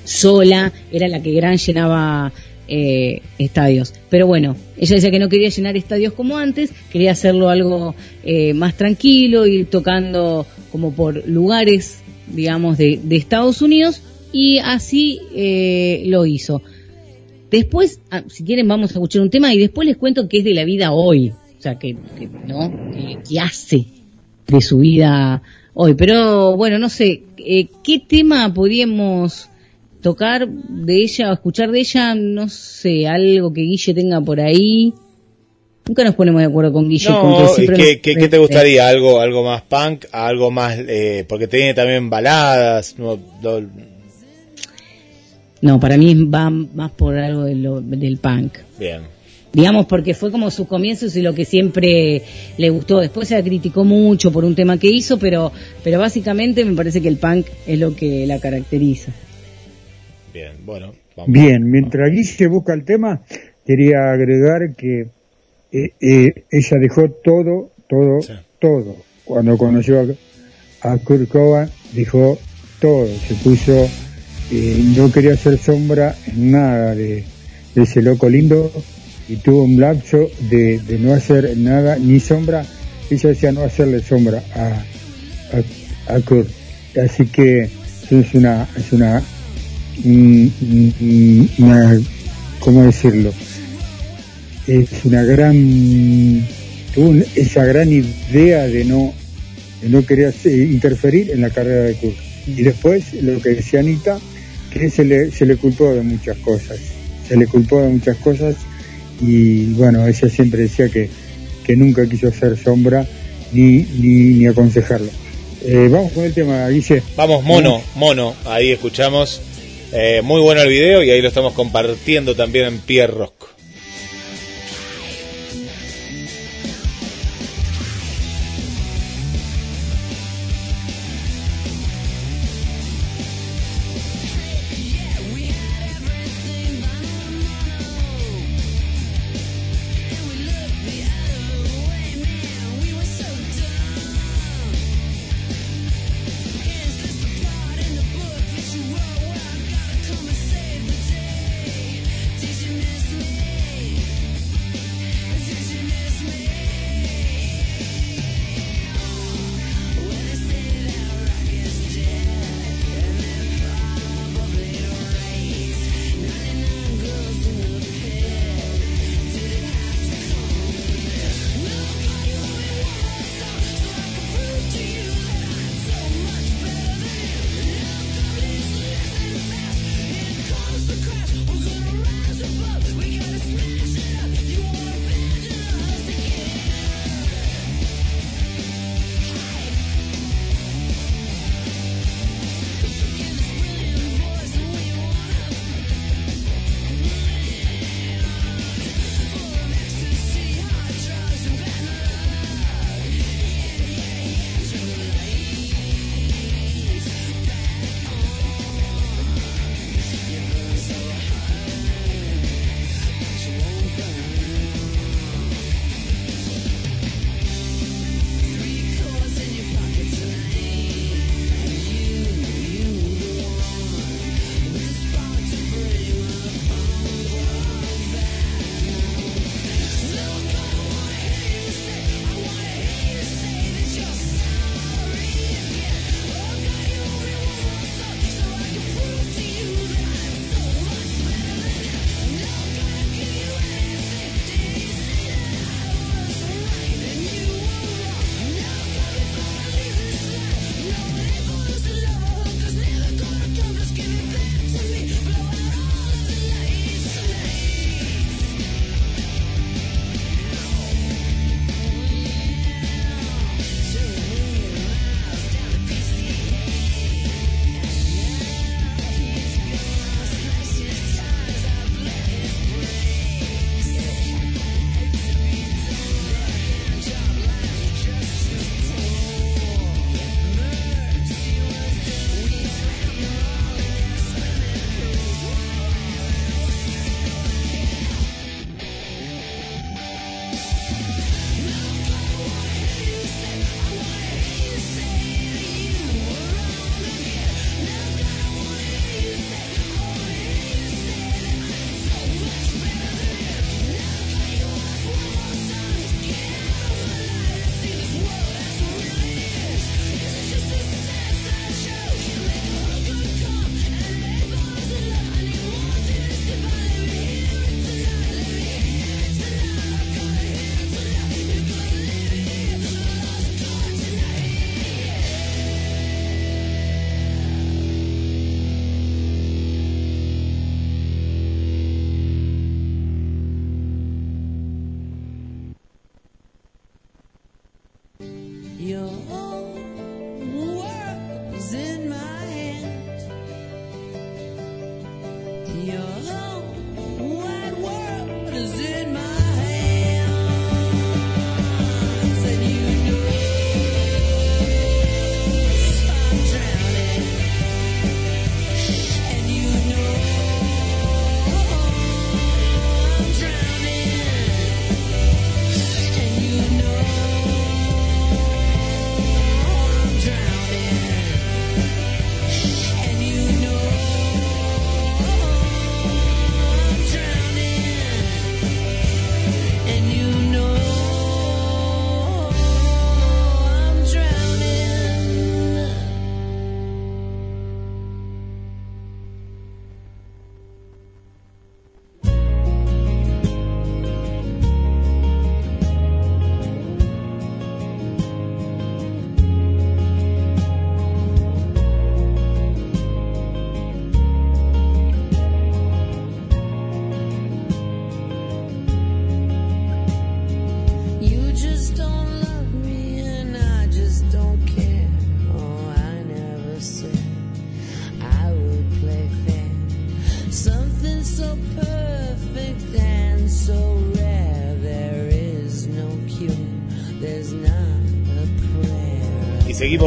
sola era la que gran llenaba eh, estadios. Pero bueno, ella decía que no quería llenar estadios como antes, quería hacerlo algo eh, más tranquilo, ir tocando como por lugares, digamos, de, Estados Unidos, y así eh, lo hizo. Después, ah, si quieren, vamos a escuchar un tema y después les cuento qué es de la vida hoy, o sea, que, ¿no? ¿Qué hace de su vida hoy. Pero bueno, no sé, ¿qué tema podríamos tocar de ella o escuchar de ella, no sé, algo que Guille tenga por ahí. Nunca nos ponemos de acuerdo con Guille. No, ¿qué, ¿qué, te gustaría? ¿Algo algo más punk? ¿Algo más...? Eh, porque tiene también baladas. No, no, para mí va más por algo del punk. Bien. Digamos, porque fue como sus comienzos y lo que siempre le gustó. Después se la criticó mucho por un tema que hizo, pero, pero básicamente me parece que el punk es lo que la caracteriza. Bien, bueno. Bien, mientras Guille busca el tema, quería agregar que eh, eh, ella dejó todo, todo, todo. Cuando conoció a, a Kurt Cobain, dejó todo. Se puso, eh, no quería hacer sombra en nada de, ese loco lindo y tuvo un lapso de, no hacer nada, ni sombra. Ella decía no hacerle sombra a, a, a Kurt. Así que es una, es una una, ¿cómo decirlo? Es una gran, esa gran idea de no, de no querer interferir en la carrera de Kurt. Y después, lo que decía Anita, que se le, se le culpó de muchas cosas, se le culpó de muchas cosas y bueno, ella siempre decía que, que nunca quiso hacer sombra ni, ni, ni aconsejarlo. Eh, vamos con el tema, Guille. Vamos, mono, mono, ahí escuchamos eh, muy bueno el video y ahí lo estamos compartiendo también en Pierre Rock.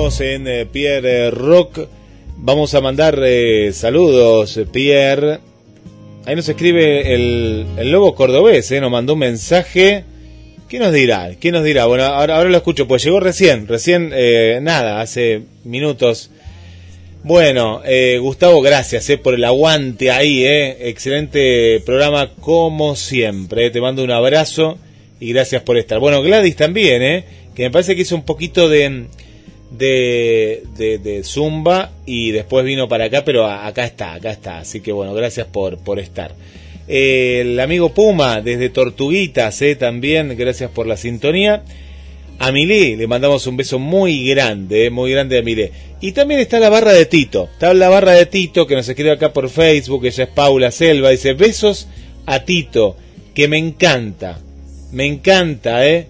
En eh, Pierre Rock. Vamos a mandar eh, saludos, Pierre. Ahí nos escribe el, el lobo cordobés, eh, nos mandó un mensaje. ¿Qué nos dirá? ¿Qué nos dirá? Bueno, ahora, ahora lo escucho, pues llegó recién, recién, nada, hace minutos. Bueno, Gustavo, gracias por el aguante ahí, excelente programa como siempre. Te mando un abrazo y gracias por estar. Bueno, Gladys también, que me parece que hizo un poquito de, de, de, Zumba y después vino para acá, pero acá está, acá está. Así que bueno, gracias por, por estar. El amigo Puma desde Tortuguitas, eh, también, gracias por la sintonía. A Milé le mandamos un beso muy grande, eh, muy grande a Milé. Y también está la barra de Tito. Está la barra de Tito que nos escribe acá por Facebook, ella es Paula Selva. Dice, besos a Tito, que me encanta. Me encanta, ¿eh?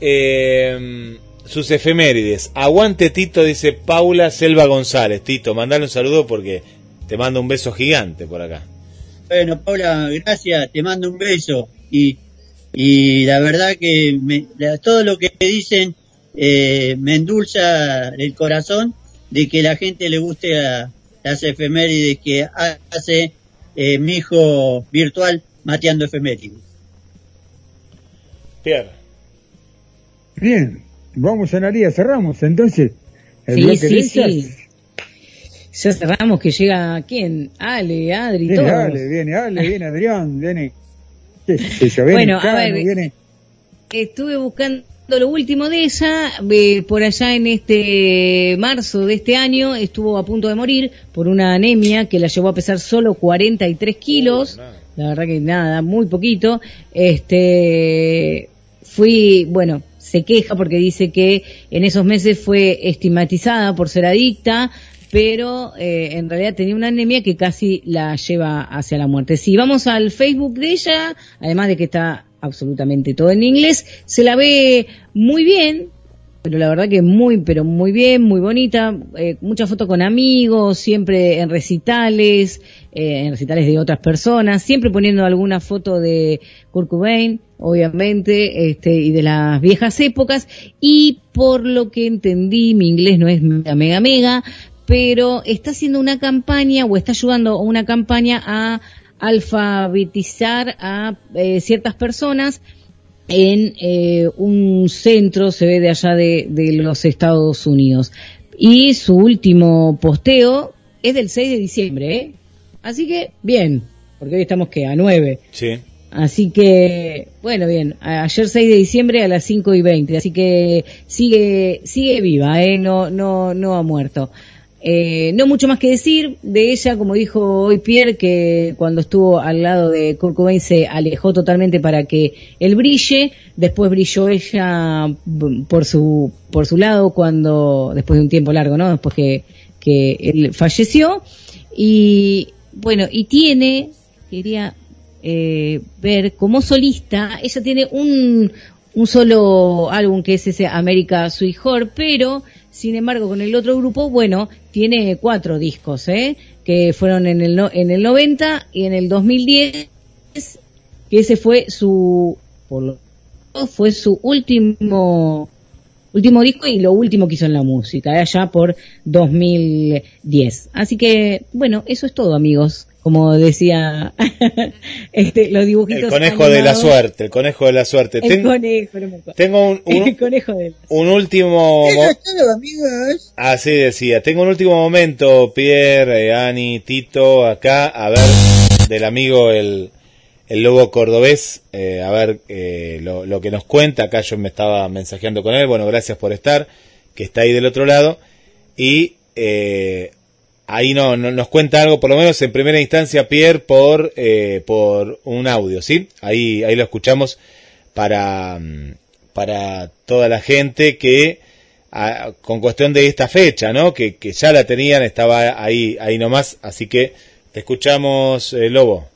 Eh, sus efemérides. Aguante Tito, dice Paula Selva González. Tito, mandale un saludo porque te mando un beso gigante por acá. Bueno, Paula, gracias, te mando un beso. Y, y la verdad que me- la- todo lo que dicen eh, me endulza el corazón de que la gente le guste a- las efemérides que hace eh, mi hijo virtual mateando efemérides. Pierre. Bien, vamos a Naría, cerramos entonces. El Sí, bloque sí, de sí. Ya cerramos que llega quién? Ale, Adri, Viene todos. Ale, viene Ale, viene Adrián, viene. qué sé yo, viene Bueno, a ver, viene. Estuve buscando lo último de ella, eh, por allá en este marzo de este año estuvo a punto de morir por una anemia que la llevó a pesar solo 43 kilos, la verdad que nada, muy poquito. Este, fui, bueno, se queja porque dice que en esos meses fue estigmatizada por ser adicta, pero eh, en realidad tenía una anemia que casi la lleva hacia la muerte. Si vamos al Facebook de ella, además de que está absolutamente todo en inglés, se la ve muy bien, pero la verdad que muy, pero muy bien, muy bonita, eh, muchas fotos con amigos, siempre en recitales, eh, en recitales de otras personas, siempre poniendo alguna foto de Kurt Cobain, obviamente, este, y de las viejas épocas, y por lo que entendí, mi inglés no es mega, mega, mega, pero está haciendo una campaña o está ayudando a una campaña a alfabetizar a eh, ciertas personas en eh, un centro, se ve de allá de, de los Estados Unidos. Y su último posteo es del 6 de diciembre, ¿eh? Así que, bien, porque hoy estamos que a 9. Sí. Así que, bueno, bien, ayer 6 de diciembre a las 5 y 20, así que sigue, sigue viva, ¿eh? No, no, no ha muerto. Eh, no mucho más que decir de ella, como dijo hoy Pierre, que cuando estuvo al lado de Kurt Cobain se alejó totalmente para que él brille, después brilló ella mm, por su, por su lado cuando, después de un tiempo largo, ¿no? Después que, que él falleció, y bueno, y tiene, quería eh, ver como solista, ella tiene un, un solo álbum que es ese América Sweet Heart, pero sin embargo con el otro grupo, bueno, tiene cuatro discos, ¿eh? que fueron en el, no- en el 90 y en el 2010, que ese fue su, fue su último último disco y lo último que hizo en la música, allá por 2010. Así que, bueno, eso es todo, amigos. Como decía este, los dibujitos. El conejo de la suerte, el conejo de la suerte. El Tengo, conejo, no me acuerdo. tengo un, un- El conejo de la un último... Así decía, tengo un último momento, Pierre, eh, Ani, Tito, acá, a ver, del amigo el, el lobo cordobés, eh, a ver eh, lo, lo que nos cuenta, acá yo me estaba mensajeando con él, bueno, gracias por estar, que está ahí del otro lado, y eh, ahí no, no- nos cuenta algo, por lo menos en primera instancia, Pierre, por, eh, por un audio, ¿sí? Ahí, ahí lo escuchamos para, mm, para toda la gente que a- con cuestión de esta fecha, ¿no? Que, que ya la tenían, estaba ahí, ahí nomás, así que te escuchamos, eh, Lobo.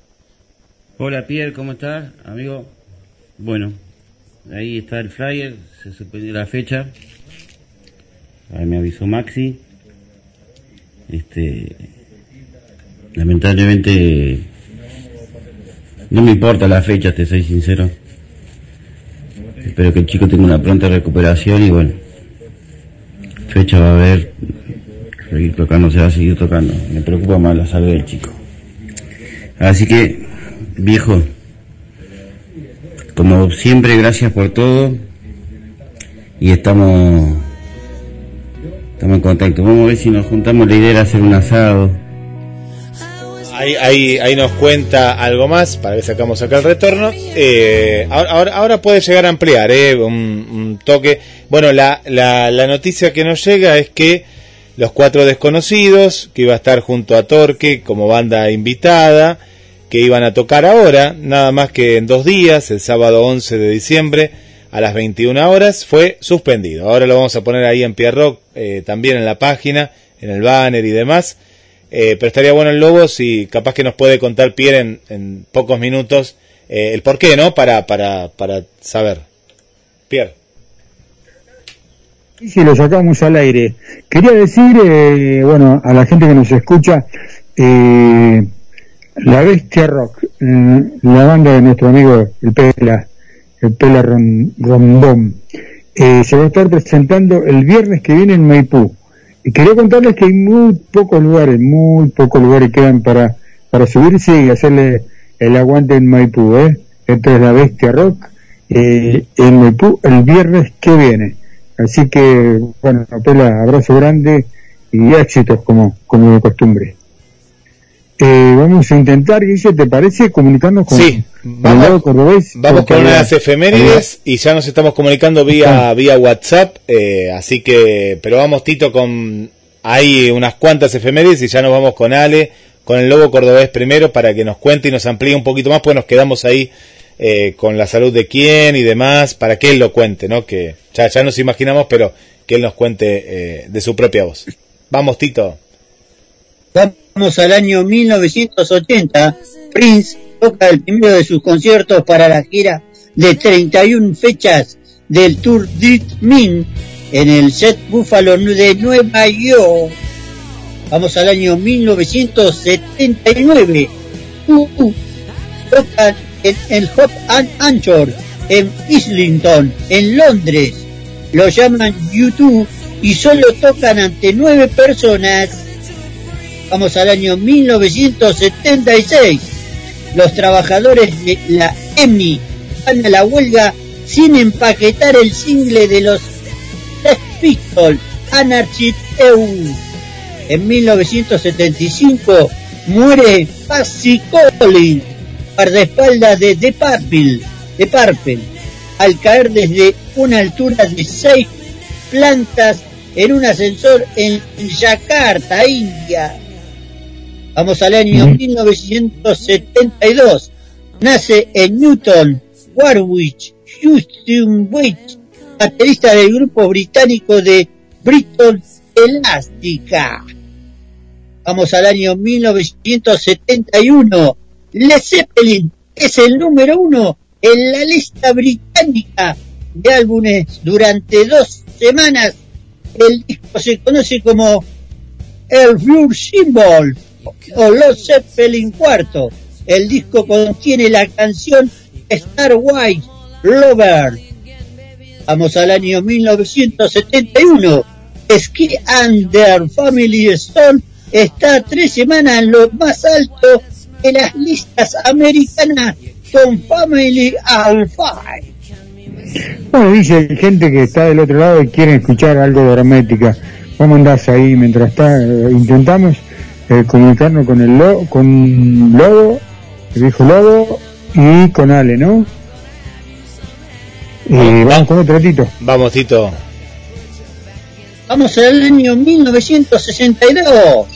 Hola Pierre, ¿cómo estás, amigo? Bueno, ahí está el flyer, se suspendió la fecha. Ahí me avisó Maxi. Este, lamentablemente no me importa la fecha, te soy sincero. Espero que el chico tenga una pronta recuperación y bueno, fecha va a haber, seguir tocando, se va a seguir tocando. Me preocupa más la salud del chico. Así que, viejo, como siempre, gracias por todo. Y estamos, estamos en contacto. Vamos a ver si nos juntamos. La idea era hacer un asado. Ahí, nos cuenta algo más para que sacamos acá el retorno. Eh, ahora, puede llegar a ampliar eh, un, toque. Bueno, la noticia que nos llega es que los cuatro desconocidos, que iba a estar junto a Torque como banda invitada, que iban a tocar ahora, nada más que en dos días, el sábado 11 de diciembre a las 21 horas, fue suspendido. Ahora lo vamos a poner ahí en Pierrock, eh, también en la página, en el banner y demás. Eh, pero estaría bueno el Lobo si capaz que nos puede contar Pierre en, en pocos minutos eh, el por qué, ¿no? Para, para, para saber. Pierre. Y si lo sacamos al aire. Quería decir, eh, bueno, a la gente que nos escucha, La Bestia Rock, eh, la banda de nuestro amigo el Pela, el Pela Ron- Rondón, eh, se va a estar presentando el viernes que viene en Maipú. Y quería contarles que hay muy pocos lugares, muy pocos lugares quedan para, para subirse y hacerle el aguante en Maipú, ¿eh? Esto es La Bestia Rock, eh, en Maipú el viernes que viene. Así que, bueno, Pela, abrazo grande y éxitos como, como de costumbre. Eh, vamos a intentar, Guille, ¿te parece comunicarnos con, Sí, vamos- el lado cordobés? Vamos con unas efemérides y ya nos estamos comunicando vía, vía WhatsApp, eh, así que, pero vamos Tito con, hay unas cuantas efemérides y ya nos vamos con Ale, con el Lobo Cordobés primero para que nos cuente y nos amplíe un poquito más, pues nos quedamos ahí eh, con la salud de quién y demás, para que él lo cuente, ¿no? Que ya, ya nos imaginamos, pero que él nos cuente eh, de su propia voz. Vamos Tito. Vamos al año 1980. Prince toca el primero de sus conciertos para la gira de 31 fechas del Tour Dit Min en el Set Buffalo de Nueva York. Vamos al año 1979. Uh, uh, tocan en el Hop and Anchor en Islington, en Londres. Lo llaman YouTube y solo tocan ante nueve personas. Vamos al año 1976. Los trabajadores de la EMI van a la huelga sin empaquetar el single de los Sex Pistols, Anarchy EU. En 1975 muere Patsy Collins, guardaespaldas de The Purple, The Purple, al caer desde una altura de seis plantas en un ascensor en Yakarta, India. Vamos al año 1972. Nace en Newton, Warwick, Houston Witch, baterista del grupo británico de Bristol Elástica. Vamos al año 1971. Led Zeppelin es el número uno en la lista británica de álbumes durante dos semanas. El disco se conoce como el Blue Symbol o Los Zeppelin cuarto. El disco contiene la canción Star White Lover. Vamos al año 1971. Ski Under Family Stone está tres semanas en lo más alto de las listas americanas con Family al Five. Bueno, dice gente que está del otro lado y quiere escuchar algo de hermética. ¿Cómo andás ahí mientras está? eh, intentamos eh, comunicarnos con el lo, con Lobo, el viejo Lobo, y con Ale, ¿no? Y vamos con otro Tito. Vamos, Tito. Vamos al año 1962.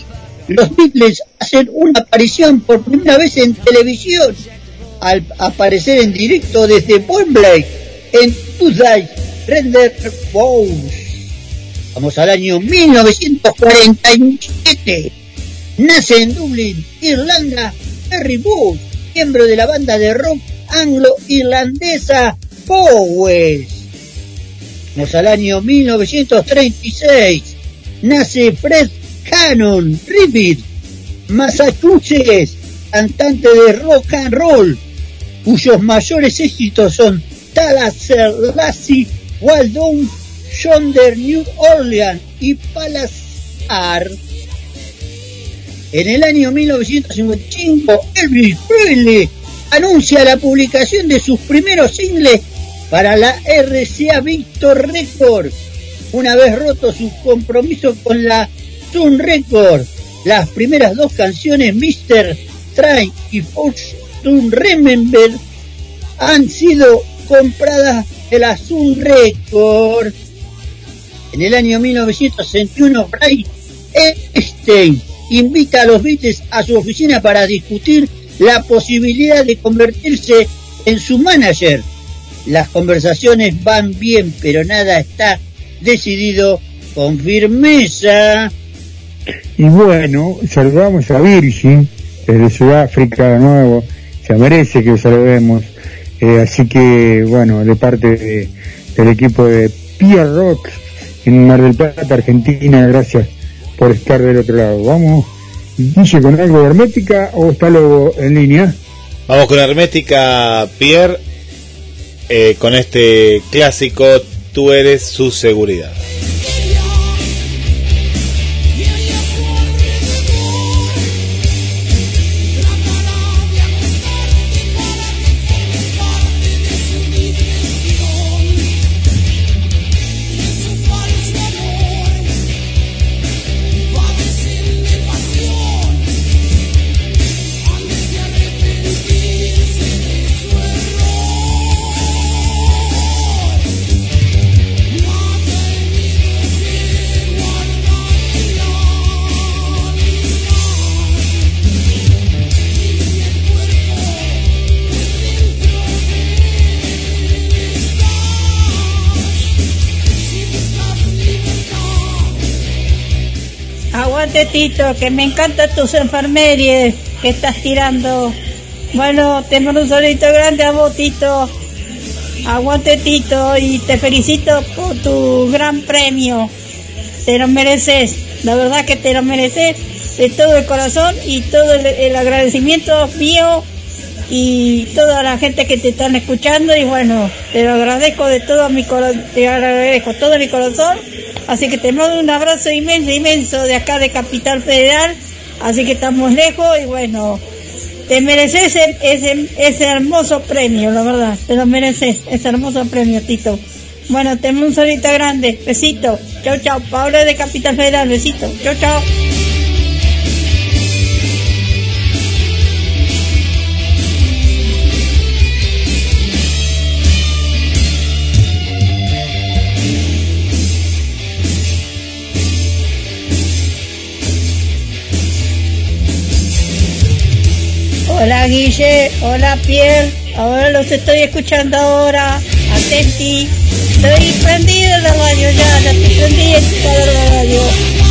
Los Beatles hacen una aparición por primera vez en televisión al aparecer en directo desde Wembley en Tuesday Render Bowl. Vamos al año 1947. Nace en Dublín, Irlanda, Harry Bush, miembro de la banda de rock anglo-irlandesa Powers. Vamos al año 1936. Nace Fred Cannon Ribbit, Massachusetts, cantante de rock and roll, cuyos mayores éxitos son Talasser Lassie, Waldon, Yonder, New Orleans y Palazar. En el año 1955, Elvis Presley anuncia la publicación de sus primeros singles para la RCA Victor Records. Una vez roto su compromiso con la Sun Records, las primeras dos canciones, Mr. Try y Force to Remember, han sido compradas de la Sun Records. En el año 1961, Brian Epstein invita a los Beatles a su oficina para discutir la posibilidad de convertirse en su manager. Las conversaciones van bien, pero nada está decidido con firmeza. Y bueno, saludamos a Virgin desde Sudáfrica de nuevo. Se merece que lo saludemos. Eh, así que, bueno, de parte de- del equipo de Pia Rock en Mar del Plata, Argentina, gracias por estar del otro lado. Vamos, dice con algo de hermética o está luego en línea. Vamos con Hermética Pierre, eh, con este clásico Tú eres su seguridad. Tito, que me encantan tus enfermeries que estás tirando. Bueno, te mando un solito grande a vos Tito. Aguante Tito y te felicito por tu gran premio. Te lo mereces, la verdad que te lo mereces de todo el corazón y todo el, el agradecimiento mío y toda la gente que te están escuchando y bueno, te lo agradezco de todo mi corazón, te agradezco todo mi corazón, así que te mando un abrazo inmenso, inmenso de acá de Capital Federal, así que estamos lejos y bueno, te mereces ese, ese, ese hermoso premio, la verdad, te lo mereces, ese hermoso premio, Tito. Bueno, te mando un solito grande, besito, chau chau, Paula de Capital Federal, besito, chau chau. Hola Guille, hola Pierre, ahora los estoy escuchando ahora, atenti, estoy prendida en la radio ya, ya estoy prendida en la radio.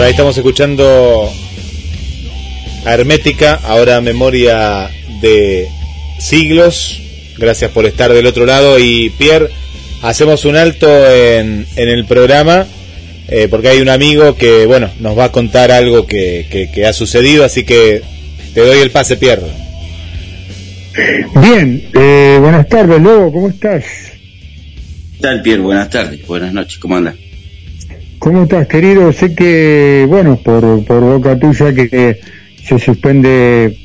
Bueno, ahí estamos escuchando a Hermética, ahora memoria de siglos. Gracias por estar del otro lado. Y Pierre, hacemos un alto en, en el programa eh, porque hay un amigo que, bueno, nos va a contar algo que, que, que ha sucedido, así que te doy el pase, Pierre. Bien, eh, buenas tardes, Lobo, ¿cómo estás? ¿Qué tal, Pierre? Buenas tardes, buenas noches, ¿cómo andas? ¿Cómo estás, querido? Sé que, bueno, por, por boca tuya que se suspende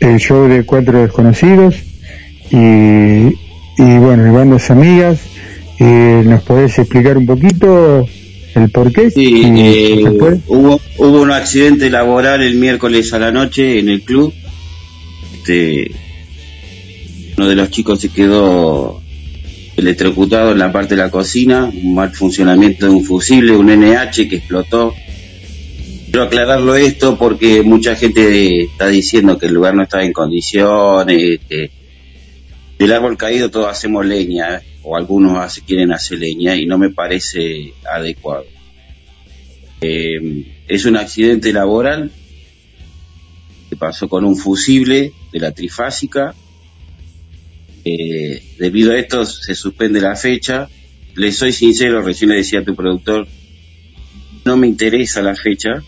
el show de Cuatro Desconocidos y, y bueno, y bandas amigas. Eh, ¿Nos podés explicar un poquito el por qué? Sí, eh, hubo, hubo un accidente laboral el miércoles a la noche en el club. Este, uno de los chicos se quedó electrocutado en la parte de la cocina, un mal funcionamiento de un fusible, un NH que explotó. Quiero aclararlo esto porque mucha gente está diciendo que el lugar no está en condiciones. que del árbol caído todos hacemos leña, o algunos hace, quieren hacer leña, y no me parece adecuado. Eh, es un accidente laboral que pasó con un fusible de la trifásica. Eh, debido a esto se suspende la fecha. Le soy sincero, recién le decía a tu productor, no me interesa la fecha,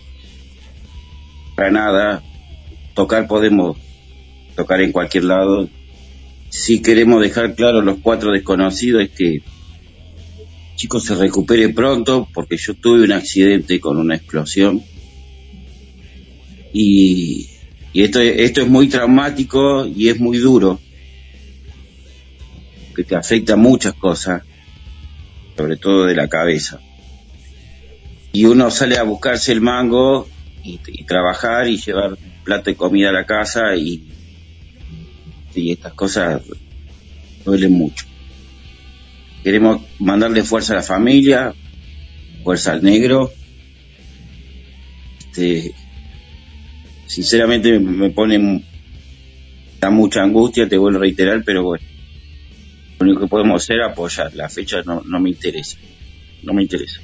para nada. Tocar podemos tocar en cualquier lado. Si queremos dejar claro los cuatro desconocidos es que chicos se recupere pronto porque yo tuve un accidente con una explosión y, y esto, esto es muy traumático y es muy duro que te afecta muchas cosas sobre todo de la cabeza y uno sale a buscarse el mango y, trabajar y llevar plato de comida a la casa y, y estas cosas duelen mucho. Queremos mandarle fuerza a la familia, fuerza al negro. Este, sinceramente me pone da mucha angustia, te vuelvo a reiterar, pero bueno, lo único que podemos hacer es apoyar. La fecha no, no me interesa, no me interesa.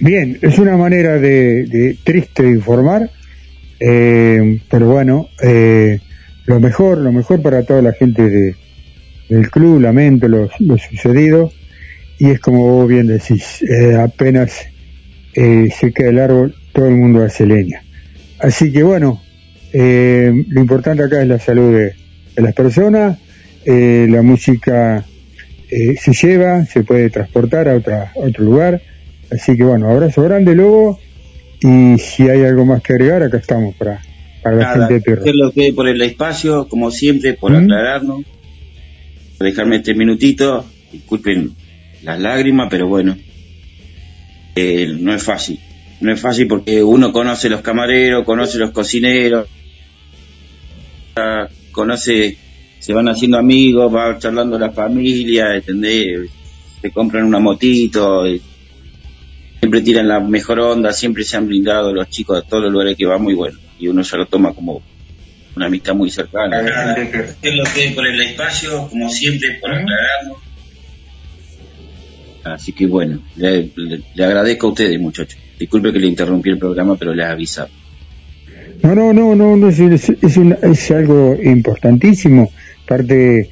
Bien, es una manera de, de triste informar, eh, pero bueno, eh, lo mejor, lo mejor para toda la gente de, del club, lamento lo, sucedido, y es como vos bien decís, eh, apenas eh, se cae el árbol, todo el mundo hace leña. Así que bueno, eh, lo importante acá es la salud de las personas, eh, la música eh, se lleva, se puede transportar a, otra, a otro lugar, así que bueno, abrazo grande Lobo, y si hay algo más que agregar, acá estamos para, para la Nada, gente de Perro. por el espacio, como siempre, por ¿Mm? aclararnos, por dejarme este minutito. Disculpen las lágrimas, pero bueno, eh, no es fácil. No es fácil porque uno conoce los camareros, conoce los cocineros, conoce, se van haciendo amigos, va charlando la familia, ¿entendés? Se compran una motito, eh, siempre tiran la mejor onda, siempre se han brindado los chicos a todos los lugares que va muy bueno. Y uno ya lo toma como una amistad muy cercana. A ustedes por el espacio, como siempre, por aclararnos. Así que bueno, le, le- le agradezco a ustedes, muchachos. Disculpe que le interrumpí el programa, pero les avisaba. No, no, no, no, no es, es, es una- es algo importantísimo. Parte,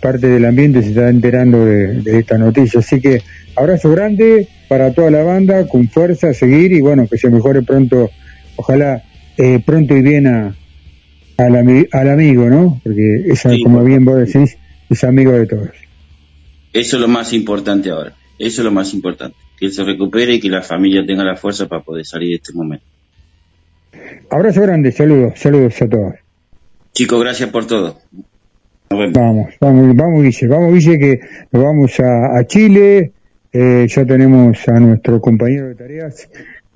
parte del ambiente se está enterando de, de esta noticia. Así que abrazo grande para toda la banda, con fuerza a seguir y bueno, que se mejore pronto, ojalá eh, pronto y bien a, al, ami- al amigo, ¿no? Porque es, Sí, como bien vos decís, es amigo de todos. Eso es lo más importante ahora. Eso es lo más importante. Que él se recupere y que la familia tenga la fuerza para poder salir de este momento. Abrazo grande, saludos, saludos a todos. Chicos, gracias por todo. Vamos, vamos, vamos Guille, vamos Guille que nos vamos a, a Chile, eh, ya tenemos a nuestro compañero de tareas,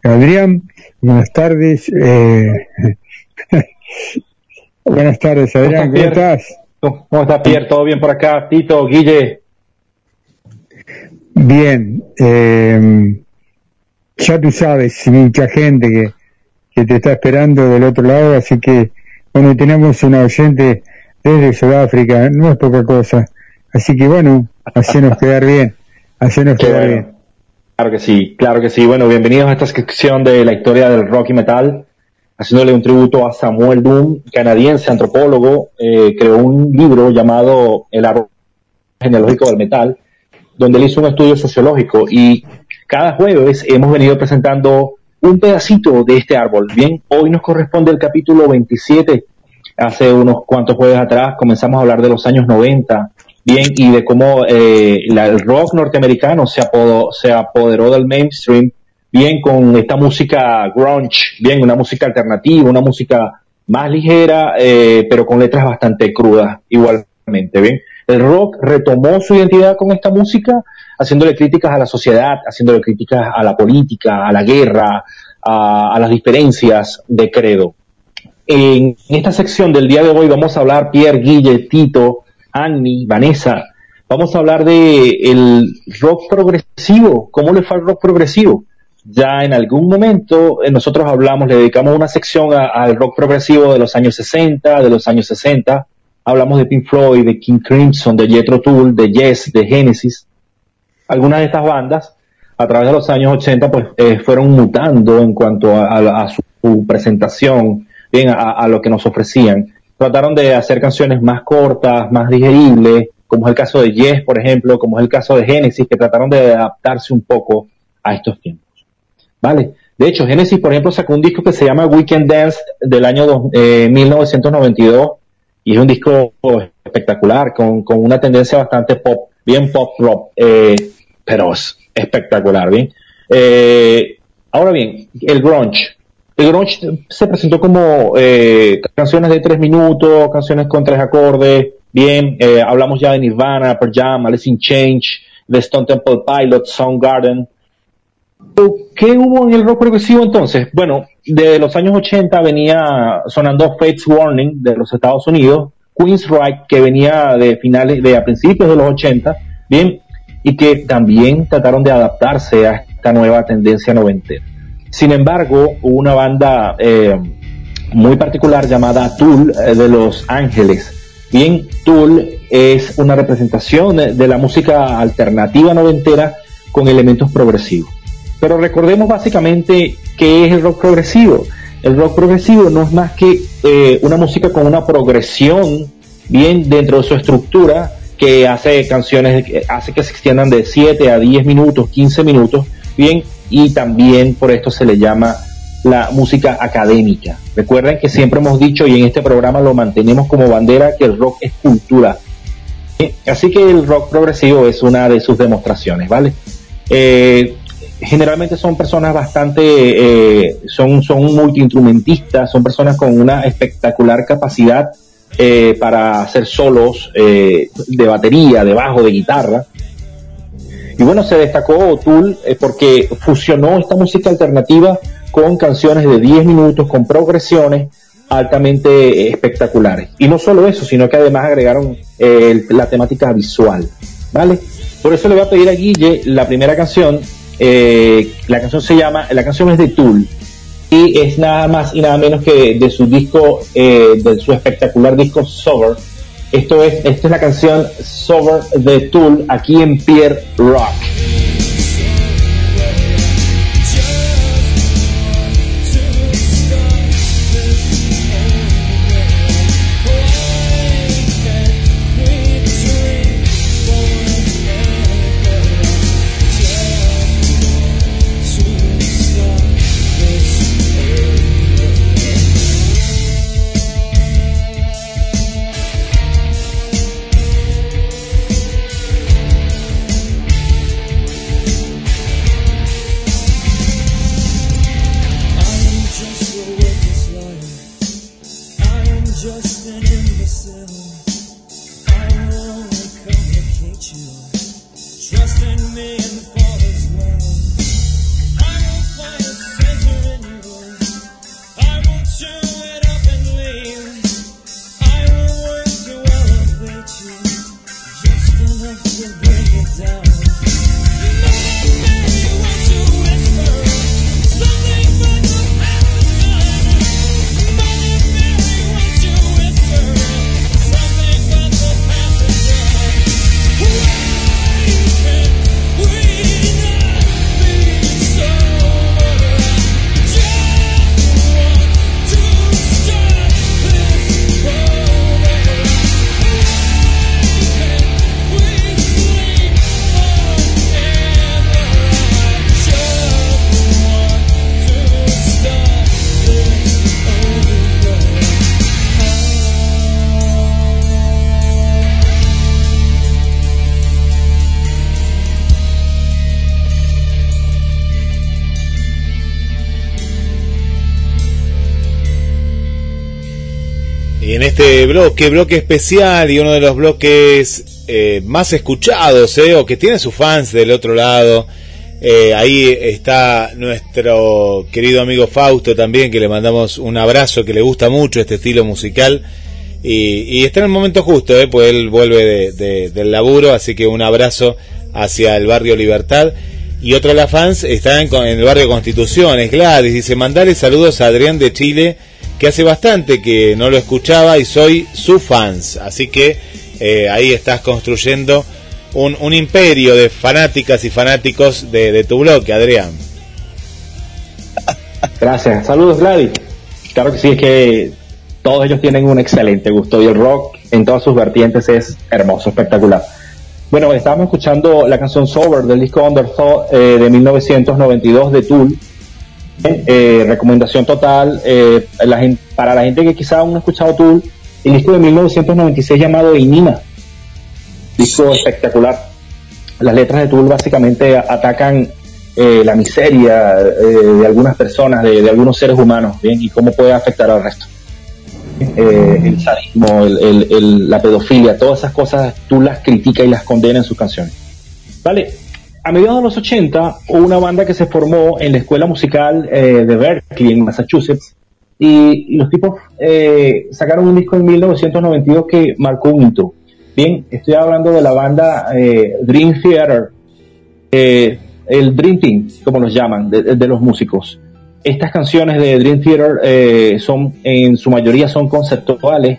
Adrián, buenas tardes, eh, buenas tardes Adrián, ¿cómo estás? ¿Cómo estás, Pierre? ¿Todo bien por acá? Tito, Guille. Bien, eh, ya tú sabes, mucha gente que, que te está esperando del otro lado, así que, bueno, tenemos una oyente desde Sudáfrica, no es poca cosa, así que bueno, hacenos quedar bien, hacenos Qué quedar bueno. bien. Claro que sí, claro que sí. Bueno, bienvenidos a esta sección de la historia del rock y metal, haciéndole un tributo a Samuel Doom, canadiense, antropólogo, eh, creó un libro llamado El árbol genealógico del metal, donde él hizo un estudio sociológico y cada jueves hemos venido presentando un pedacito de este árbol. Bien, hoy nos corresponde el capítulo 27. Hace unos cuantos jueves atrás comenzamos a hablar de los años 90, bien, y de cómo eh, la- el rock norteamericano se, apodó- se apoderó del mainstream, bien, con esta música grunge, bien, una música alternativa, una música más ligera, eh, pero con letras bastante crudas, igualmente, bien. El rock retomó su identidad con esta música, haciéndole críticas a la sociedad, haciéndole críticas a la política, a la guerra, a, a las diferencias de credo. En esta sección del día de hoy vamos a hablar Pierre, Guille, Tito, Annie, Vanessa. Vamos a hablar de el rock progresivo. ¿Cómo le fue al rock progresivo? Ya en algún momento eh, nosotros hablamos, le dedicamos una sección al rock progresivo de los años 60, de los años 60. Hablamos de Pink Floyd, de King Crimson, de Jethro Tull, de Yes, de Genesis. Algunas de estas bandas a través de los años 80 pues eh, fueron mutando en cuanto a, su presentación, bien, a, lo que nos ofrecían. Trataron de hacer canciones más cortas, más digeribles, como es el caso de Yes, por ejemplo, como es el caso de Genesis, que trataron de adaptarse un poco a estos tiempos. ¿Vale? De hecho, Genesis, por ejemplo, sacó un disco que se llama Weekend Dance del año dos- eh, 1992 y es un disco espectacular, con, con una tendencia bastante pop, bien pop rock, eh, pero es espectacular, ¿bien? Eh, ahora bien, el grunge. El grunge se presentó como eh, canciones de tres minutos, canciones con tres acordes, bien, eh, hablamos ya de Nirvana, Pearl Jam, Alice in Change, The Stone Temple Pilots, Soundgarden, ¿Qué hubo en el rock progresivo entonces? Bueno, de los años 80 venía sonando Fates Warning de los Estados Unidos, Queen's Right, que venía de finales, de a principios de los 80, bien, y que también trataron de adaptarse a esta nueva tendencia noventera. Sin embargo, hubo una banda eh, muy particular llamada Tool eh, de Los Ángeles. Bien, Tool es una representación de, la música alternativa noventera con elementos progresivos. Pero recordemos básicamente qué es el rock progresivo. El rock progresivo no es más que eh, una música con una progresión bien dentro de su estructura que hace canciones, hace que se extiendan de 7 a 10 minutos, 15 minutos, bien, y también por esto se le llama la música académica. Recuerden que siempre hemos dicho y en este programa lo mantenemos como bandera que el rock es cultura. Bien, Así que el rock progresivo es una de sus demostraciones, ¿vale? Eh, generalmente son personas bastante, eh, son, son multiinstrumentistas, son personas con una espectacular capacidad eh, para hacer solos eh, de batería, de bajo, de guitarra. Y bueno, se destacó Tool eh, porque fusionó esta música alternativa con canciones de 10 minutos, con progresiones altamente eh, espectaculares. Y no solo eso, sino que además agregaron eh, la temática visual, ¿vale? Por eso le voy a pedir a Guille la primera canción. eh, la canción se llama, la canción es de Tool y es nada más y nada menos que de su disco, eh, de su espectacular disco Sober. Esto es, esta es la canción Sober de Tool aquí en Pierre Rock. Bloque, bloque especial y uno de los bloques eh, más escuchados, eh, o que tiene sus fans del otro lado, eh, ahí está nuestro querido amigo Fausto también, que le mandamos un abrazo, que le gusta mucho este estilo musical. Y, está en el momento justo, pues él vuelve de- de- del laburo, así que un abrazo hacia el barrio Libertad. Y otro de las fans está en, en el barrio Constitución, es Gladys, dice, mandale saludos a Adrián de Chile, que hace bastante que no lo escuchaba y soy su fans. Así que eh, ahí estás construyendo un, un imperio de fanáticas y fanáticos de, tu bloque, Adrián. Gracias. Saludos, Gladys. Claro que sí, es que todos ellos tienen un excelente gusto y el rock en todas sus vertientes es hermoso, espectacular. Bueno, estábamos escuchando la canción Sober del disco Underthought eh, de 1992 de Tool. Eh, recomendación total eh, la gen- para la gente que quizá aún no ha escuchado Tool, el disco de 1996 llamado Inina. Disco espectacular. Las letras de Tool básicamente atacan eh, la miseria eh, de algunas personas, de, algunos seres humanos, bien, y cómo puede afectar al resto. Eh, el sadismo, el- la pedofilia, todas esas cosas tú las criticas y las condenas en sus canciones. Vale, a mediados de los 80 hubo una banda que se formó en la escuela musical eh, de Berkeley, en Massachusetts, y, los tipos eh, sacaron un disco en 1992 que marcó un hito. Bien, estoy hablando de la banda eh, Dream Theater, el Dream Team, como los llaman, de, los músicos. Estas canciones de Dream Theater son, en su mayoría son conceptuales,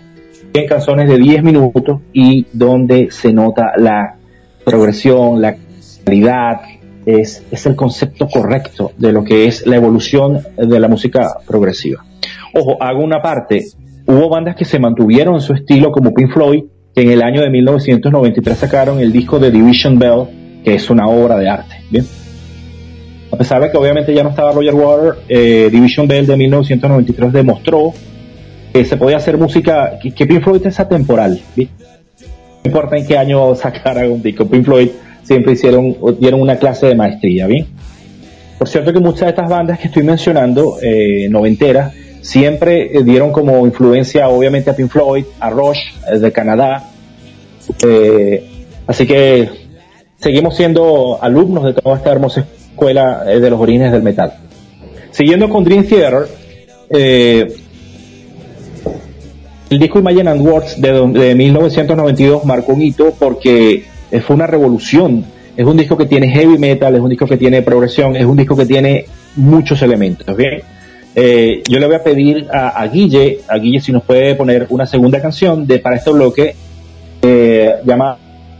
en canciones de 10 minutos y donde se nota la progresión, la calidad, es, es el concepto correcto de lo que es la evolución de la música progresiva. Ojo, hago una parte, hubo bandas que se mantuvieron en su estilo como Pink Floyd, que en el año de 1993 sacaron el disco de Division Bell, que es una obra de arte. A pesar de que obviamente ya no estaba Roger Water, eh, Division Bell de 1993 demostró que se podía hacer música, que, Pink Floyd es atemporal. No importa en qué año sacaran un disco, Pink Floyd siempre hicieron, dieron una clase de maestría, ¿bien? Por cierto que muchas de estas bandas que estoy mencionando, eh, noventeras, siempre eh, dieron como influencia obviamente a Pink Floyd, a Rush eh, de Canadá. Eh, así que seguimos siendo alumnos de toda esta hermosa escuela de los orígenes del metal. Siguiendo con Dream Theater, el disco Imagine and Words de, de 1992 marcó un hito porque fue una revolución. Es un disco que tiene heavy metal, es un disco que tiene progresión, es un disco que tiene muchos elementos, ¿bien? Eh, yo le voy a pedir a, Guille, a Guille si nos puede poner una segunda canción de para este bloque eh, llamada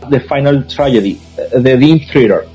The Final Tragedy, eh, de Dean Theater.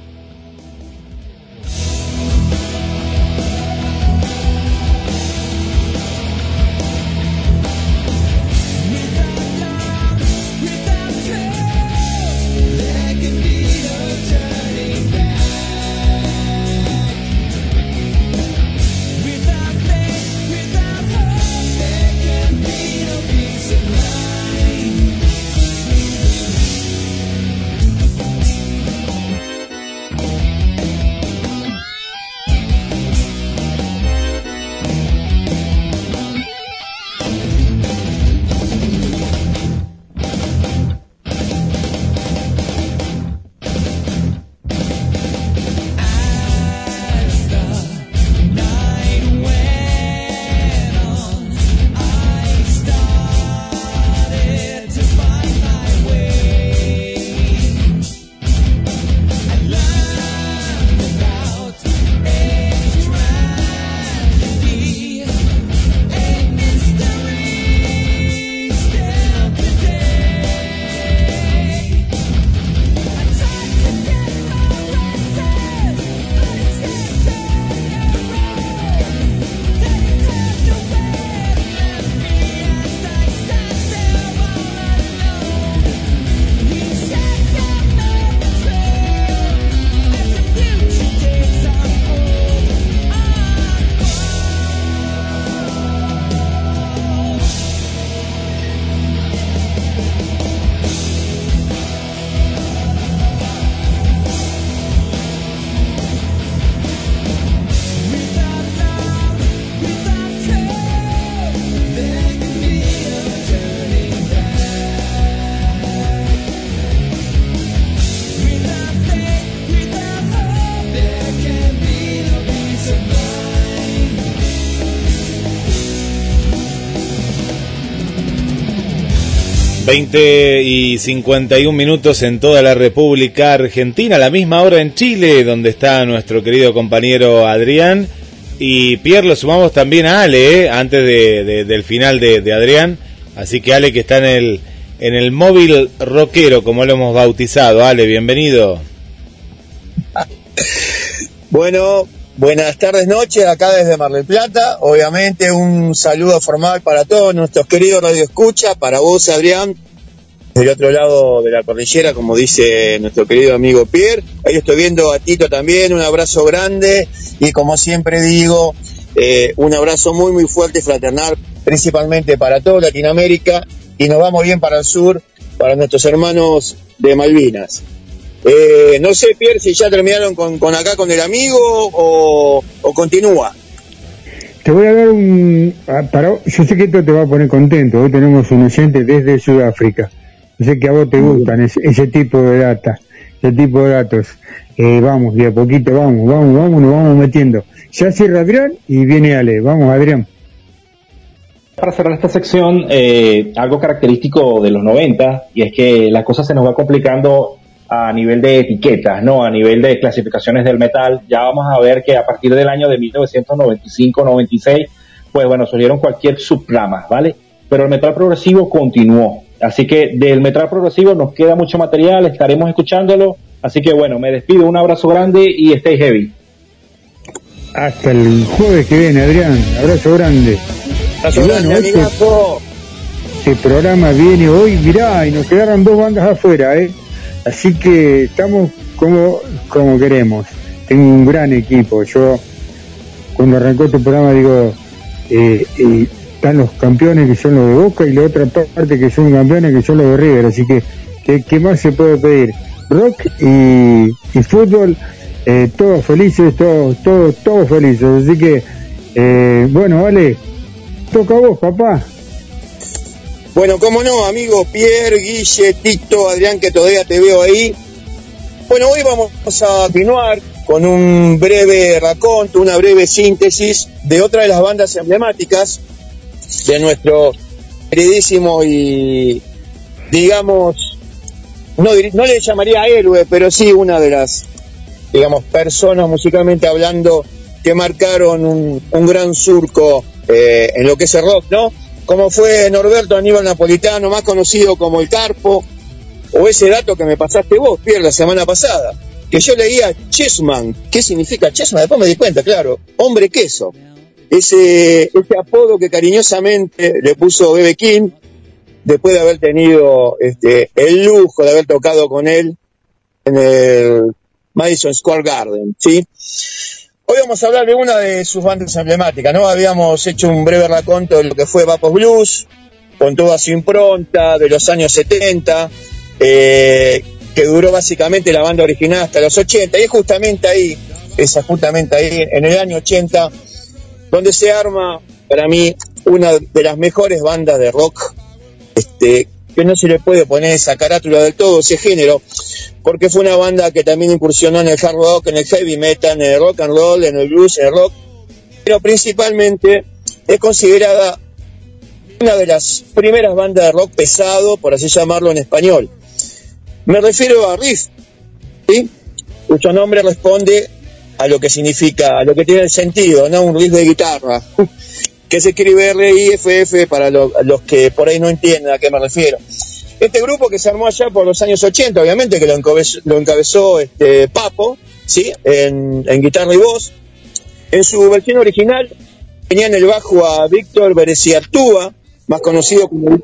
20 y 51 minutos en toda la República Argentina, la misma hora en Chile, donde está nuestro querido compañero Adrián. Y Pierre, lo sumamos también a Ale, ¿eh? antes de, de- del final de, de Adrián. Así que Ale que está en el, en el móvil rockero, como lo hemos bautizado. Ale, bienvenido. Bueno, buenas tardes, noches, acá desde Mar del Plata. Obviamente un saludo formal para todos nuestros queridos Radio Escucha, para vos, Adrián, del otro lado de la cordillera, como dice nuestro querido amigo Pierre. Ahí estoy viendo a Tito también, un abrazo grande y como siempre digo, eh, un abrazo muy, muy fuerte, fraternal, principalmente para toda Latinoamérica y nos vamos bien para el sur, para nuestros hermanos de Malvinas. Eh, no sé, Pierre, si ya terminaron con, con acá con el amigo o, o continúa. Te voy a dar un... ah, Para, yo sé que esto te va a poner contento. Hoy tenemos un oyente desde Sudáfrica. Yo sé que a vos te gustan ese, ese tipo de data, ese tipo de datos. Eh, vamos, de a poquito, vamos, vamos, vamos, nos vamos metiendo. Ya cierra Adrián y viene Ale. Vamos, Adrián. Para cerrar esta sección, eh, algo característico de los 90, y es que la cosa se nos va complicando a nivel de etiquetas, ¿no? A nivel de clasificaciones del metal. Ya vamos a ver que a partir del año de 1995-96, pues bueno, surgieron cualquier subrama, ¿vale? Pero el metal progresivo continuó. Así que del metal progresivo nos queda mucho material, estaremos escuchándolo. Así que bueno, me despido, un abrazo grande y stay heavy. Hasta el jueves que viene, Adrián. Abrazo grande. Abrazo grande, este, este programa viene hoy, mirá, y nos quedaron dos bandas afuera, ¿eh? Así que estamos como, como queremos. Tengo un gran equipo. Yo, cuando arrancó este programa, digo, eh, eh, están los campeones que son los de Boca y la otra parte que son campeones que son los de River. Así que, ¿qué, más se puede pedir? Rock y, y fútbol, eh, todos felices, todos, todos, todos felices. Así que, eh, bueno, vale, toca a vos, papá. Bueno, cómo no, amigo Pierre, Guille, Tito, Adrián, que todavía te veo ahí. Bueno, hoy vamos a continuar con un breve raconto, una breve síntesis de otra de las bandas emblemáticas de nuestro queridísimo y, digamos, no, no le llamaría héroe, pero sí una de las, digamos, personas musicalmente hablando que marcaron un, un gran surco eh, en lo que es el rock, ¿no? Como fue Norberto Aníbal Napolitano, más conocido como el Carpo, o ese dato que me pasaste vos, Pierre, la semana pasada, que yo leía Chessman. ¿Qué significa Chessman? Después me di cuenta, claro, hombre queso. Ese, ese apodo que cariñosamente le puso Bebe King, después de haber tenido este, el lujo de haber tocado con él en el Madison Square Garden, ¿sí? Hoy vamos a hablar de una de sus bandas emblemáticas, ¿no? Habíamos hecho un breve raconto de lo que fue Vapos Blues, con toda su impronta de los años 70, eh, que duró básicamente la banda original hasta los 80, y es justamente ahí, es justamente ahí, en el año 80, donde se arma, para mí, una de las mejores bandas de rock, este, que no se le puede poner esa carátula del todo, ese género, porque fue una banda que también incursionó en el hard rock, en el heavy metal, en el rock and roll, en el blues, en el rock, pero principalmente es considerada una de las primeras bandas de rock pesado, por así llamarlo en español. Me refiero a Riff, ¿sí? cuyo nombre responde a lo que significa, a lo que tiene el sentido, ¿no? Un riff de guitarra, que se escribe R-I-F-F para lo- los que por ahí no entienden a qué me refiero. Este grupo que se armó allá por los años 80, obviamente, que lo encabezó, este, Papo, ¿sí? En, guitarra y voz. En su versión original tenía en el bajo a Víctor Bereciartúa, más conocido como el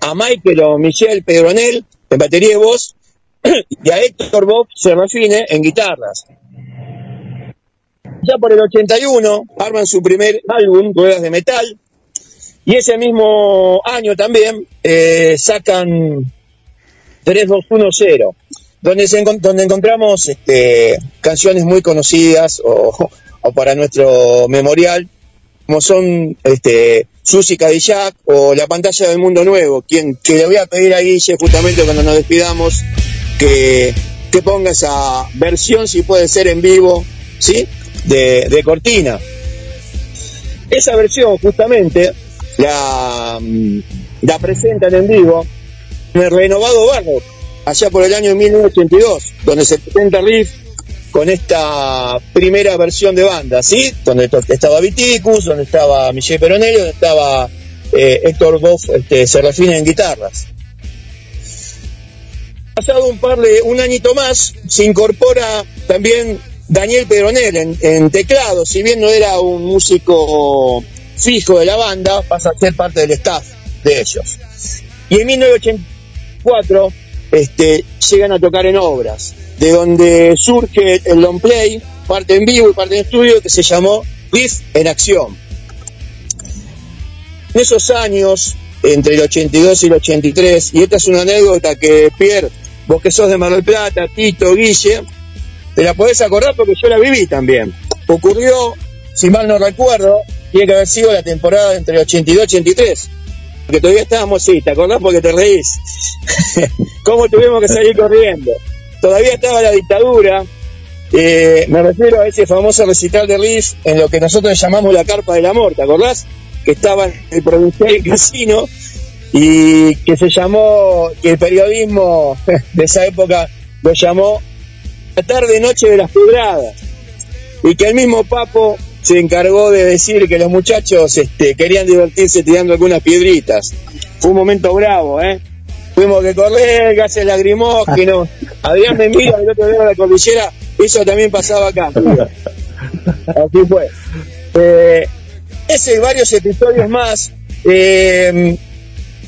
a Michael o Michel Pedronel en batería y voz, y a Héctor Bob Serrafine en guitarras. Ya por el 81 arman su primer álbum, Ruedas de Metal, y ese mismo año también eh, sacan 3210, donde, se donde encontramos este, canciones muy conocidas o, o para nuestro memorial, como son este, Susi Cadillac o La pantalla del mundo nuevo, quien, que le voy a pedir a Guille justamente cuando nos despidamos que, que ponga esa versión, si puede ser en vivo, ¿sí? De, de Cortina. Esa versión justamente la, mm, la presentan en vivo en el renovado Barro, allá por el año 1982, donde se presenta Riff con esta primera versión de banda, ¿sí? Donde estaba Viticus, donde estaba Michel Peronelli, donde estaba eh, Héctor Goff este, Serrafina en guitarras. Pasado un par de, un añito más, se incorpora también Daniel Peronel en, en teclado, si bien no era un músico fijo de la banda, pasa a ser parte del staff de ellos. Y en 1984 este, llegan a tocar en obras, de donde surge el long play, parte en vivo y parte en estudio, que se llamó Riff en Acción. En esos años, entre el 82 y el 83, y esta es una anécdota que Pierre, vos que sos de Mar del Plata, Tito, Guille, te la podés acordar porque yo la viví también. Ocurrió, si mal no recuerdo, tiene que haber sido la temporada entre el 82 y 83. Porque todavía estábamos, sí, ¿te acordás? Porque te reís. ¿Cómo tuvimos que salir corriendo? Todavía estaba la dictadura. eh, me refiero a ese famoso recital de Riff en lo que nosotros llamamos la carpa del amor, ¿te acordás? Que estaba en el provincial casino y que se llamó, que el periodismo de esa época lo llamó la tarde noche de las pedradas y que el mismo Papo se encargó de decir que los muchachos este, querían divertirse tirando algunas piedritas. Fue un momento bravo, ¿eh? Tuvimos que correr, gases lacrimógenos. Adrián me mira, el otro día de la cordillera, eso también pasaba acá. Así fue. Eh, ese y varios episodios más. eh,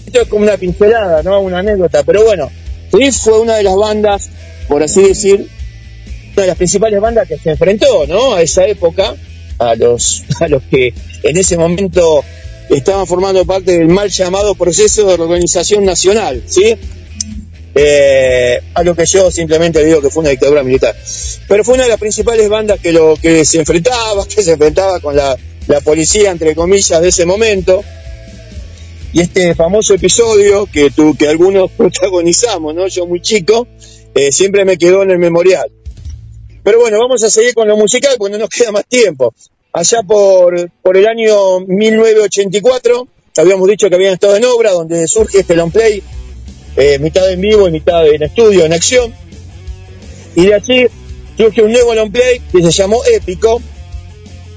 esto es como una pincelada, ¿no? Una anécdota. Pero bueno, Riff fue una de las bandas, por así decir, una de las principales bandas que se enfrentó, ¿no? A esa época, a los, a los que en ese momento estaban formando parte del mal llamado proceso de organización nacional, ¿sí? Eh, a lo que yo simplemente digo que fue una dictadura militar. Pero fue una de las principales bandas que lo que se enfrentaba, que se enfrentaba con la, la policía, entre comillas, de ese momento. Y este famoso episodio que, tú, que algunos protagonizamos, ¿no? Yo muy chico, eh, siempre me quedó en el memorial. Pero bueno, vamos a seguir con lo musical porque no nos queda más tiempo. Allá por, por el año 1984, habíamos dicho que habían estado en obra, donde surge este long play, eh, mitad en vivo y mitad en estudio, en acción. Y de allí surge un nuevo long play que se llamó Épico,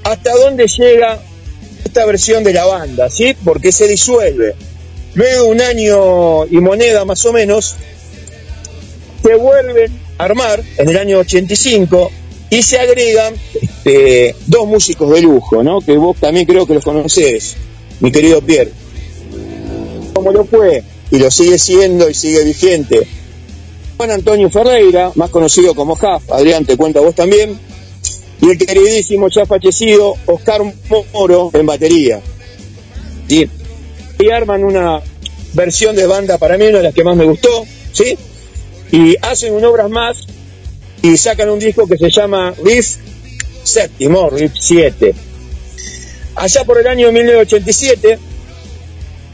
hasta donde llega esta versión de la banda, ¿sí? Porque se disuelve. Luego un año y moneda más o menos, se vuelven armar en el año 85 y se agregan este, dos músicos de lujo, ¿no? Que vos también creo que los conocés, mi querido Pierre. Como lo fue y lo sigue siendo y sigue vigente. Juan Antonio Ferreira, más conocido como Jaf, Adrián, te cuento a vos también, y el queridísimo ya fallecido Oscar Moro en batería. ¿Sí? Y arman una versión de banda para mí, una de las que más me gustó, ¿sí? Y hacen un obras más y sacan un disco que se llama Riff séptimo, Riff 7. Allá por el año 1987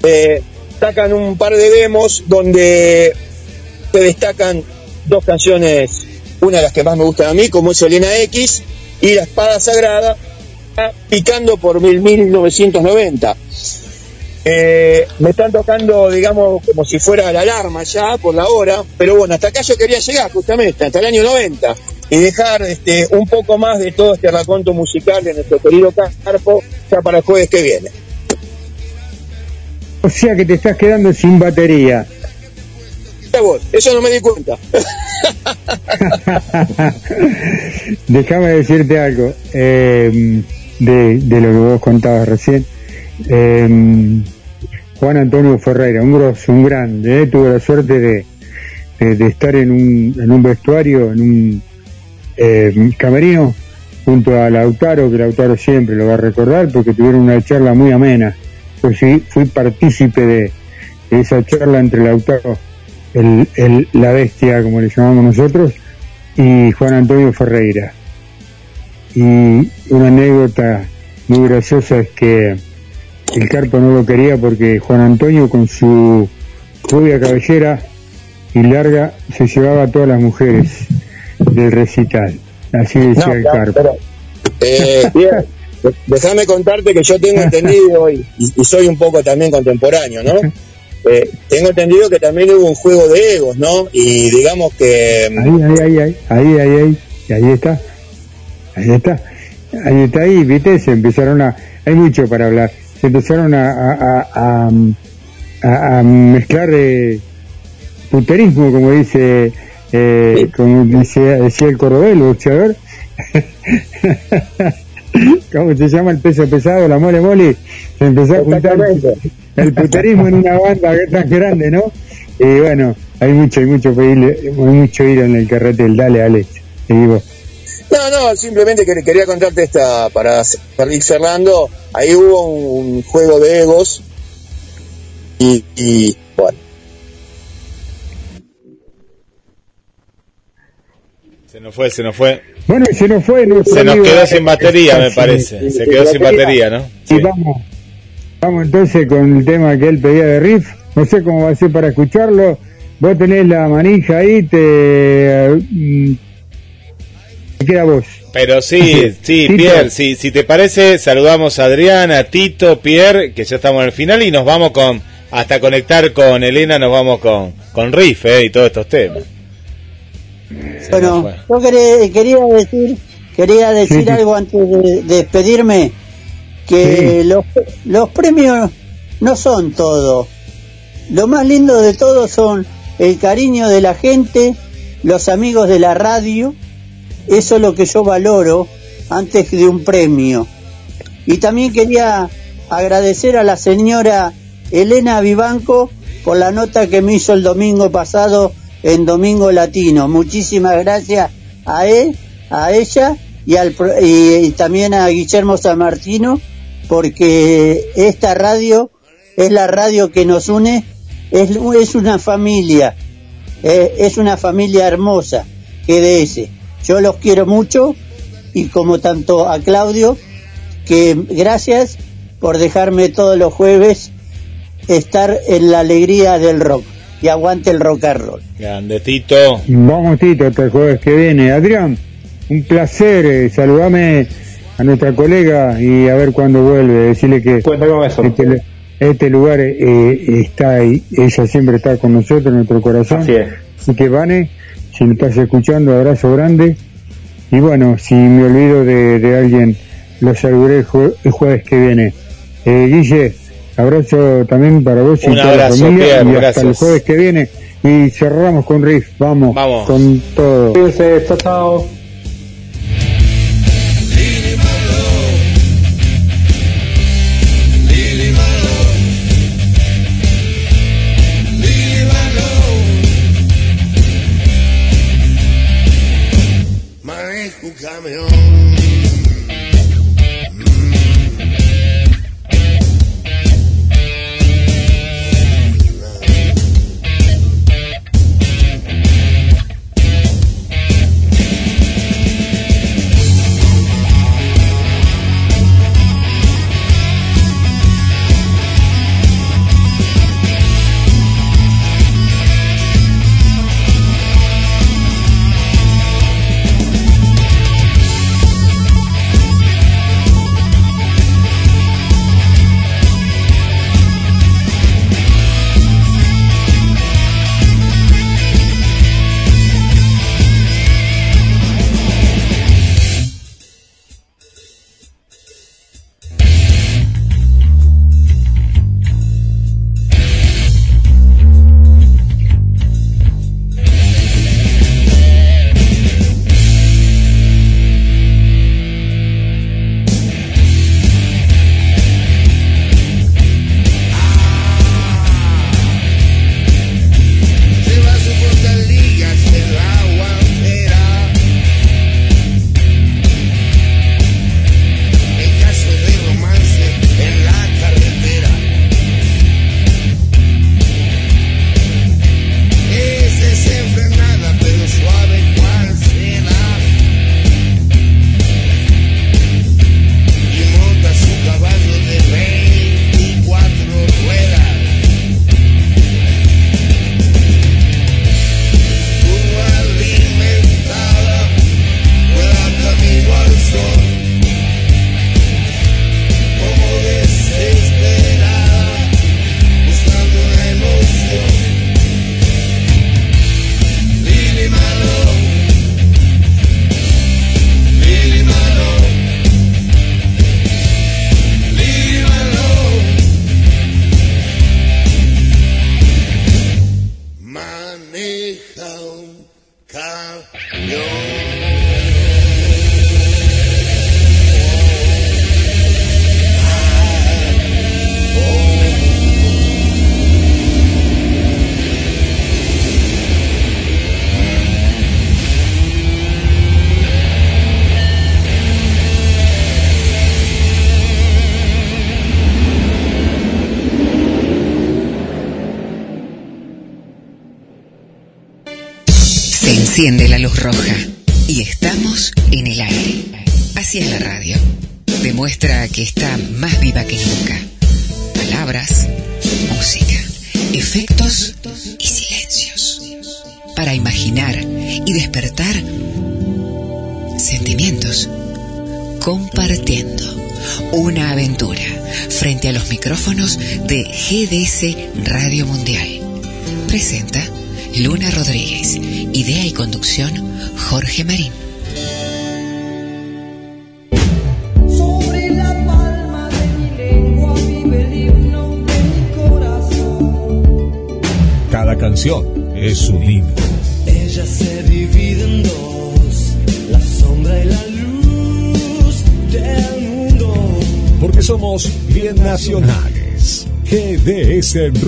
eh, sacan un par de demos donde se destacan dos canciones, una de las que más me gustan a mí, como es Elena X, y La Espada Sagrada, picando por mil- 1990. Eh, me están tocando, digamos, como si fuera la alarma ya por la hora, pero bueno, hasta acá yo quería llegar justamente, hasta el año 90, y dejar este, un poco más de todo este raconto musical de nuestro querido Carpo ya para el jueves que viene. O sea que te estás quedando sin batería. Vos, Eso no me di cuenta. Déjame decirte algo eh, de, de lo que vos contabas recién. Eh, Juan Antonio Ferreira, un grosso, un grande, eh, tuve la suerte de, de- estar en un, en un vestuario, en un eh, camerino, junto a Lautaro, que Lautaro siempre lo va a recordar, porque tuvieron una charla muy amena. Pues sí, fui partícipe de, esa charla entre Lautaro, el- la bestia, como le llamamos nosotros, y Juan Antonio Ferreira. Y una anécdota muy graciosa es que el Carpo no lo quería porque Juan Antonio con su rubia cabellera y larga se llevaba a todas las mujeres del recital. Así decía No, el claro, Carpo. eh, déjame contarte que yo tengo entendido y, y- soy un poco también contemporáneo, ¿no? eh, tengo entendido que también hubo un juego de egos, ¿no? Y digamos que... Ahí, ahí, ahí, ahí, ahí, ahí, ahí, ahí está, ahí está, ahí está, ahí, viste, se empezaron a, hay mucho para hablar, se empezaron a, a, a, mezclar eh, puterismo, como dice, eh, como dice, decía el cordobés, el boxeador, ¿cómo se llama el peso pesado, la mole mole? Se empezó a juntar el puterismo en una banda tan grande, ¿no? Y bueno, hay mucho, hay mucho, pedirle- hay mucho ir en el carretel, dale, Alex, seguimos. No, no, simplemente que- quería contarte esta, para ir cerrando, ahí hubo un, un juego de egos y, y, bueno, Se nos fue, se nos fue. Bueno, se nos fue Se nos amigo- quedó sin batería, me Sí, parece. sí, Se sí, quedó sin batería, ¿no? Y vamos, vamos entonces con el tema que él pedía de riff. No sé cómo va a ser para escucharlo. Vos tenés la manija ahí, te, te queda vos. Pero sí, sí. Pierre, si, si te parece, saludamos a Adriana, Tito, Pierre, que ya estamos en el final y nos vamos con, hasta conectar con Elena, nos vamos con, con Riff, eh, y todos estos temas. Se Bueno, yo quería, quería decir, quería decir algo antes de, de despedirme, que los, los premios no son todo. Lo más lindo de todo son el cariño de la gente, los amigos de la radio, eso es lo que yo valoro antes de un premio. Y también quería agradecer a la señora Elena Vivanco por la nota que me hizo el domingo pasado en Domingo Latino. Muchísimas gracias a él, a ella y, al, y, y también a Guillermo San Martino porque esta radio es la radio que nos une, es, es una familia, eh, es una familia hermosa, GDS. Yo los quiero mucho y como tanto a Claudio, que gracias por dejarme todos los jueves estar en la alegría del rock y aguante el rock and roll. Grande, Tito. Vamos, Tito, hasta el jueves que viene. Adrián, un placer. eh, saludame a nuestra colega y a ver cuándo vuelve. Decirle que este, este lugar eh, está ahí. Ella siempre está con nosotros en nuestro corazón. Así es. Así que, Vane, si me estás escuchando, abrazo grande. Y bueno, si me olvido de, de alguien, lo saludaré el, jue- el jueves que viene. Eh, Guille, abrazo también para vos y Un toda la abrazo, familia. Pierre, y hasta gracias. el jueves que viene. Y cerramos con Riff. Vamos, Vamos. con todo. Cuídense, chao, chao.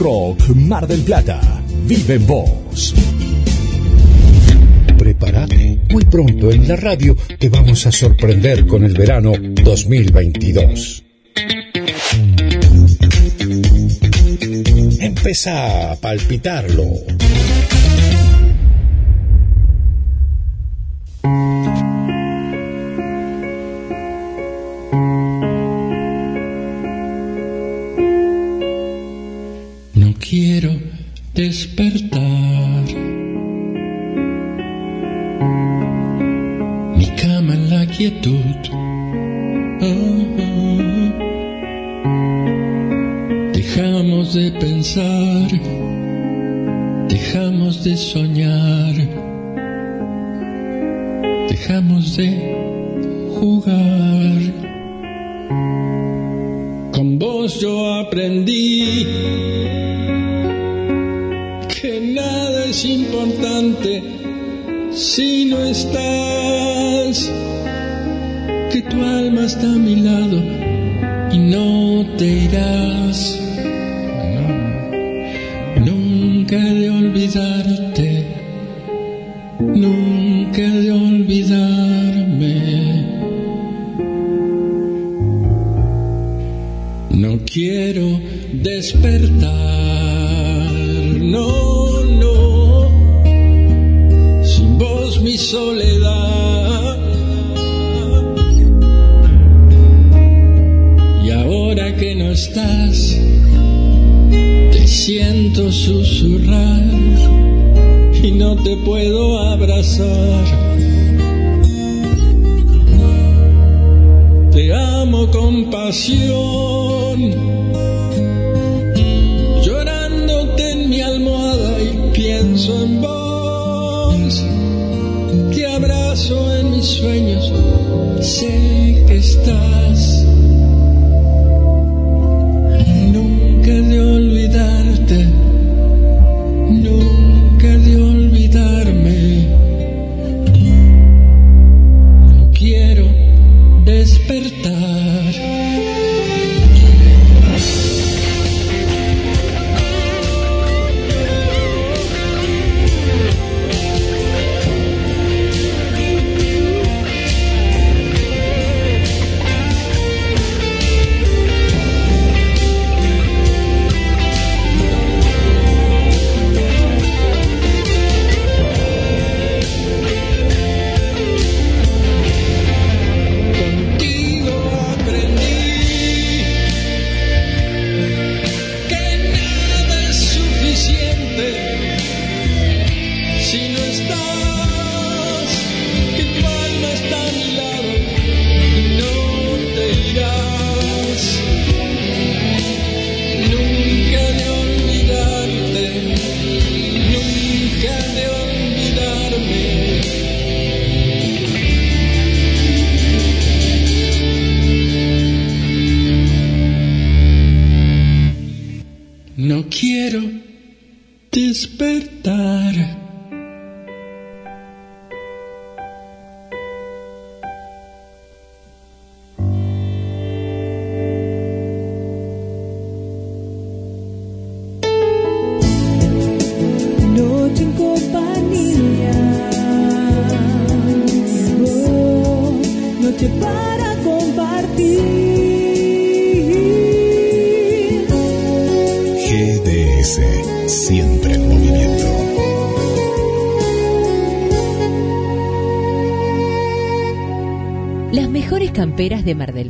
Rock Mar del Plata. Vive en vos. Prepárate. Muy pronto en la radio te vamos a sorprender con el verano 2022. Empezá a palpitarlo te siento susurrar y no te puedo abrazar. Te amo con pasión.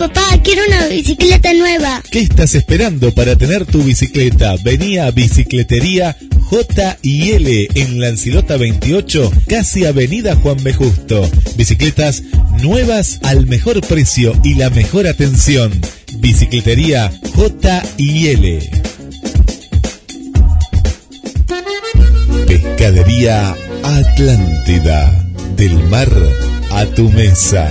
Papá, quiero una bicicleta nueva. ¿Qué estás esperando para tener tu bicicleta? Vení a Bicicletería J y L en Lancilota 28, casi Avenida Juan B. Justo. Bicicletas nuevas al mejor precio y la mejor atención. Bicicletería J y L. Pescadería Atlántida. Del mar a tu mesa.